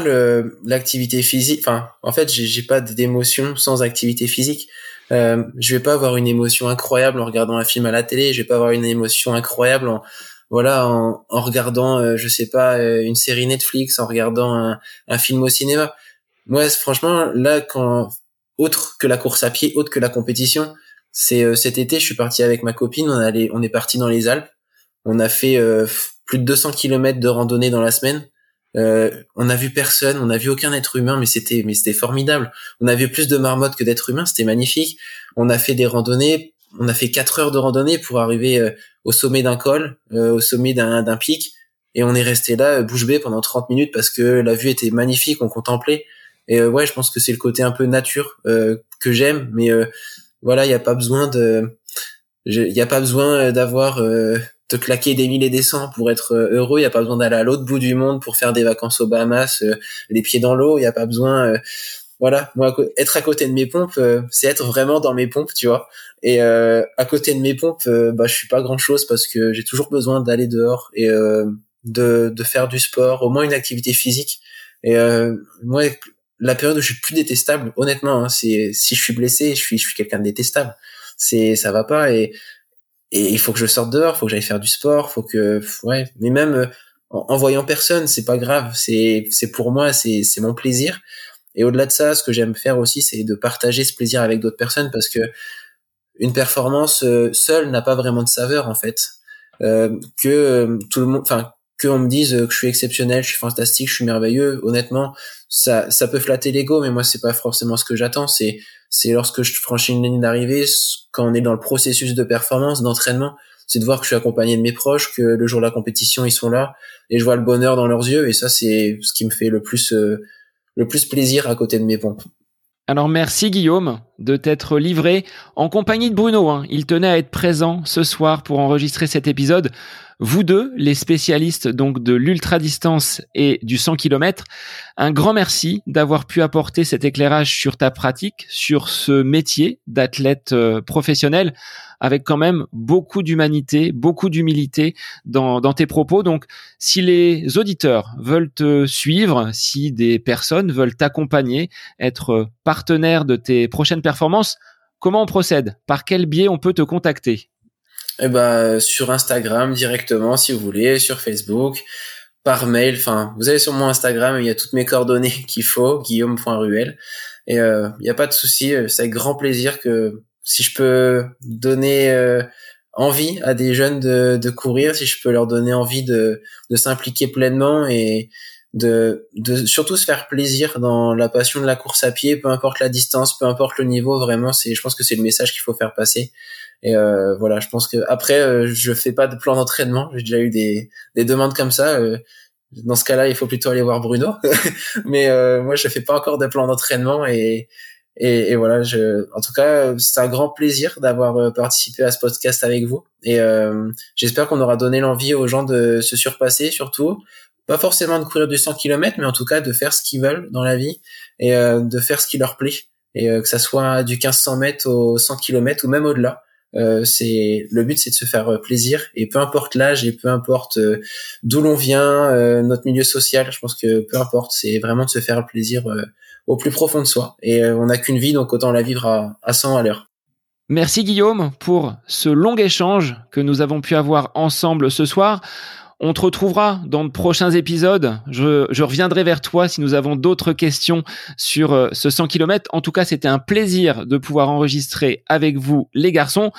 [SPEAKER 2] l'activité physique. Enfin, en fait, j'ai pas d'émotion sans activité physique. Euh, je vais pas avoir une émotion incroyable en regardant un film à la télé. Je vais pas avoir une émotion incroyable en voilà en, en regardant, euh, je sais pas, euh, une série Netflix, en regardant un, un film au cinéma. Moi, franchement, là, quand autre que la course à pied, autre que la compétition, c'est euh, cet été, je suis parti avec ma copine. On allait, on est parti dans les Alpes. On a fait plus de 200 km de randonnée dans la semaine. Euh, on a vu personne, on a vu aucun être humain, mais c'était mais c'était formidable. On a vu plus de marmottes que d'êtres humains, c'était magnifique. On a fait des randonnées, on a fait quatre heures de randonnée pour arriver euh, au sommet d'un col, euh, au sommet d'un d'un pic, et on est resté là bouche bée pendant 30 minutes parce que la vue était magnifique, on contemplait. Et ouais, je pense que c'est le côté un peu nature que j'aime, mais voilà, il y a pas besoin de, il y a pas besoin d'avoir te claquer des milliers des cents pour être euh, heureux. Il y a pas besoin d'aller à l'autre bout du monde pour faire des vacances aux Bahamas, euh, les pieds dans l'eau. Il y a pas besoin. Euh, voilà, moi, être à côté de mes pompes, c'est être vraiment dans mes pompes, tu vois. Et à côté de mes pompes, bah, je suis pas grand chose parce que j'ai toujours besoin d'aller dehors et de, de faire du sport, au moins une activité physique. Et moi, la période où je suis plus détestable, honnêtement, hein, c'est si je suis blessé, je suis je suis quelqu'un de détestable. C'est ça va pas et et il faut que je sorte dehors, faut que j'aille faire du sport, faut que ouais, mais même euh, en, voyant personne, c'est pas grave, c'est c'est pour moi, c'est c'est mon plaisir. Et au-delà de ça, ce que j'aime faire aussi, c'est de partager ce plaisir avec d'autres personnes parce que une performance euh, seule n'a pas vraiment de saveur en fait. Euh, que euh, tout le monde, enfin qu'on me dise que je suis exceptionnel, je suis fantastique, je suis merveilleux, honnêtement, ça ça peut flatter l'ego, mais moi c'est pas forcément ce que j'attends. C'est c'est lorsque je franchis une ligne d'arrivée, quand on est dans le processus de performance, d'entraînement, c'est de voir que je suis accompagné de mes proches, que le jour de la compétition ils sont là, et je vois le bonheur dans leurs yeux, et ça c'est ce qui me fait le plus euh, le plus plaisir à côté de mes pompes.
[SPEAKER 1] Alors merci Guillaume de t'être livré en compagnie de Bruno. Hein. Il tenait à être présent ce soir pour enregistrer cet épisode. Vous deux, les spécialistes donc de l'ultra distance et du 100 km, un grand merci d'avoir pu apporter cet éclairage sur ta pratique, sur ce métier d'athlète euh, professionnel avec quand même beaucoup d'humanité, beaucoup d'humilité dans, dans tes propos. Donc, si les auditeurs veulent te suivre, si des personnes veulent t'accompagner, être partenaire de tes prochaines performances, comment on procède? Par quel biais on peut te contacter?
[SPEAKER 2] Eh ben, sur Instagram directement, si vous voulez, sur Facebook, par mail. Enfin, vous allez sur mon Instagram, il y a toutes mes coordonnées qu'il faut, guillaume.ruel. Et euh, il n'y a pas de souci, euh, c'est avec grand plaisir que si je peux donner euh, envie à des jeunes de, de, courir, si je peux leur donner envie de, de s'impliquer pleinement et de, de surtout se faire plaisir dans la passion de la course à pied, peu importe la distance, peu importe le niveau, vraiment, c'est, je pense que c'est le message qu'il faut faire passer. Et euh, voilà, je pense que après, euh, je fais pas de plan d'entraînement. J'ai déjà eu des, des demandes comme ça. Euh, dans ce cas-là, il faut plutôt aller voir Bruno. Mais euh, moi, je fais pas encore de plan d'entraînement et, et, et, voilà. Je, en tout cas, c'est un grand plaisir d'avoir euh, participé à ce podcast avec vous. Et j'espère qu'on aura donné l'envie aux gens de se surpasser, surtout pas forcément de courir du 100 km, mais en tout cas de faire ce qu'ils veulent dans la vie et de faire ce qui leur plaît. Et que ça soit du 1500 mètres au 100 km ou même au-delà. Euh, c'est le but, c'est de se faire euh, plaisir et peu importe l'âge et peu importe euh, d'où l'on vient, notre milieu social, je pense que peu importe, c'est vraiment de se faire plaisir au plus profond de soi. Et on n'a qu'une vie, donc autant la vivre à, à 100 à l'heure.
[SPEAKER 1] Merci Guillaume pour ce long échange que nous avons pu avoir ensemble ce soir. On te retrouvera dans de prochains épisodes. Je, je reviendrai vers toi si nous avons d'autres questions sur euh, ce 100 km. En tout cas, c'était un plaisir de pouvoir enregistrer avec vous, les garçons.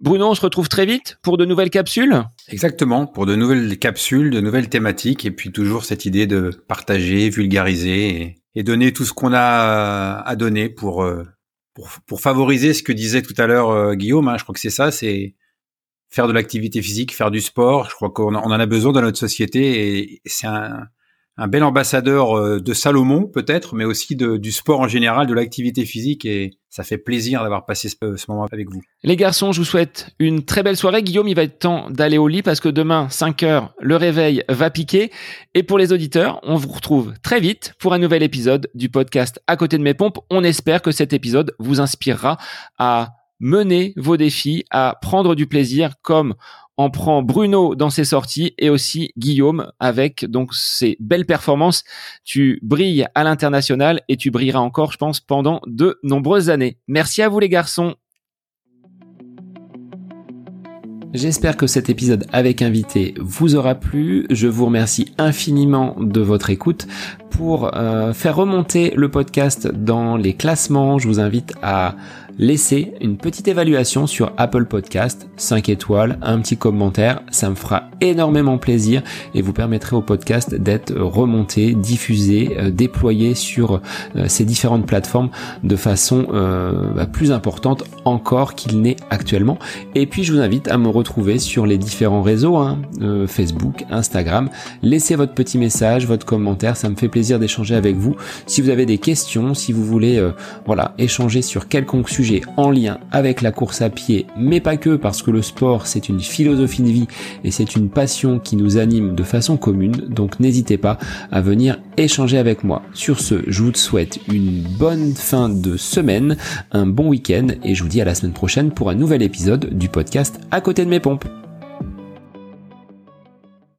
[SPEAKER 1] Bruno, on se retrouve très vite pour de nouvelles capsules?
[SPEAKER 3] Exactement, pour de nouvelles capsules, de nouvelles thématiques, et puis toujours cette idée de partager, vulgariser et, donner tout ce qu'on a à donner pour, euh, pour, pour favoriser ce que disait tout à l'heure euh, Guillaume. Hein. je crois que c'est ça, c'est faire de l'activité physique, faire du sport. Je crois qu'on en a besoin dans notre société et c'est un, bel ambassadeur euh, de Salomon peut-être, mais aussi du sport en général, de l'activité physique et ça fait plaisir d'avoir passé ce, ce, moment avec vous.
[SPEAKER 1] Les garçons, je vous souhaite une très belle soirée. Guillaume, il va être temps d'aller au lit parce que demain, 5 heures, le réveil va piquer. Et pour les auditeurs, on vous retrouve très vite pour un nouvel épisode du podcast À côté de mes pompes. On espère que cet épisode vous inspirera à mener vos défis, à prendre du plaisir comme on prend Bruno dans ses sorties et aussi Guillaume avec donc ses belles performances. Tu brilles à l'international et tu brilleras encore, je pense, pendant de nombreuses années. Merci à vous les garçons. J'espère que cet épisode avec invité vous aura plu. Je vous remercie infiniment de votre écoute. Pour euh, faire remonter le podcast dans les classements, je vous invite à laissez une petite évaluation sur Apple Podcast, 5 étoiles, un petit commentaire, ça me fera énormément plaisir et vous permettrez au podcast d'être remonté, diffusé, euh, déployé sur euh, ces différentes plateformes de façon euh, bah, plus importante encore qu'il n'est actuellement. Et puis je vous invite à me retrouver sur les différents réseaux, hein, Facebook, Instagram. Laissez votre petit message, votre commentaire, ça me fait plaisir d'échanger avec vous. Si vous avez des questions, si vous voulez voilà, échanger sur quelconque sujet en lien avec la course à pied, mais pas que, parce que le sport c'est une philosophie de vie et c'est une passion qui nous anime de façon commune, donc n'hésitez pas à venir échanger avec moi. Sur ce, je vous souhaite une bonne fin de semaine, un bon week-end et je vous dis à la semaine prochaine pour un nouvel épisode du podcast À côté de mes pompes.